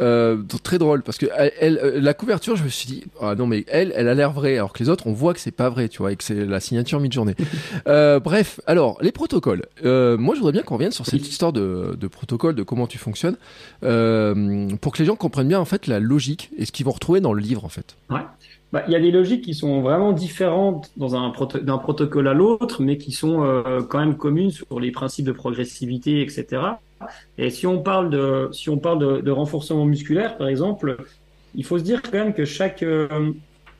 Euh, très drôle parce que elle, euh, la couverture, je me suis dit ah non mais elle, elle a l'air vraie alors que les autres on voit que c'est pas vrai, tu vois, et que c'est la signature mi-journée. euh, bref, alors les protocoles. Euh, moi, je voudrais bien qu'on revienne sur cette histoire de, de protocole, de comment tu fonctionnes, pour que les gens comprennent bien en fait la logique et ce qu'ils vont retrouver dans le livre en fait. Ouais. Bah, il y a des logiques qui sont vraiment différentes dans un d'un protocole à l'autre, mais qui sont euh, quand même communes sur les principes de progressivité, etc. Et si on parle de, si on parle de, renforcement musculaire, par exemple, il faut se dire quand même que chaque, euh,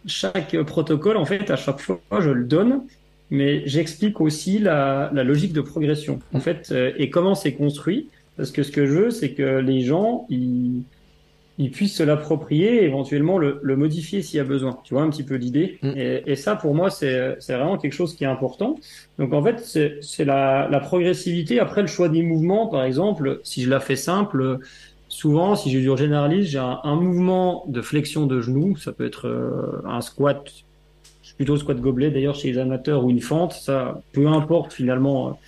chaque protocole, en fait, à chaque fois, je le donne, mais j'explique aussi la, la, logique de progression, en fait, euh, et comment c'est construit. Parce que ce que je veux, c'est que les gens, ils, ils puissent se l'approprier et éventuellement le, le modifier s'il y a besoin. Tu vois un petit peu l'idée. Mm. Et, et, ça, pour moi, c'est vraiment quelque chose qui est important. Donc en fait, c'est la, la, progressivité. Après, le choix des mouvements, par exemple, si je la fais simple, souvent, si je dure généralise, j'ai un, un, mouvement de flexion de genou. Ça peut être euh, un squat, plutôt squat gobelet d'ailleurs chez les amateurs ou une fente. Ça, peu importe finalement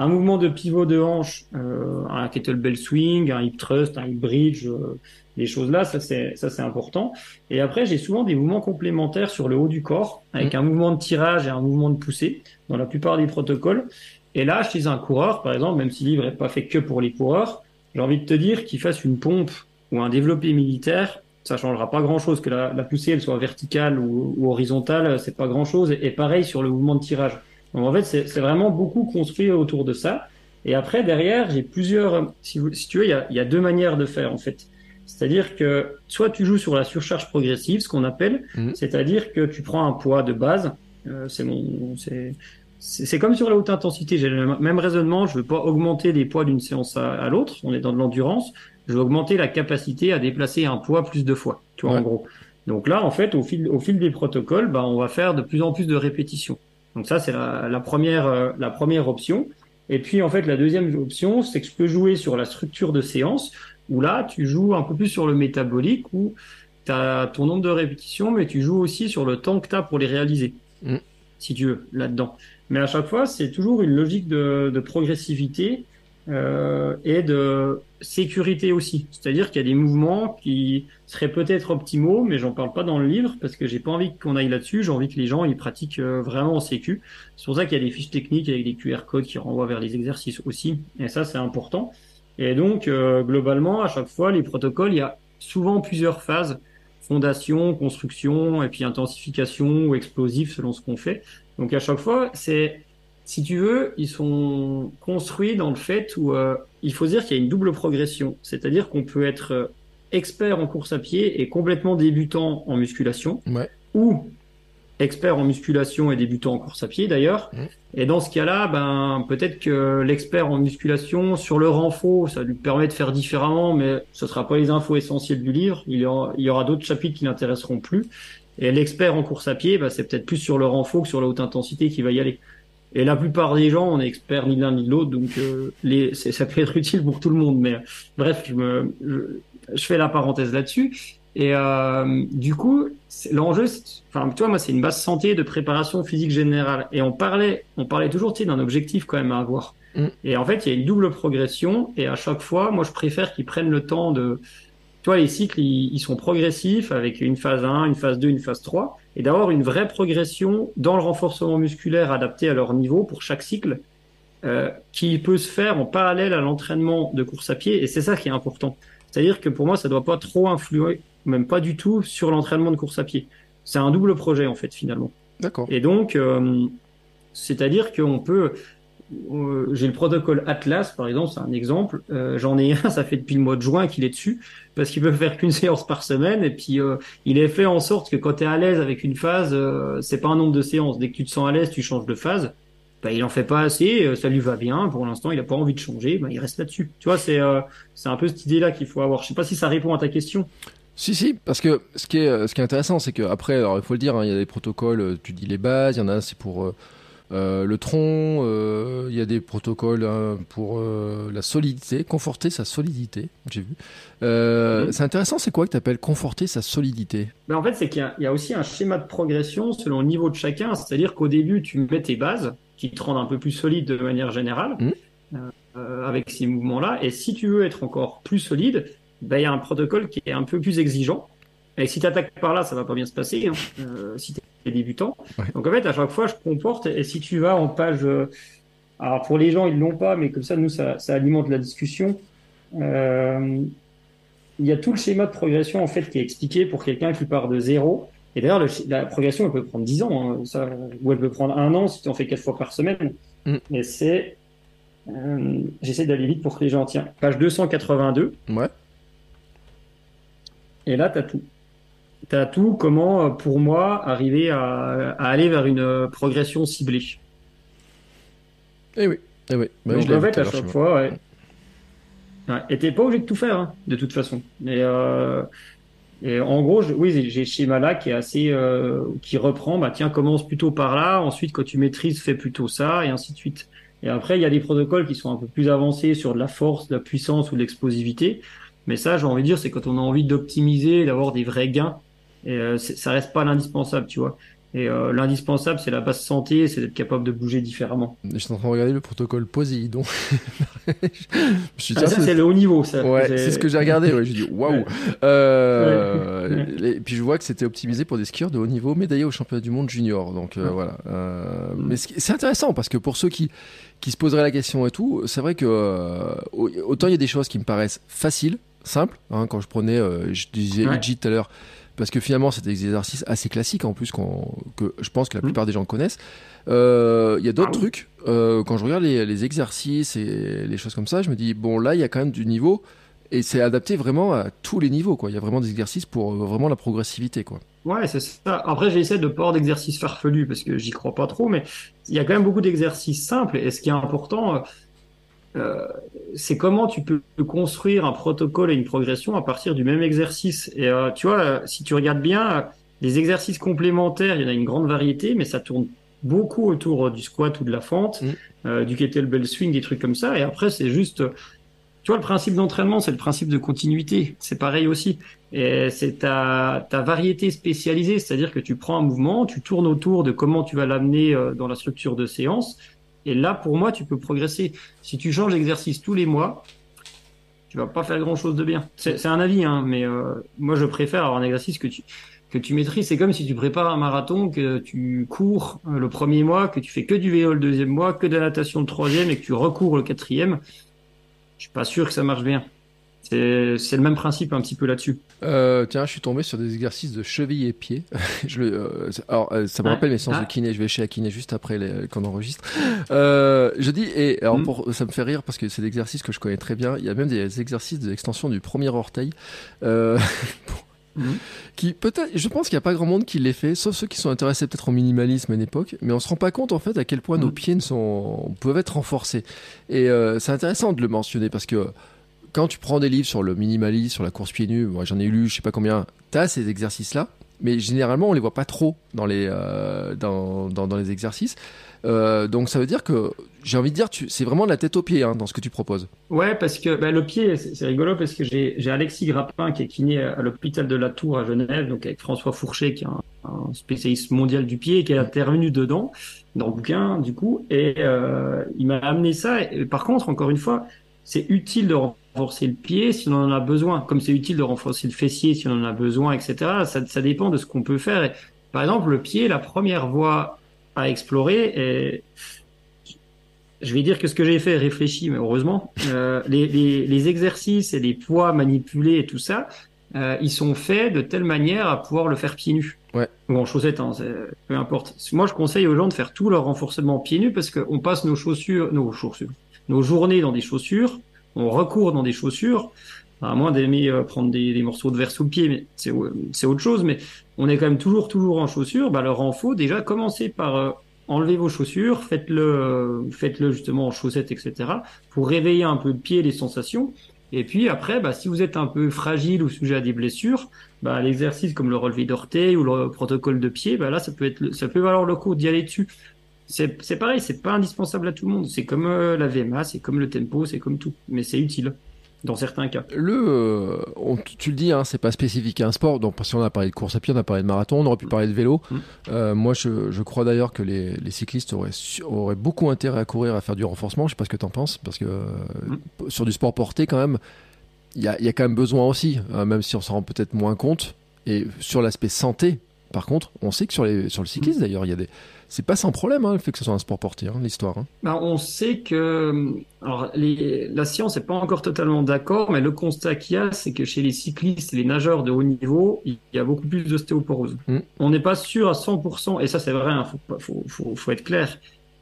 un mouvement de pivot de hanche, euh, un kettlebell swing, un hip thrust, un hip bridge, euh, les choses là, ça c'est ça c'est important. Et après, j'ai souvent des mouvements complémentaires sur le haut du corps, avec mmh. un mouvement de tirage et un mouvement de poussée dans la plupart des protocoles. Et là, chez un coureur, par exemple, même si le livre n'est pas fait que pour les coureurs, j'ai envie de te dire qu'il fasse une pompe ou un développé militaire, ça changera pas grand chose que la, la poussée elle soit verticale ou, ou horizontale, c'est pas grand chose. Et, et pareil sur le mouvement de tirage. Donc en fait, c'est vraiment beaucoup construit autour de ça. Et après, derrière, j'ai plusieurs. Si, si, tu veux, il y, a, il y, a, deux manières de faire en fait. C'est-à-dire que soit tu joues sur la surcharge progressive, ce qu'on appelle, mmh. c'est-à-dire que tu prends un poids de base. Euh, c'est mon, c'est c'est comme sur la haute intensité. J'ai le même raisonnement. Je veux pas augmenter les poids d'une séance à, à l'autre. On est dans de l'endurance. Je veux augmenter la capacité à déplacer un poids plus de fois. Tu vois, ouais. en gros. Donc là, en fait, au fil, au fil des protocoles, bah, on va faire de plus en plus de répétitions. Donc ça, c'est la, la, première, euh, la première option. Et puis, en fait, la deuxième option, c'est que je peux jouer sur la structure de séance, où là, tu joues un peu plus sur le métabolique, où tu as ton nombre de répétitions, mais tu joues aussi sur le temps que tu as pour les réaliser, mm. si tu veux, là-dedans. Mais à chaque fois, c'est toujours une logique de, de progressivité euh, et de sécurité aussi. C'est-à-dire qu'il y a des mouvements qui seraient peut-être optimaux, mais j'en parle pas dans le livre parce que j'ai pas envie qu'on aille là-dessus. J'ai envie que les gens ils pratiquent euh, vraiment en sécu. C'est pour ça qu'il y a des fiches techniques avec des QR codes qui renvoient vers les exercices aussi. Et ça, c'est important. Et donc, euh, globalement, à chaque fois, les protocoles, il y a souvent plusieurs phases fondation, construction, et puis intensification ou explosif selon ce qu'on fait. Donc à chaque fois, c'est si tu veux, ils sont construits dans le fait où euh, il faut dire qu'il y a une double progression. C'est-à-dire qu'on peut être euh, expert en course à pied et complètement débutant en musculation. Ouais. Ou expert en musculation et débutant en course à pied d'ailleurs. Mmh. Et dans ce cas-là, ben peut-être que l'expert en musculation sur le renfort, ça lui permet de faire différemment, mais ce sera pas les infos essentielles du livre. Il y aura, d'autres chapitres qui l'intéresseront plus. Et l'expert en course à pied, ben, c'est peut-être plus sur le renfort que sur la haute intensité qui va y aller. Et la plupart des gens, on est experts ni l'un ni l'autre, donc euh, les, ça peut être utile pour tout le monde. Mais bref, je, me, je, je fais la parenthèse là-dessus. Et euh, du coup, l'enjeu, enfin, tu vois, moi, c'est une base santé de préparation physique générale. Et on parlait, on parlait toujours, tu sais, d'un objectif quand même à avoir. Mm. Et en fait, il y a une double progression. Et à chaque fois, moi, je préfère qu'ils prennent le temps de, tu vois, les cycles, ils, ils, sont progressifs avec une phase 1, une phase 2, une phase 3, et d'avoir une vraie progression dans le renforcement musculaire adapté à leur niveau pour chaque cycle, euh, qui peut se faire en parallèle à l'entraînement de course à pied. Et c'est ça qui est important. C'est-à-dire que pour moi, ça doit pas trop influer, même pas du tout, sur l'entraînement de course à pied. C'est un double projet, en fait, finalement. D'accord. Et donc, euh, c'est-à-dire qu'on peut, j'ai le protocole Atlas, par exemple, c'est un exemple. Euh, J'en ai un, ça fait depuis le mois de juin qu'il est dessus, parce qu'il peut faire qu'une séance par semaine, et puis euh, il est fait en sorte que quand tu es à l'aise avec une phase, euh, c'est pas un nombre de séances. Dès que tu te sens à l'aise, tu changes de phase. Bah, il en fait pas assez, euh, ça lui va bien. Pour l'instant, il a pas envie de changer, bah, il reste là-dessus. Tu vois, c'est euh, un peu cette idée-là qu'il faut avoir. Je sais pas si ça répond à ta question. Si, si, parce que ce qui est, ce qui est intéressant, c'est qu'après, il faut le dire, hein, il y a des protocoles, tu dis les bases, il y en a, c'est pour euh, le tronc, euh, il y a des protocoles hein, pour euh, la solidité, conforter sa solidité, j'ai vu. Mhm. C'est intéressant, c'est quoi que tu appelles conforter sa solidité? Ben en fait, c'est qu'il y, y, a aussi un schéma de progression selon le niveau de chacun, c'est-à-dire qu'au début, tu mets tes bases qui te rendent un peu plus solide de manière générale Mmh. avec ces mouvements-là, et si tu veux être encore plus solide, ben, il y a un protocole qui est un peu plus exigeant. Et si tu attaques par là, ça va pas bien se passer. Hein, euh, si tu es débutant. Ouais. Donc en fait, à chaque fois, je comporte. Et si tu vas en page, euh, alors pour les gens, ils l'ont pas, mais comme ça, nous, ça, ça alimente la discussion. Euh, il y a tout le schéma de progression en fait qui est expliqué pour quelqu'un qui part de zéro. Et d'ailleurs, la progression, elle peut prendre 10 ans, hein, ça, ou elle peut prendre un an si tu en fais quatre fois par semaine. Mm. Et c'est, euh, j'essaie d'aller vite pour que les gens tiennent. Page 282. Ouais. Et là, tu as tout. Tu as tout comment, euh, pour moi, arriver à, à aller vers une euh, progression ciblée? Eh oui, eh oui. Bah, Donc, je en fait, à chaque fois, ouais. ouais. Et t'es pas obligé de tout faire, hein, de toute façon. Et, euh, et en gros, je, oui, j'ai ce schéma-là qui est assez, euh, qui reprend, bah tiens, commence plutôt par là, ensuite, quand tu maîtrises, fais plutôt ça, et ainsi de suite. Et après, il y a des protocoles qui sont un peu plus avancés sur de la force, de la puissance ou de l'explosivité. Mais ça, j'ai envie de dire, c'est quand on a envie d'optimiser, d'avoir des vrais gains. Et euh, ça reste pas l'indispensable, tu vois. Et euh, l'indispensable, c'est la base santé, c'est d'être capable de bouger différemment. Je suis en train de regarder le protocole Poséidon. je suis ah, ça, c'est le haut niveau, ça. Ouais, c'est ce que j'ai regardé. Ouais, j'ai dit waouh. Ouais. Euh, ouais. Et puis je vois que c'était optimisé pour des skieurs de haut niveau, médaillés au championnat du monde junior. Donc euh, voilà. Euh, mais c'est intéressant parce que pour ceux qui qui se poseraient la question et tout, c'est vrai que autant il y a des choses qui me paraissent faciles, simples. Hein, quand je prenais, je disais. Iji tout à l'heure parce que finalement c'est des exercices assez classiques en plus que je pense que la plupart des gens connaissent. Euh, Il y a d'autres Ah trucs, euh, quand je regarde les, les exercices et les choses comme ça, je me dis, bon là il y a quand même du niveau et c'est adapté vraiment à tous les niveaux. Quoi. Il y a vraiment des exercices pour euh, vraiment la progressivité. Quoi. Ouais, c'est ça. Après, j'essaie de pas avoir d'exercices farfelus parce que j'y crois pas trop, mais il y a quand même beaucoup d'exercices simples. Et ce qui est important, euh, c'est comment tu peux construire un protocole et une progression à partir du même exercice. Et euh, tu vois, si tu regardes bien, les exercices complémentaires, il y en a une grande variété, mais ça tourne beaucoup autour euh, du squat ou de la fente, Mm. euh, du kettlebell swing, des trucs comme ça. Et après, c'est juste, tu vois, le principe d'entraînement, c'est le principe de continuité. C'est pareil aussi. Et c'est ta, ta variété spécialisée, c'est-à-dire que tu prends un mouvement, tu tournes autour de comment tu vas l'amener euh, dans la structure de séance. Et là, pour moi, tu peux progresser. Si tu changes d'exercice tous les mois, tu vas pas faire grand chose de bien. C'est un avis, hein, mais euh, moi, je préfère avoir un exercice que tu que tu maîtrises. C'est comme si tu prépares un marathon, que tu cours euh, le premier mois, que tu fais que du vélo le deuxième mois, que de la natation le troisième et que tu recours le quatrième. Je suis pas sûr que ça marche bien. C'est le même principe un petit peu là-dessus. Euh, tiens, je suis tombé sur des exercices de cheville et pied. je, euh, alors, euh, ça me rappelle mes séances de ah. kiné. Je vais chez la kiné juste après qu'on enregistre. Je dis, et alors mm. pour, ça me fait rire parce que c'est des exercices que je connais très bien. Il y a même des exercices d'extension du premier orteil. Mm. qui peut-être, je pense qu'il n'y a pas grand monde qui les fait, sauf ceux qui sont intéressés peut-être au minimalisme à une époque, mais on se rend pas compte en fait à quel point nos mm. pieds ne sont, peuvent être renforcés. Et c'est intéressant de le mentionner parce que quand tu prends des livres sur le minimalisme, sur la course pieds nus, j'en ai lu, je sais pas combien, tu as ces exercices-là, mais généralement on les voit pas trop dans les, euh, dans, dans, les exercices. Euh, donc ça veut dire que j'ai envie de dire, c'est vraiment de la tête aux pieds hein, dans ce que tu proposes. Ouais, parce que bah, le pied, c'est rigolo parce que j'ai Alexis Grappin qui est kiné à l'hôpital de la Tour à Genève, donc avec François Fourchet qui est un, spécialiste mondial du pied et qui est intervenu dedans dans le bouquin du coup, et euh, il m'a amené ça. Par contre, encore une fois, c'est utile de renforcer le pied si on en a besoin, comme c'est utile de renforcer le fessier si on en a besoin, etc. Ça, ça dépend de ce qu'on peut faire. par exemple, le pied, la première voie à explorer, je vais dire que ce que j'ai fait est réfléchi, mais heureusement, euh, les, les, les, exercices et les poids manipulés et tout ça, euh, ils sont faits de telle manière à pouvoir le faire pieds nus. Ouais. Ou en chaussettes, hein, peu importe. Moi, je conseille aux gens de faire tout leur renforcement pieds nus parce qu'on passe nos chaussures, nos chaussures, nos journées dans des chaussures on recourt dans des chaussures, à moins d'aimer euh, prendre des, morceaux de verre sous le pied, mais c'est autre chose, mais on est quand même toujours toujours en chaussures, bah en faut déjà commencer par euh, enlever vos chaussures, faites-le faites-le justement en chaussettes, etc. pour réveiller un peu le pied, les sensations. Et puis après, bah, si vous êtes un peu fragile ou sujet à des blessures, bah, l'exercice comme le relevé d'orteil ou le protocole de pied, bah, là, ça peut être, ça peut valoir le coup d'y aller dessus c'est pareil, c'est pas indispensable à tout le monde. C'est comme euh, la VMA, c'est comme le tempo, c'est comme tout. Mais c'est utile dans certains cas. Le, euh, tu le dis, hein, c'est pas spécifique à un sport. Donc, si on a parlé de course à pied, on a parlé de marathon, on aurait pu parler de vélo. Mm. Euh, moi, je, je crois d'ailleurs que les, les, cyclistes auraient, auraient beaucoup intérêt à courir, à faire du renforcement. Je sais pas ce que tu en penses, parce que mm. sur du sport porté, quand même, il y a, y a, quand même besoin aussi, même si on s'en rend peut-être moins compte. Et sur l'aspect santé, par contre, on sait que sur, les, sur le cyclisme, mm. d'ailleurs, il y a des c'est pas sans problème hein, le fait que ce soit un sport porté, hein, l'histoire. Hein. Ben, on sait que alors, les, la science n'est pas encore totalement d'accord, mais le constat qu'il y a, c'est que chez les cyclistes et les nageurs de haut niveau, il y a beaucoup plus d'ostéoporose. Mm. On n'est pas sûr à 100%, et ça c'est vrai, il faut, faut, faut, être clair,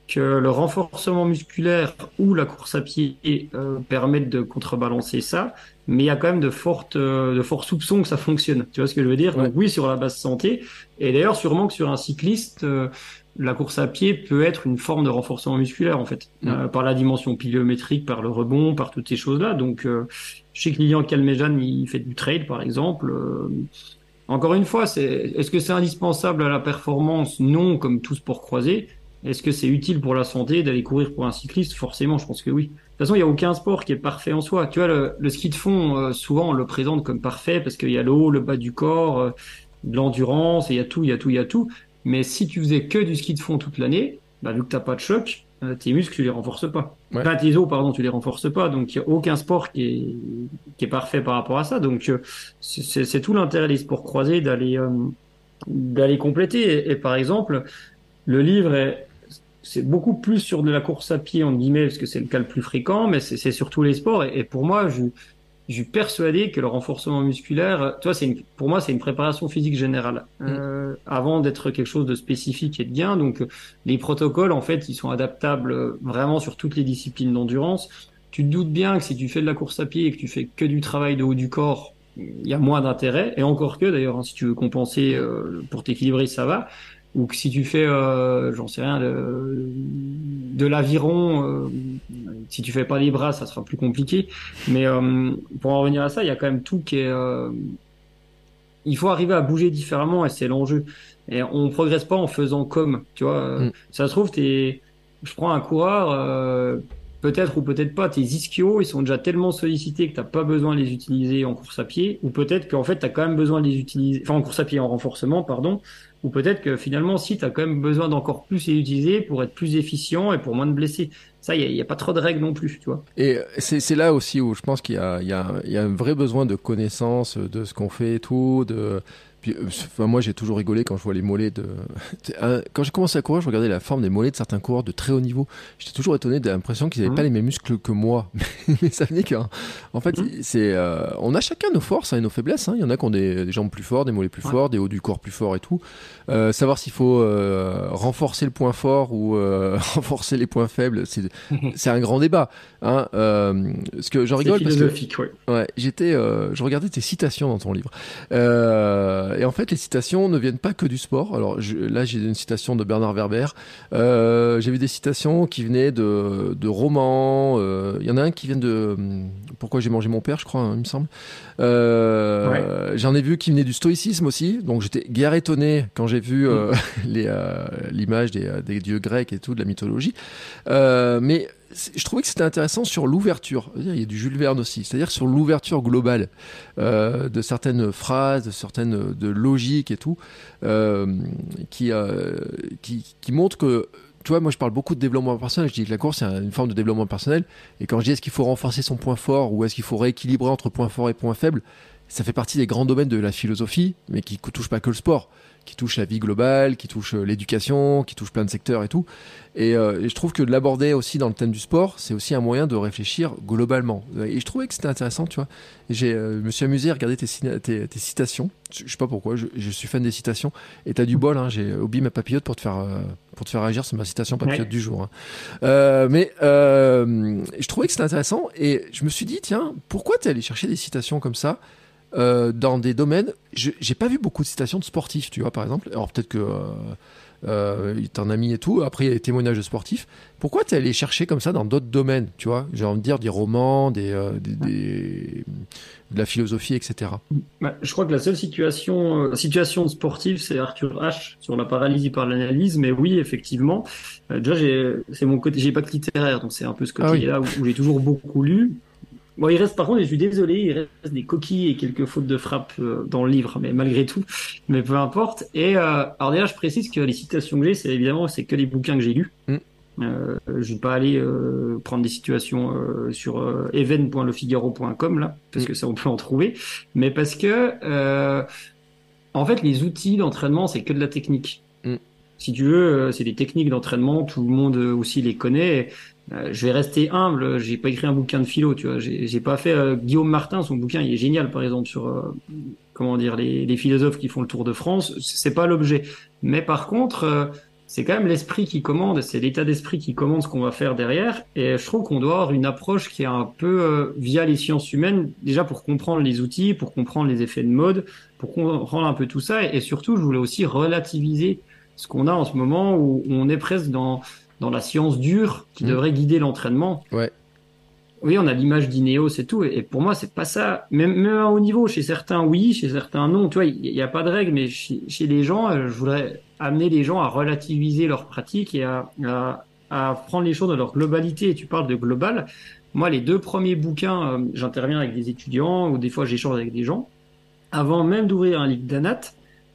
que le renforcement musculaire ou la course à pied euh, permettent de contrebalancer ça, mais il y a quand même de fortes, euh, de forts soupçons que ça fonctionne. Tu vois ce que je veux dire? Donc oui, sur la base santé, et d'ailleurs sûrement que sur un cycliste, euh, la course à pied peut être une forme de renforcement musculaire en fait, par la dimension pliométrique, par le rebond, par toutes ces choses-là. Donc, chez Client Calmejan, il fait du trade par exemple. Encore une fois, c'est est-ce que c'est indispensable à la performance? Non, comme tout sport croisé. Est-ce que c'est utile pour la santé d'aller courir pour un cycliste? Forcément, je pense que oui. De toute façon, il n'y a aucun sport qui est parfait en soi. Tu vois, le, ski de fond, souvent on le présente comme parfait parce qu'il y a le haut, le bas du corps, de l'endurance, il y a tout, il y a tout, il y a tout. Mais si tu faisais que du ski de fond toute l'année, bah, vu que t'as pas de choc, euh, tes muscles, tu les renforces pas. Enfin, tes os, pardon, tu les renforces pas. Donc, il n'y a aucun sport qui est, qui est parfait par rapport à ça. Donc, euh, c'est tout l'intérêt des sports croisés d'aller euh, d'aller compléter. Et, par exemple, le livre est c'est beaucoup plus sur de la course à pied, en guillemets, parce que c'est le cas le plus fréquent, mais c'est sur tous les sports. Et, et pour moi, je, je suis persuadé que le renforcement musculaire, toi, c'est pour moi, c'est une préparation physique générale mm. euh, avant d'être quelque chose de spécifique et de bien. Donc, les protocoles, en fait, ils sont adaptables vraiment sur toutes les disciplines d'endurance. Tu te doutes bien que si tu fais de la course à pied et que tu fais que du travail de haut du corps, il y a moins d'intérêt. Et encore que, d'ailleurs, hein, si tu veux compenser euh, pour t'équilibrer, ça va ou que si tu fais, euh, j'en sais rien, de, de l'aviron, euh, si tu fais pas les bras, ça sera plus compliqué. Mais euh, pour en revenir à ça, il y a quand même tout qui est. Il faut arriver à bouger différemment et c'est l'enjeu. Et on progresse pas en faisant comme, tu vois. Mm. Ça se trouve, t'es, je prends un coureur, peut-être ou peut-être pas, tes ischios, ils sont déjà tellement sollicités que tu n'as pas besoin de les utiliser en course à pied, ou peut-être qu'en fait, tu as quand même besoin de les utiliser, enfin en course à pied, en renforcement, pardon, ou peut-être que finalement, si, tu as quand même besoin d'encore plus les utiliser pour être plus efficient et pour moins de blessés. Ça, il n'y a, pas trop de règles non plus, tu vois. Et c'est là aussi où je pense qu'il y, y, y, a un vrai besoin de connaissance de ce qu'on fait et tout, de puis, euh, enfin, moi, j'ai toujours rigolé quand je vois les mollets de. quand j'ai commencé à courir, je regardais la forme des mollets de certains coureurs de très haut niveau. J'étais toujours étonné de l'impression qu'ils n'avaient pas mmh. les mêmes muscles que moi. Mais ça venait qu'en en fait, mmh. c'est, euh, on a chacun nos forces hein, et nos faiblesses. Hein. Il y en a qui ont des, jambes plus fortes, des mollets plus forts, des hauts du corps plus forts et tout. Euh, savoir s'il faut renforcer le point fort ou renforcer les points faibles, c'est, c'est un grand débat. Hein. parce que j'en rigole parce que. Ouais. ouais j'étais, je regardais tes citations dans ton livre. Euh, et en fait, les citations ne viennent pas que du sport. Alors là, j'ai une citation de Bernard Werber. Euh, j'ai vu des citations qui venaient de, de romans. Euh, il y en a un qui vient de Pourquoi j'ai mangé mon père, je crois, hein, il me semble. Euh, J'en ai vu qui venait du stoïcisme aussi. Donc j'étais guère étonné quand j'ai vu euh, mm. l'image des, des, dieux grecs et tout, de la mythologie. Mais je trouvais que c'était intéressant sur l'ouverture. Il y a du Jules Verne aussi, c'est-à-dire sur l'ouverture globale euh, de certaines phrases, de certaines de logiques et tout, euh, qui, euh, qui, montre que tu vois, moi je parle beaucoup de développement personnel. Je dis que la course c'est une forme de développement personnel. Et quand je dis est-ce qu'il faut renforcer son point fort ou est-ce qu'il faut rééquilibrer entre point fort et point faible, ça fait partie des grands domaines de la philosophie, mais qui ne touchent pas que le sport qui touche la vie globale, qui touche euh, l'éducation, qui touche plein de secteurs et tout. Euh, et, je trouve que de l'aborder aussi dans le thème du sport, c'est aussi un moyen de réfléchir globalement. Et je trouvais que c'était intéressant, tu vois. J'ai, euh, je me suis amusé à regarder tes, tes, citations. Je, sais pas pourquoi, je, suis fan des citations. Et t'as du bol, hein, j'ai oublié ma papillote pour te faire, pour te faire réagir sur ma citation papillote du jour. Hein. mais je trouvais que c'était intéressant et je me suis dit, tiens, pourquoi t'es allé chercher des citations comme ça? Euh, dans des domaines. J'ai pas vu beaucoup de citations de sportifs, tu vois, par exemple. Alors peut-être que euh, euh, t'en as mis et tout. Après, il y a des témoignages de sportifs. Pourquoi t'es allé chercher comme ça dans d'autres domaines, tu vois? J'ai envie de dire des romans, des, euh, des, de la philosophie, etc. Bah, je crois que la seule situation, situation sportive, c'est Arthur H. sur la paralysie par l'analyse. Mais oui, effectivement. déjà, c'est mon côté. J'ai pas de littéraire, donc c'est un peu ce ah côté-là où j'ai toujours beaucoup lu. Bon, il reste, par contre, je suis désolé, il reste des coquilles et quelques fautes de frappe euh, dans le livre, mais malgré tout, mais peu importe. Et euh, alors déjà, je précise que les citations que j'ai, c'est évidemment, c'est que les bouquins que j'ai lus. Mm. Euh, je vais pas aller euh, prendre des situations euh, sur even.lefigaro.com là, parce mm. que ça on peut en trouver, mais parce que en fait, les outils d'entraînement, c'est que de la technique. Mm. Si tu veux, c'est des techniques d'entraînement, tout le monde aussi les connaît. Euh, je vais rester humble. J'ai pas écrit un bouquin de philo, tu vois. J'ai pas fait euh, Guillaume Martin, son bouquin, il est génial, par exemple, sur euh, comment dire les, les, philosophes qui font le tour de France. C'est pas l'objet, mais par contre, c'est quand même l'esprit qui commande. C'est l'état d'esprit qui commande ce qu'on va faire derrière. Et je trouve qu'on doit avoir une approche qui est un peu via les sciences humaines, déjà pour comprendre les outils, pour comprendre les effets de mode, pour comprendre un peu tout ça. Et, et surtout, je voulais aussi relativiser ce qu'on a en ce moment où on est presque dans dans la science dure qui mmh. devrait guider l'entraînement. Ouais. Oui, on a l'image d'Ineos et tout, et, pour moi, c'est pas ça. Même, même à haut niveau, chez certains, oui, chez certains, non. Tu vois, il n'y a, pas de règle, mais chez, les gens, euh, je voudrais amener les gens à relativiser leurs pratiques et à, à, prendre les choses dans leur globalité. Et tu parles de global. Moi, les deux premiers bouquins, euh, j'interviens avec des étudiants ou des fois j'échange avec des gens. Avant même d'ouvrir un livre d'Anat,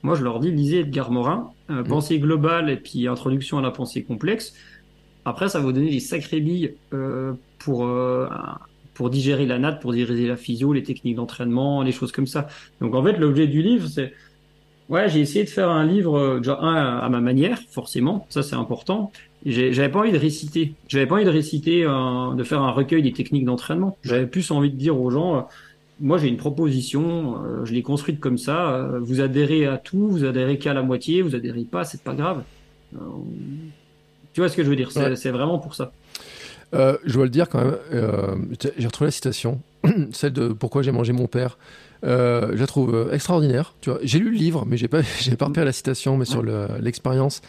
moi, je leur dis, lisez Edgar Morin, euh, mmh. pensée globale et puis introduction à la pensée complexe. Après, ça va vous donner des sacrées billes euh, pour, euh, pour digérer la natte, pour digérer la physio, les techniques d'entraînement, les choses comme ça. Donc en fait, l'objet du livre, c'est... Ouais, j'ai essayé de faire un livre, euh, déjà un à ma manière, forcément, ça c'est important. J'avais pas envie de réciter. J'avais pas envie de réciter, de faire un recueil des techniques d'entraînement. J'avais plus envie de dire aux gens, moi j'ai une proposition, je l'ai construite comme ça. vous adhérez à tout, vous adhérez qu'à la moitié, vous adhérez pas, c'est pas grave. Tu vois ce que je veux dire C'est vraiment pour ça. Euh, je dois le dire quand même, euh, j'ai retrouvé la citation, celle de Pourquoi j'ai mangé mon père. Euh, je la trouve extraordinaire. Tu vois, j'ai lu le livre, mais j'ai pas, j'ai pas repéré la citation, mais sur l'expérience,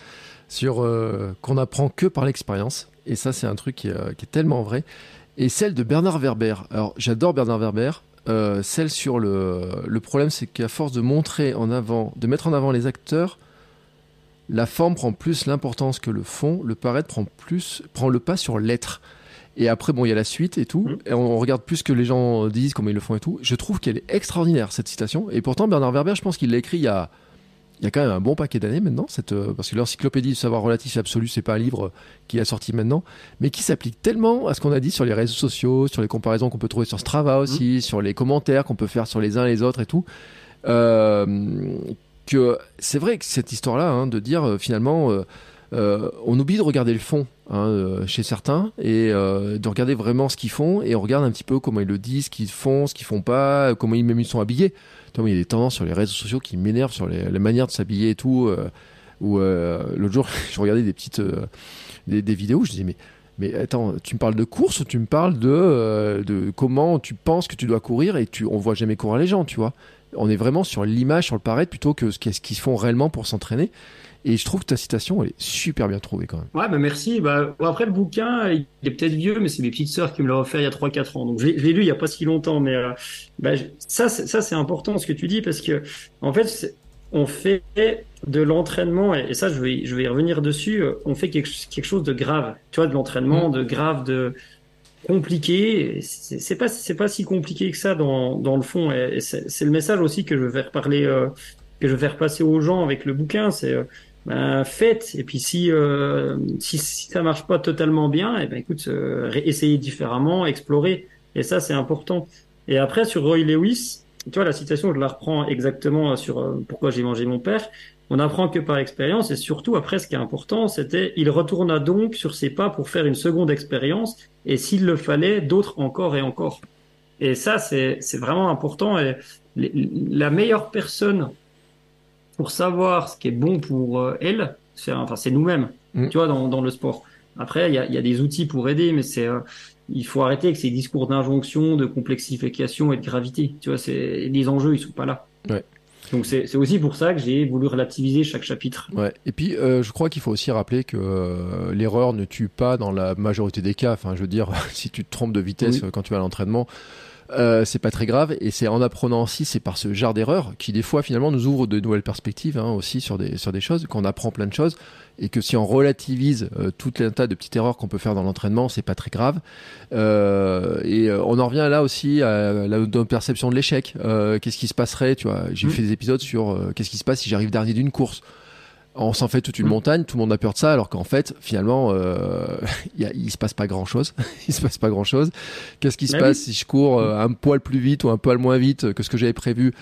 sur qu'on apprend que par l'expérience. Et ça, c'est un truc qui, qui, est tellement vrai. Et celle de Bernard Werber. Alors, j'adore Bernard Werber. celle sur le, le problème, c'est qu'à force de montrer en avant, de mettre en avant les acteurs, la forme prend plus l'importance que le fond, le paraître prend, plus, prend le pas sur l'être. Et après, bon, il y a la suite et tout. Mhm. Et on regarde plus ce que les gens disent, comment ils le font et tout. Je trouve qu'elle est extraordinaire, cette citation. Et pourtant, Bernard Werber, je pense qu'il l'a écrit il y a, il y a quand même un bon paquet d'années maintenant. Cette, euh, parce que l'encyclopédie du savoir relatif et absolu, c'est pas un livre qui a sorti maintenant, mais qui s'applique tellement à ce qu'on a dit sur les réseaux sociaux, sur les comparaisons qu'on peut trouver sur Strava aussi, sur les commentaires qu'on peut faire sur les uns et les autres et tout. Euh, que c'est vrai que cette histoire-là, hein, de dire euh, finalement, euh, euh, on oublie de regarder le fond hein, chez certains et de regarder vraiment ce qu'ils font et on regarde un petit peu comment ils le disent, ce qu'ils font, ce qu'ils font pas, comment ils même sont habillés. Il y a des tendances sur les réseaux sociaux qui m'énervent sur les, la manière de s'habiller et tout. Euh, l'autre jour, je regardais des petites des, vidéos, je disais mais attends, tu me parles de course ou tu me parles de, de comment tu penses que tu dois courir et tu, on voit jamais courir les gens, tu vois? On est vraiment sur l'image, sur le paraître plutôt que ce qu'ils font réellement pour s'entraîner. Et je trouve que ta citation, elle est super bien trouvée quand même. Ouais, bah merci. Bah, après, le bouquin, il est peut-être vieux, mais c'est mes petites sœurs qui me l'ont offert il y a 3-4 ans. Donc, je l'ai lu il y a pas si longtemps. Mais euh, bah, ça, c'est- important ce que tu dis parce que, en fait, on fait de l'entraînement, et, ça, je vais, je vais y revenir dessus, euh, on fait quelque, quelque chose de grave. Tu vois, de l'entraînement, de grave, de compliqué. C'est pas, c'est pas si compliqué que ça dans, dans le fond. Et, c'est le message aussi que je veux faire parler, euh, que je veux faire aux gens avec le bouquin. C'est euh, ben, faites. Et puis si, euh, si, si ça marche pas totalement bien, et ben écoute, euh, essayez différemment, explorer. Et ça, c'est important. Et après, sur Roy Lewis, tu vois, la citation, je la reprends exactement sur euh, pourquoi j'ai mangé mon père. On apprend que par expérience, et surtout après, ce qui est important, c'était il retourna donc sur ses pas pour faire une seconde expérience, et s'il le fallait, d'autres encore et encore. Et ça, c'est vraiment important. Et la meilleure personne pour savoir ce qui est bon pour euh, elle, c'est enfin c'est nous-mêmes. Mm. Tu vois, dans, dans le sport. Après, il y a, y a des outils pour aider, mais c'est euh, il faut arrêter avec ces discours d'injonction, de complexification et de gravité. Tu vois, les enjeux, ils sont pas là. Ouais. Donc c'est aussi pour ça que j'ai voulu relativiser chaque chapitre. Ouais. Et puis, euh, je crois qu'il faut aussi rappeler que euh, l'erreur ne tue pas dans la majorité des cas. Enfin, je veux dire, si tu te trompes de vitesse Oui. quand tu vas à l'entraînement, euh, c'est pas très grave. Et c'est en apprenant aussi, c'est par ce genre d'erreurs qui des fois finalement nous ouvre de nouvelles perspectives hein, aussi sur des sur des choses, qu'on apprend plein de choses. Et que si on relativise euh, tout un tas de petites erreurs qu'on peut faire dans l'entraînement, c'est pas très grave. Euh, et euh, on en revient là aussi à la perception de l'échec. Euh, qu'est-ce qui se passerait, tu vois J'ai Mm. fait des épisodes sur euh, qu'est-ce qui se passe si j'arrive dernier d'une course on s'en fait toute une Mm. montagne, tout le monde a peur de ça, alors qu'en fait, finalement, euh, il, y a- il se passe pas grand chose. il se passe pas grand chose. Qu'est-ce qui se Bah passe oui. si je cours euh, un poil plus vite ou un poil moins vite que ce que j'avais prévu?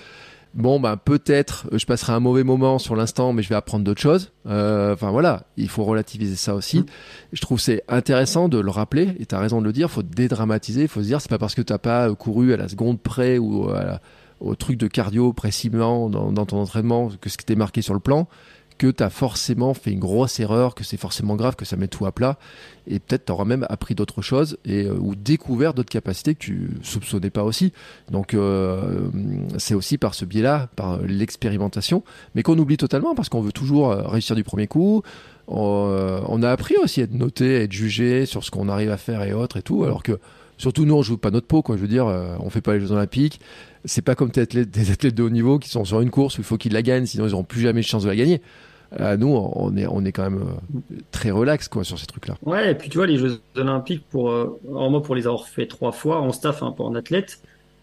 Bon, ben peut-être euh, je passerai un mauvais moment sur l'instant, mais je vais apprendre d'autres choses. Euh, Enfin voilà, il faut relativiser ça aussi. Mm. Je trouve c'est intéressant de le rappeler. Et tu as raison de le dire. Faut dédramatiser. Il faut se dire c'est pas parce que t'as pas euh, couru à la seconde près ou à la- au truc de cardio précisément dans, dans ton entraînement que ce qui t'est marqué sur le plan que tu as forcément fait une grosse erreur, que c'est forcément grave, que ça met tout à plat. Et peut-être tu auras même appris d'autres choses et, euh, ou découvert d'autres capacités que tu soupçonnais pas aussi. Donc euh, c'est aussi par ce biais-là, par l'expérimentation, mais qu'on oublie totalement parce qu'on veut toujours euh, réussir du premier coup. On, a appris aussi à être noté, à être jugé sur ce qu'on arrive à faire et autres et tout, alors que surtout nous on joue pas notre peau quoi. Je veux dire, on fait pas les Jeux Olympiques. C'est pas comme des athlètes de haut niveau qui sont sur une course où il faut qu'ils la gagnent, sinon ils n'auront plus jamais de chance de la gagner. Euh, nous, on est, on est quand même euh, très relax quoi sur ces trucs-là. Ouais, et puis tu vois, les Jeux Olympiques, pour, euh, alors moi, pour les avoir fait trois fois en staff, un peu en athlète,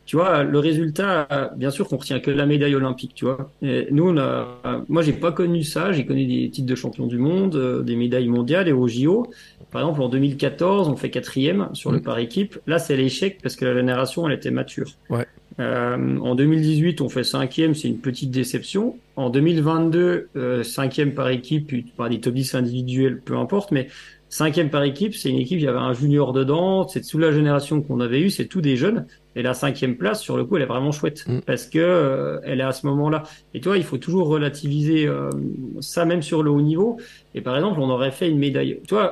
tu vois, le résultat, bien sûr qu'on retient que la médaille olympique, tu vois. Et nous, on a, moi, j'ai pas connu ça. J'ai connu des titres de champion du monde, euh, des médailles mondiales et au JO. Par exemple, en 2014, on fait quatrième sur le Mm. par équipe. Là, c'est l'échec parce que la génération, elle était mature. Ouais. Euh, en 2018, on fait cinquième, c'est une petite déception. En 2022, euh, cinquième par équipe, par des top 10 individuels, peu importe, mais cinquième par équipe, c'est une équipe, il y avait un junior dedans, c'est sous la génération qu'on avait eu, c'est tous des jeunes. Et la cinquième place, sur le coup, elle est vraiment chouette Mm. parce que euh, elle est à ce moment-là. Et tu vois, il faut toujours relativiser ça, même sur le haut niveau. Et par exemple, on aurait fait une médaille. Euh,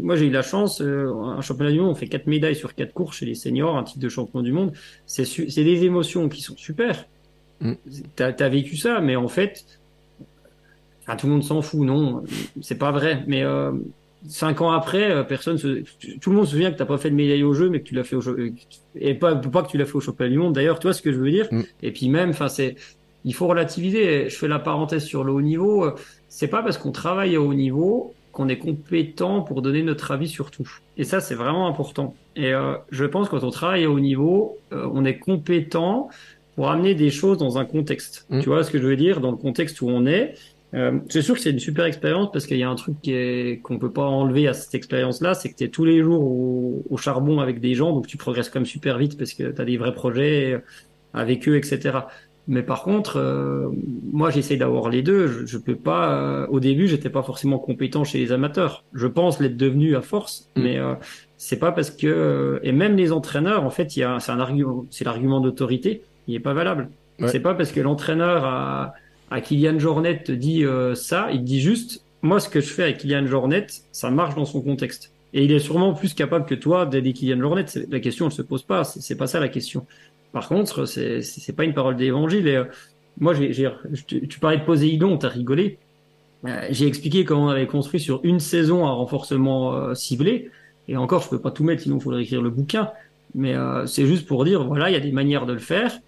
moi j'ai eu la chance, euh, un championnat du monde, on fait quatre médailles sur quatre courses chez les seniors, un titre de champion du monde. C'est des émotions qui sont super. Mm. T'as as vécu ça, mais en fait, enfin, tout le monde s'en fout, non, c'est pas vrai. Mais euh, cinq ans après, euh, personne se... tout le monde se souvient que t'as pas fait de médaille au jeu, mais que tu l'as fait au jeu, et pas pas que tu l'as fait au championnat du monde. D'ailleurs, tu vois ce que je veux dire Mm. Et puis même, enfin c'est, il faut relativiser. Je fais la parenthèse sur le haut niveau. euh, C'est pas parce qu'on travaille à haut niveau qu'on est compétent pour donner notre avis sur tout. Et ça, c'est vraiment important. Et euh, je pense que quand on travaille au haut niveau, euh, on est compétent pour amener des choses dans un contexte. Mm. Tu vois ce que je veux dire? Dans le contexte où on est. Euh, c'est sûr que c'est une super expérience parce qu'il y a un truc qu'on peut pas enlever à cette expérience-là, c'est que tu es tous les jours au, au, charbon avec des gens, donc tu progresses comme super vite parce que tu as des vrais projets avec eux, etc. Mais par contre, euh, moi, j'essaie d'avoir les deux. Je, je peux pas. Euh, au début, j'étais pas forcément compétent chez les amateurs. Je pense l'être devenu à force, Mm. mais euh, c'est pas parce que euh, et même les entraîneurs, en fait, il y a c'est un argument, c'est l'argument d'autorité. Il est pas valable. Ouais. C'est pas parce que l'entraîneur à, à Kylian Jornet te dit euh, ça, il te dit juste moi, ce que je fais avec Kylian Jornet, ça marche dans son contexte. Et il est sûrement plus capable que toi d'aider Kylian Jornet. La question, elle se pose pas. C'est pas ça la question. Par contre, c'est c'est pas une parole d'évangile. Et euh, moi, j'ai, j'ai, je te- tu parlais de Poséidon, t'as rigolé. Euh, j'ai expliqué comment on avait construit sur une saison un renforcement euh, ciblé. Et encore, je peux pas tout mettre, sinon il faudrait écrire le bouquin. Mais c'est juste pour dire, voilà, il y a des manières de le faire.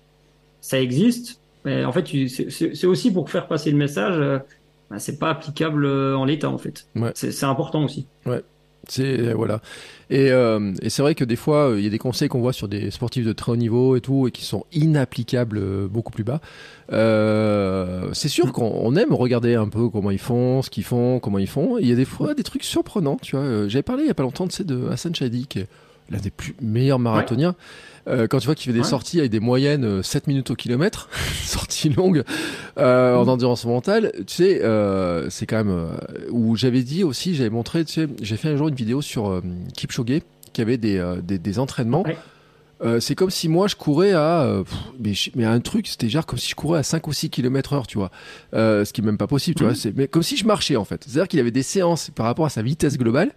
Ça existe. Mais en fait, tu- c'est, aussi pour faire passer le message. Ben, c'est pas applicable en l'état, en fait. Ouais. C'est, c'est important aussi. C'est euh, voilà. Et, euh, et c'est vrai que des fois, euh, il y a des conseils qu'on voit sur des sportifs de très haut niveau et tout, et qui sont inapplicables beaucoup plus bas. C'est sûr qu'on on aime regarder un peu comment ils font, ce qu'ils font, comment ils font. Il y a des fois des trucs surprenants, tu vois. J'avais parlé il y a pas longtemps, sais, de Hassan Chadi, qui est l'un des plus meilleurs marathoniens. Euh, quand tu vois qu'il fait des Ouais. sorties avec des moyennes euh, 7 minutes au kilomètre, sorties longues euh, en endurance mentale, tu sais, euh, c'est quand même où j'avais dit aussi, j'avais montré, tu sais, j'ai fait un jour une vidéo sur Kipchoge qui avait des, des, des entraînements. Ouais. C'est comme si moi je courais à pff, mais, je- mais un truc c'était genre comme si je courais à 5 ou 6 km heure tu vois ce qui est même pas possible tu Mhm. vois c'est mais comme si je marchais en fait c'est à dire qu'il avait des séances par rapport à sa vitesse globale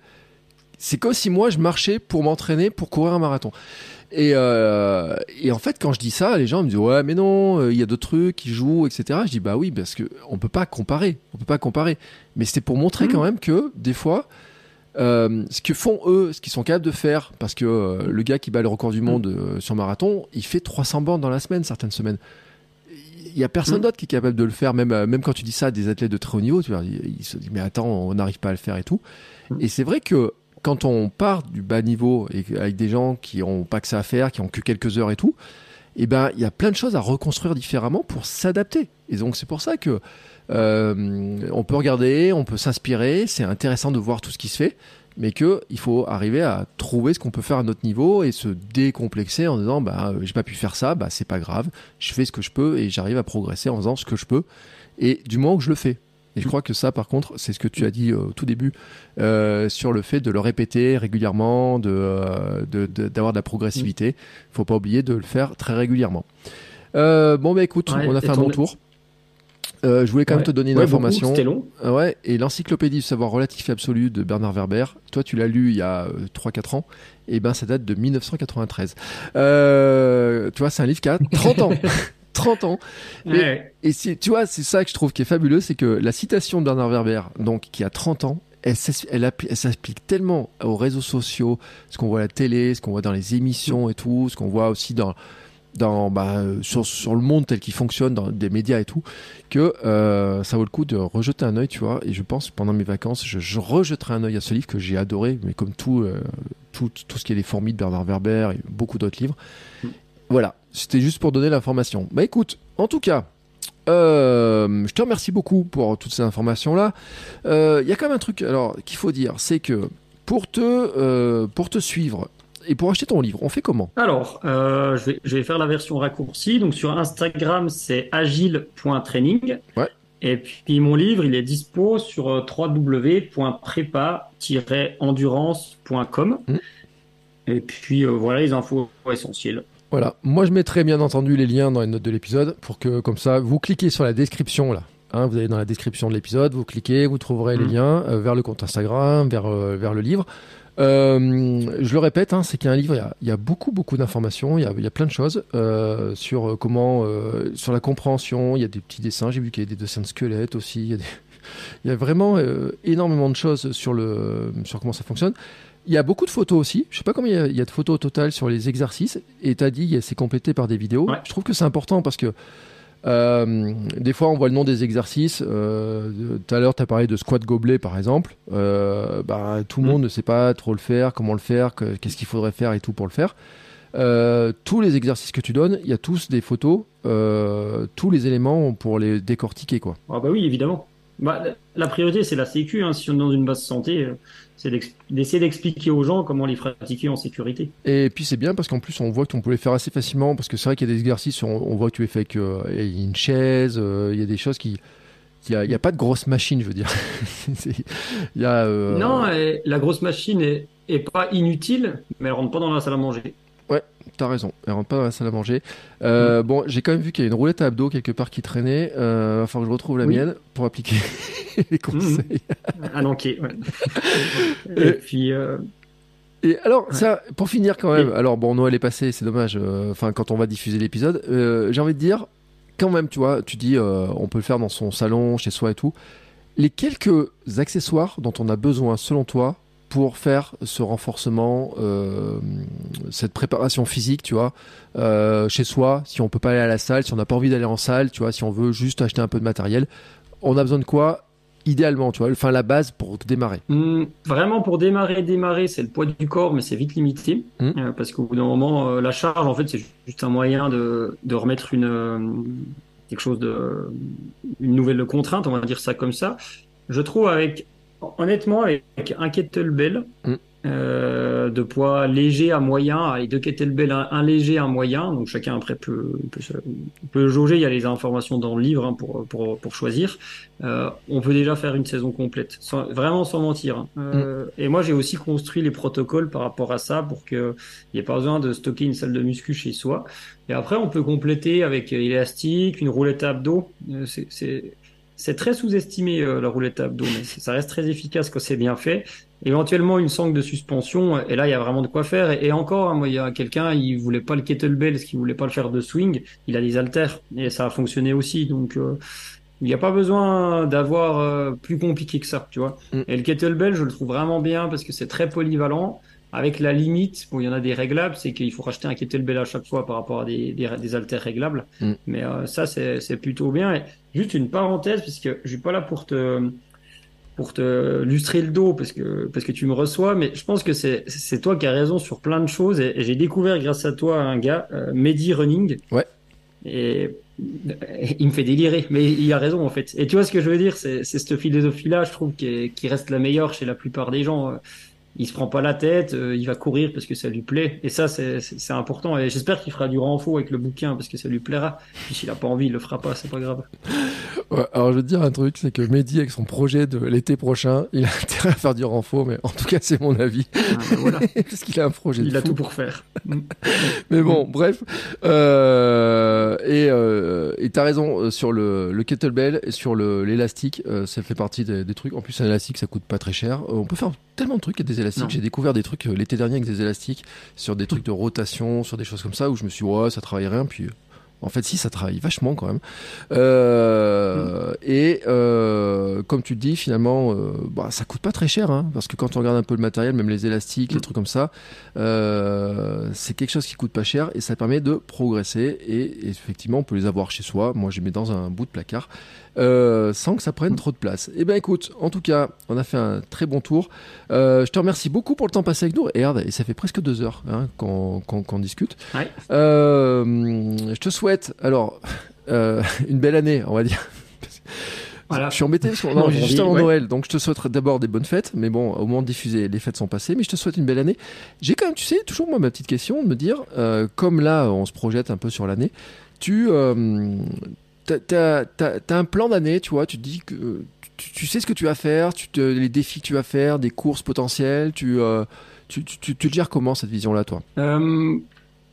c'est comme si moi je marchais pour m'entraîner pour courir un marathon et, euh, et en fait, quand je dis ça, les gens me disent ouais, mais non, euh, il y a d'autres trucs qui jouent, etc. Je dis bah oui, parce que on peut pas comparer, on peut pas comparer. Mais c'était pour montrer Mhm. quand même que des fois, euh, ce que font eux, ce qu'ils sont capables de faire, parce que le gars qui bat le record du monde euh, sur marathon, il fait 300 bornes dans la semaine, certaines semaines. Il y a personne Mhm. d'autre qui est capable de le faire, même même quand tu dis ça à des athlètes de très haut niveau, tu vois, ils, ils se disent mais attends, on n'arrive pas à le faire et tout. Et c'est vrai que quand on part du bas niveau et avec des gens qui ont pas que ça à faire, qui ont que quelques heures et tout, eh ben il y a plein de choses à reconstruire différemment pour s'adapter. Et donc c'est pour ça que euh, on peut regarder, on peut s'inspirer, c'est intéressant de voir tout ce qui se fait, mais que il faut arriver à trouver ce qu'on peut faire à notre niveau et se décomplexer en disant bah euh, j'ai pas pu faire ça, bah c'est pas grave, je fais ce que je peux et j'arrive à progresser en faisant ce que je peux et du moment que je le fais. Et je crois que ça, par contre, c'est ce que tu as dit euh, au tout début euh, sur le fait de le répéter régulièrement, de euh, de- de- d'avoir de, la progressivité. Faut pas oublier de le faire très régulièrement. Euh, bon, bah écoute, Ouais, on a fait un bon tour. Euh, je voulais quand même te donner une Ouais, information. C'était long. Ouais, et l'encyclopédie du savoir relatif et absolu de Bernard Werber, toi tu l'as lu il y a euh, 3-4 ans, et ben ça date de 1993. Euh, tu vois, c'est un livre qui a 30 ans. 30 ans. Ouais. Et tu vois, c'est ça que je trouve qui est fabuleux, c'est que la citation de Bernard Werber, donc qui a 30 ans, elle, s'applique tellement aux réseaux sociaux, ce qu'on voit à la télé, ce qu'on voit dans les émissions et tout, ce qu'on voit aussi dans, dans bah, sur, sur le monde tel qu'il fonctionne, dans des médias et tout, que euh, ça vaut le coup de rejeter un œil, tu vois. Et je pense pendant mes vacances, je, je rejetterai un œil à ce livre que j'ai adoré, mais comme tout, euh, tout, tout ce qui est les fourmis de Bernard Werber et beaucoup d'autres livres. Voilà, c'était juste pour donner l'information. Bah écoute, en tout cas, euh, je te remercie beaucoup pour toutes ces informations-là. Euh, Il y a quand même un truc alors qu'il faut dire, c'est que pour te, euh, pour te suivre et pour acheter ton livre, on fait comment? Alors, euh, je, vais, je vais faire la version raccourcie. Donc sur Instagram, c'est agile.training. Ouais. Et puis mon livre, il est dispo sur euh, www.prépa-endurance.com. Mm. Et puis euh, voilà les infos essentielles. Voilà, moi je mettrai bien entendu les liens dans les notes de l'épisode pour que comme ça vous cliquez sur la description là. Hein, vous allez dans la description de l'épisode, vous cliquez, vous trouverez les Mhm. liens euh, vers le compte Instagram, vers, euh, vers le livre. Euh, je le répète, hein, c'est qu'il y a un livre, il y a, il y a beaucoup beaucoup d'informations, il y a, il y a plein de choses euh, sur comment, euh, sur la compréhension. Il y a des petits dessins, j'ai vu qu'il y a des dessins de squelettes aussi. Il y a, des- il y a vraiment énormément de choses sur le sur comment ça fonctionne. Il y a beaucoup de photos aussi. Je sais pas combien il y a, il y a de photos au total sur les exercices. Et tu as dit, c'est complété par des vidéos. Ouais. Je trouve que c'est important parce que Euh, des fois, on voit le nom des exercices. Euh, tout à l'heure, tu as parlé de squat gobelet, par exemple. Euh, bah, tout le Mm. monde ne sait pas trop le faire, comment le faire, que- qu'est-ce qu'il faudrait faire et tout pour le faire. Tous les exercices que tu donnes, il y a tous des photos, tous les éléments pour les décortiquer. Quoi. Ah bah oui, évidemment. Bah, la- priorité, c'est la sécu. Hein. Si on est dans une base santé, c'est d'essayer d'expliquer aux gens comment les pratiquer en sécurité. Et puis c'est bien parce qu'en plus on voit qu'on peut les faire assez facilement parce que c'est vrai qu'il y a des exercices, on, on voit que tu les fais avec euh, une chaise, euh, il y a des choses qui... Il n'y a, pas de grosse machine, je veux dire. Il y a, euh, Non, la grosse machine est, est pas inutile, mais elle rentre pas dans la salle à manger. T'as raison, elle rentre pas dans la salle à manger. Euh, Bon, j'ai quand même vu qu'il y a une roulette à abdos quelque part qui traînait. Il va falloir que je retrouve la Oui. mienne pour appliquer les conseils. À Nanquet, ouais. Et- Et puis, euh, Et alors, ça, pour finir quand même, Et- alors bon, Noël est passé, c'est dommage, euh, enfin, quand on va diffuser l'épisode, euh, j'ai envie de dire, quand même, tu vois, tu dis, on peut le faire dans son salon, chez soi et tout. Les quelques accessoires dont on a besoin, selon toi, pour faire ce renforcement, euh, cette préparation physique, tu vois, euh, chez soi, si on peut pas aller à la salle, si on n'a pas envie d'aller en salle, tu vois, si on veut juste acheter un peu de matériel, on a besoin de quoi idéalement, tu vois, enfin la base pour démarrer. hum, vraiment pour démarrer, démarrer, c'est le poids du corps, mais c'est vite limité. Hum. Euh, parce qu'au bout d'un moment, euh, la charge, en fait, c'est juste un moyen de, de remettre une, euh, quelque chose de, une nouvelle contrainte, on va dire ça comme ça. Je trouve avec, honnêtement, avec un kettlebell, Mm. Euh, de poids léger à moyen, et deux kettlebells, un, un léger, un moyen, donc chacun après peut, peut, se- peut jauger, il y a les informations dans le livre hein, pour, pour, pour choisir. Euh, on peut déjà faire une saison complète, sans, vraiment sans mentir. hein. Euh, Et moi, j'ai aussi construit les protocoles par rapport à ça pour qu'il n'y ait pas besoin de stocker une salle de muscu chez soi. Et après, on peut compléter avec euh, élastique, une roulette à abdos. Euh, c'est- C'est très sous-estimé euh, la roulette à abdos, mais ça reste très efficace quand c'est bien fait. Éventuellement une sangle de suspension, et là il y a vraiment de quoi faire. Et, et encore, hein, moi il y a quelqu'un, il voulait pas le kettlebell, parce qu'il voulait pas le faire de swing, il a des haltères et ça a fonctionné aussi. Donc euh, il n'y a pas besoin d'avoir euh, plus compliqué que ça, tu vois. Mm. Et le kettlebell, je le trouve vraiment bien parce que c'est très polyvalent. Avec la limite, bon, il y en a des réglables, c'est qu'il faut racheter un kettlebell à chaque fois par rapport à des, des, des haltères réglables. Mm. Mais euh, ça, c'est c'est plutôt bien. Et juste une parenthèse, parce que je suis pas là pour te pour te lustrer le dos parce que parce que tu me reçois, mais je pense que c'est c'est toi qui as raison sur plein de choses. Et, et j'ai découvert grâce à toi un gars, euh, Mehdi Running. Ouais. Et il me fait délirer, mais il a raison en fait. Et tu vois ce que je veux dire, c'est c'est cette philosophie-là, je trouve, qui, est- qui reste la meilleure chez la plupart des gens. Il se prend pas la tête, euh, il va courir parce que ça lui plaît. Et ça, c'est important. Et j'espère qu'il fera du renfort avec le bouquin parce que ça lui plaira. Puis s'il a pas envie, il le fera pas, c'est pas grave. Ouais, alors je veux te dire un truc, c'est que Mehdi avec son projet de l'été prochain, il a intérêt à faire du renfort, mais en tout cas c'est mon avis, Ah, ben voilà. parce qu'il a un projet. de Il a fou. tout pour faire. Mais bon, bref. Euh, et euh, et t'as raison euh, sur le, le kettlebell et sur l'élastique, ça fait partie des, des trucs. En plus, un élastique, ça coûte pas très cher. On peut faire tellement de trucs avec des élastiques. J'ai découvert des trucs euh, l'été dernier avec des élastiques sur des trucs de rotation, sur des choses comme ça où je me suis dit, ouais, ça travaille rien. Puis euh, en fait, si, ça travaille vachement quand même. Euh, Et euh, comme tu te dis, finalement, euh, bah, ça coûte pas très cher, hein, parce que quand on regarde un peu le matériel, même les élastiques, les Mm. trucs comme ça, c'est quelque chose qui coûte pas cher et ça permet de progresser. Et, effectivement, on peut les avoir chez soi. Moi, je les mets dans un bout de placard euh, sans que ça prenne trop de place. Eh ben, écoute, en tout cas, on a fait un très bon tour. Euh, je te remercie beaucoup pour le temps passé avec nous. Et regarde, et ça fait presque deux heures hein, qu'on discute. Ouais. Euh, je te souhaite alors une belle année, on va dire. Voilà. Je suis embêté parce qu'on enregistre juste avant ouais. Noël, donc je te souhaite d'abord des bonnes fêtes. Mais bon, au moment de diffuser, les fêtes sont passées, mais je te souhaite une belle année. J'ai quand même, tu sais, toujours moi ma petite question de me dire, euh, comme là, on se projette un peu sur l'année, tu euh, t'as, t'as un plan d'année, tu vois, tu te dis que tu, tu sais ce que tu vas faire, tu te, les défis que tu vas faire, des courses potentielles, tu, euh, tu, gères comment cette vision-là, toi? Euh,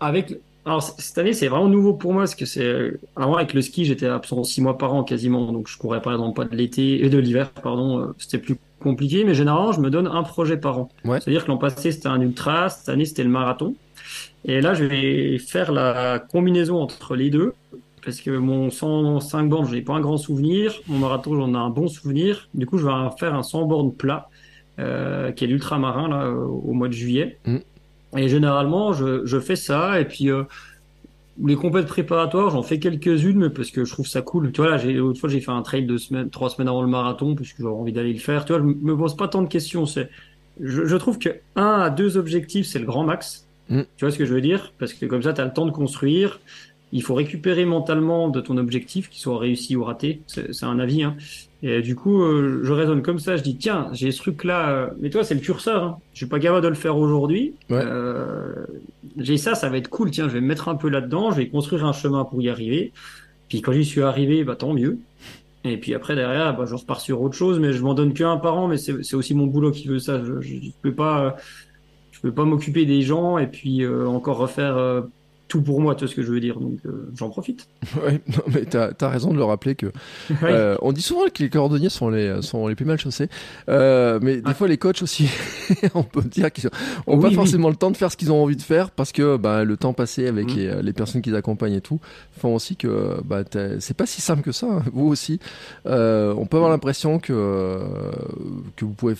avec, alors cette année, c'est vraiment nouveau pour moi parce que c'est avant avec le ski, j'étais absent six mois par an quasiment, donc je courais par exemple pas de l'été et de l'hiver, pardon. euh, C'était plus compliqué, mais généralement, je me donne un projet par an. Ouais. C'est-à-dire que l'an passé, c'était un ultra, cette année, c'était le marathon. Et là, je vais faire la combinaison entre les deux. Parce que mon 105 bornes, je n'ai pas un grand souvenir. Mon marathon, j'en ai un bon souvenir. Du coup, je vais faire un 100 bornes plat, euh, qui est l'ultramarin, là, au mois de juillet. Mm. Et généralement, je, je fais ça. Et puis, euh, les compètes préparatoires, j'en fais quelques-unes, mais parce que je trouve ça cool. Tu vois, là, j'ai, fois, j'ai fait un trail de semaines, trois semaines avant le marathon, puisque j'aurais envie d'aller le faire. Tu vois, je me pose pas tant de questions. C'est, je, je trouve que un à deux objectifs, c'est le grand max. Mm. Tu vois ce que je veux dire? Parce que comme ça, tu as le temps de construire. Il faut récupérer mentalement de ton objectif, qu'il soit réussi ou raté. C'est un avis. Hein. Et du coup, euh, je raisonne comme ça. Je dis tiens, j'ai ce truc-là. Euh, mais toi, c'est le curseur. Hein. Je suis pas capable de le faire aujourd'hui. Euh, j'ai ça, ça va être cool. Tiens, je vais me mettre un peu là-dedans. Je vais construire un chemin pour y arriver. Puis quand j'y suis arrivé, bah tant mieux. Et puis après derrière, bah, je repars sur autre chose. Mais je m'en donne qu'un par an. Mais c'est aussi mon boulot qui veut ça. Je, je, peux pas, je peux pas m'occuper des gens et puis encore refaire tout pour moi, tu vois ce que je veux dire. Donc euh, j'en profite. Oui, non, mais tu as, raison de le rappeler que euh, on dit souvent que les cordonniers sont les sont les plus mal chaussés, euh, mais des fois les coachs aussi, on peut dire qu'ils ont pas forcément le temps de faire ce qu'ils ont envie de faire parce que bah, le temps passé avec mm. les, les, personnes qui accompagnent et tout font aussi que bah, c'est pas si simple que ça. Hein. Vous aussi, on peut avoir l'impression que que vous pouvez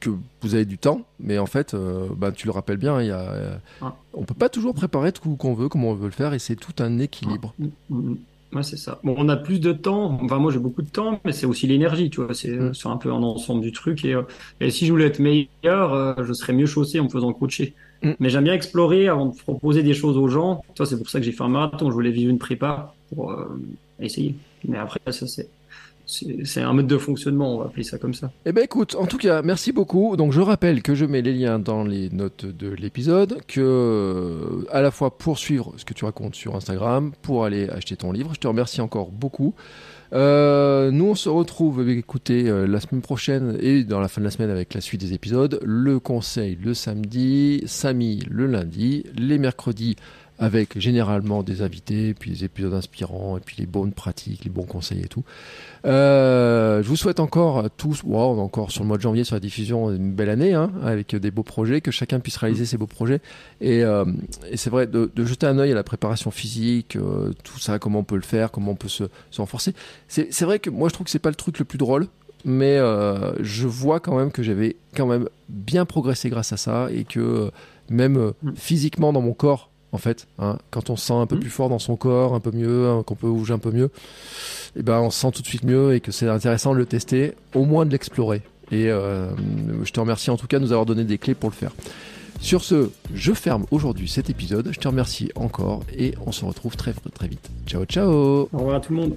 que vous avez du temps, mais en fait, euh, bah, tu le rappelles bien, il y a, euh, ah. on peut pas toujours préparer tout qu'on veut, comme on veut le faire, et c'est tout un équilibre. Mm, mm, mm. c'est ça. Bon, on a plus de temps. Enfin, moi, j'ai beaucoup de temps, mais c'est aussi l'énergie, tu vois. C'est un peu un ensemble du truc. Et, euh, et si je voulais être meilleur, je serais mieux chaussé en me faisant coacher. Mais j'aime bien explorer avant de proposer des choses aux gens. C'est pour ça que j'ai fait un marathon. Je voulais vivre une prépa pour essayer. Mais après, ça, c'est c'est un mode de fonctionnement, on va appeler ça comme ça. Eh ben écoute, en tout cas, merci beaucoup. Donc je rappelle que je mets les liens dans les notes de l'épisode, que euh, à la fois pour suivre ce que tu racontes sur Instagram, pour aller acheter ton livre. Je te remercie encore beaucoup. Euh, nous, on se retrouve, écoutez, euh, la semaine prochaine et dans la fin de la semaine avec la suite des épisodes. Le conseil le samedi, Samy le lundi, les mercredis avec généralement des invités, puis des épisodes inspirants, et puis les bonnes pratiques, les bons conseils et tout. Euh, je vous souhaite encore tous, wow, encore sur le mois de janvier sur la diffusion, une belle année, hein, avec des beaux projets, que chacun puisse réaliser ses beaux projets. Et, euh, et c'est vrai, de, de, jeter un œil à la préparation physique, euh, tout ça, comment on peut le faire, comment on peut se, se renforcer. C'est vrai que moi je trouve que c'est pas le truc le plus drôle, mais je vois quand même que j'avais quand même bien progressé grâce à ça et que même mm. physiquement dans mon corps, en fait. Hein. Quand on se sent un peu mmh. plus fort dans son corps, un peu mieux, hein, qu'on peut bouger un peu mieux, et eh ben on se sent tout de suite mieux et que c'est intéressant de le tester, au moins de l'explorer. Et euh, je te remercie en tout cas de nous avoir donné des clés pour le faire. Sur ce, je ferme aujourd'hui cet épisode. Je te remercie encore et on se retrouve très très vite. Ciao ciao. Au revoir à tout le monde.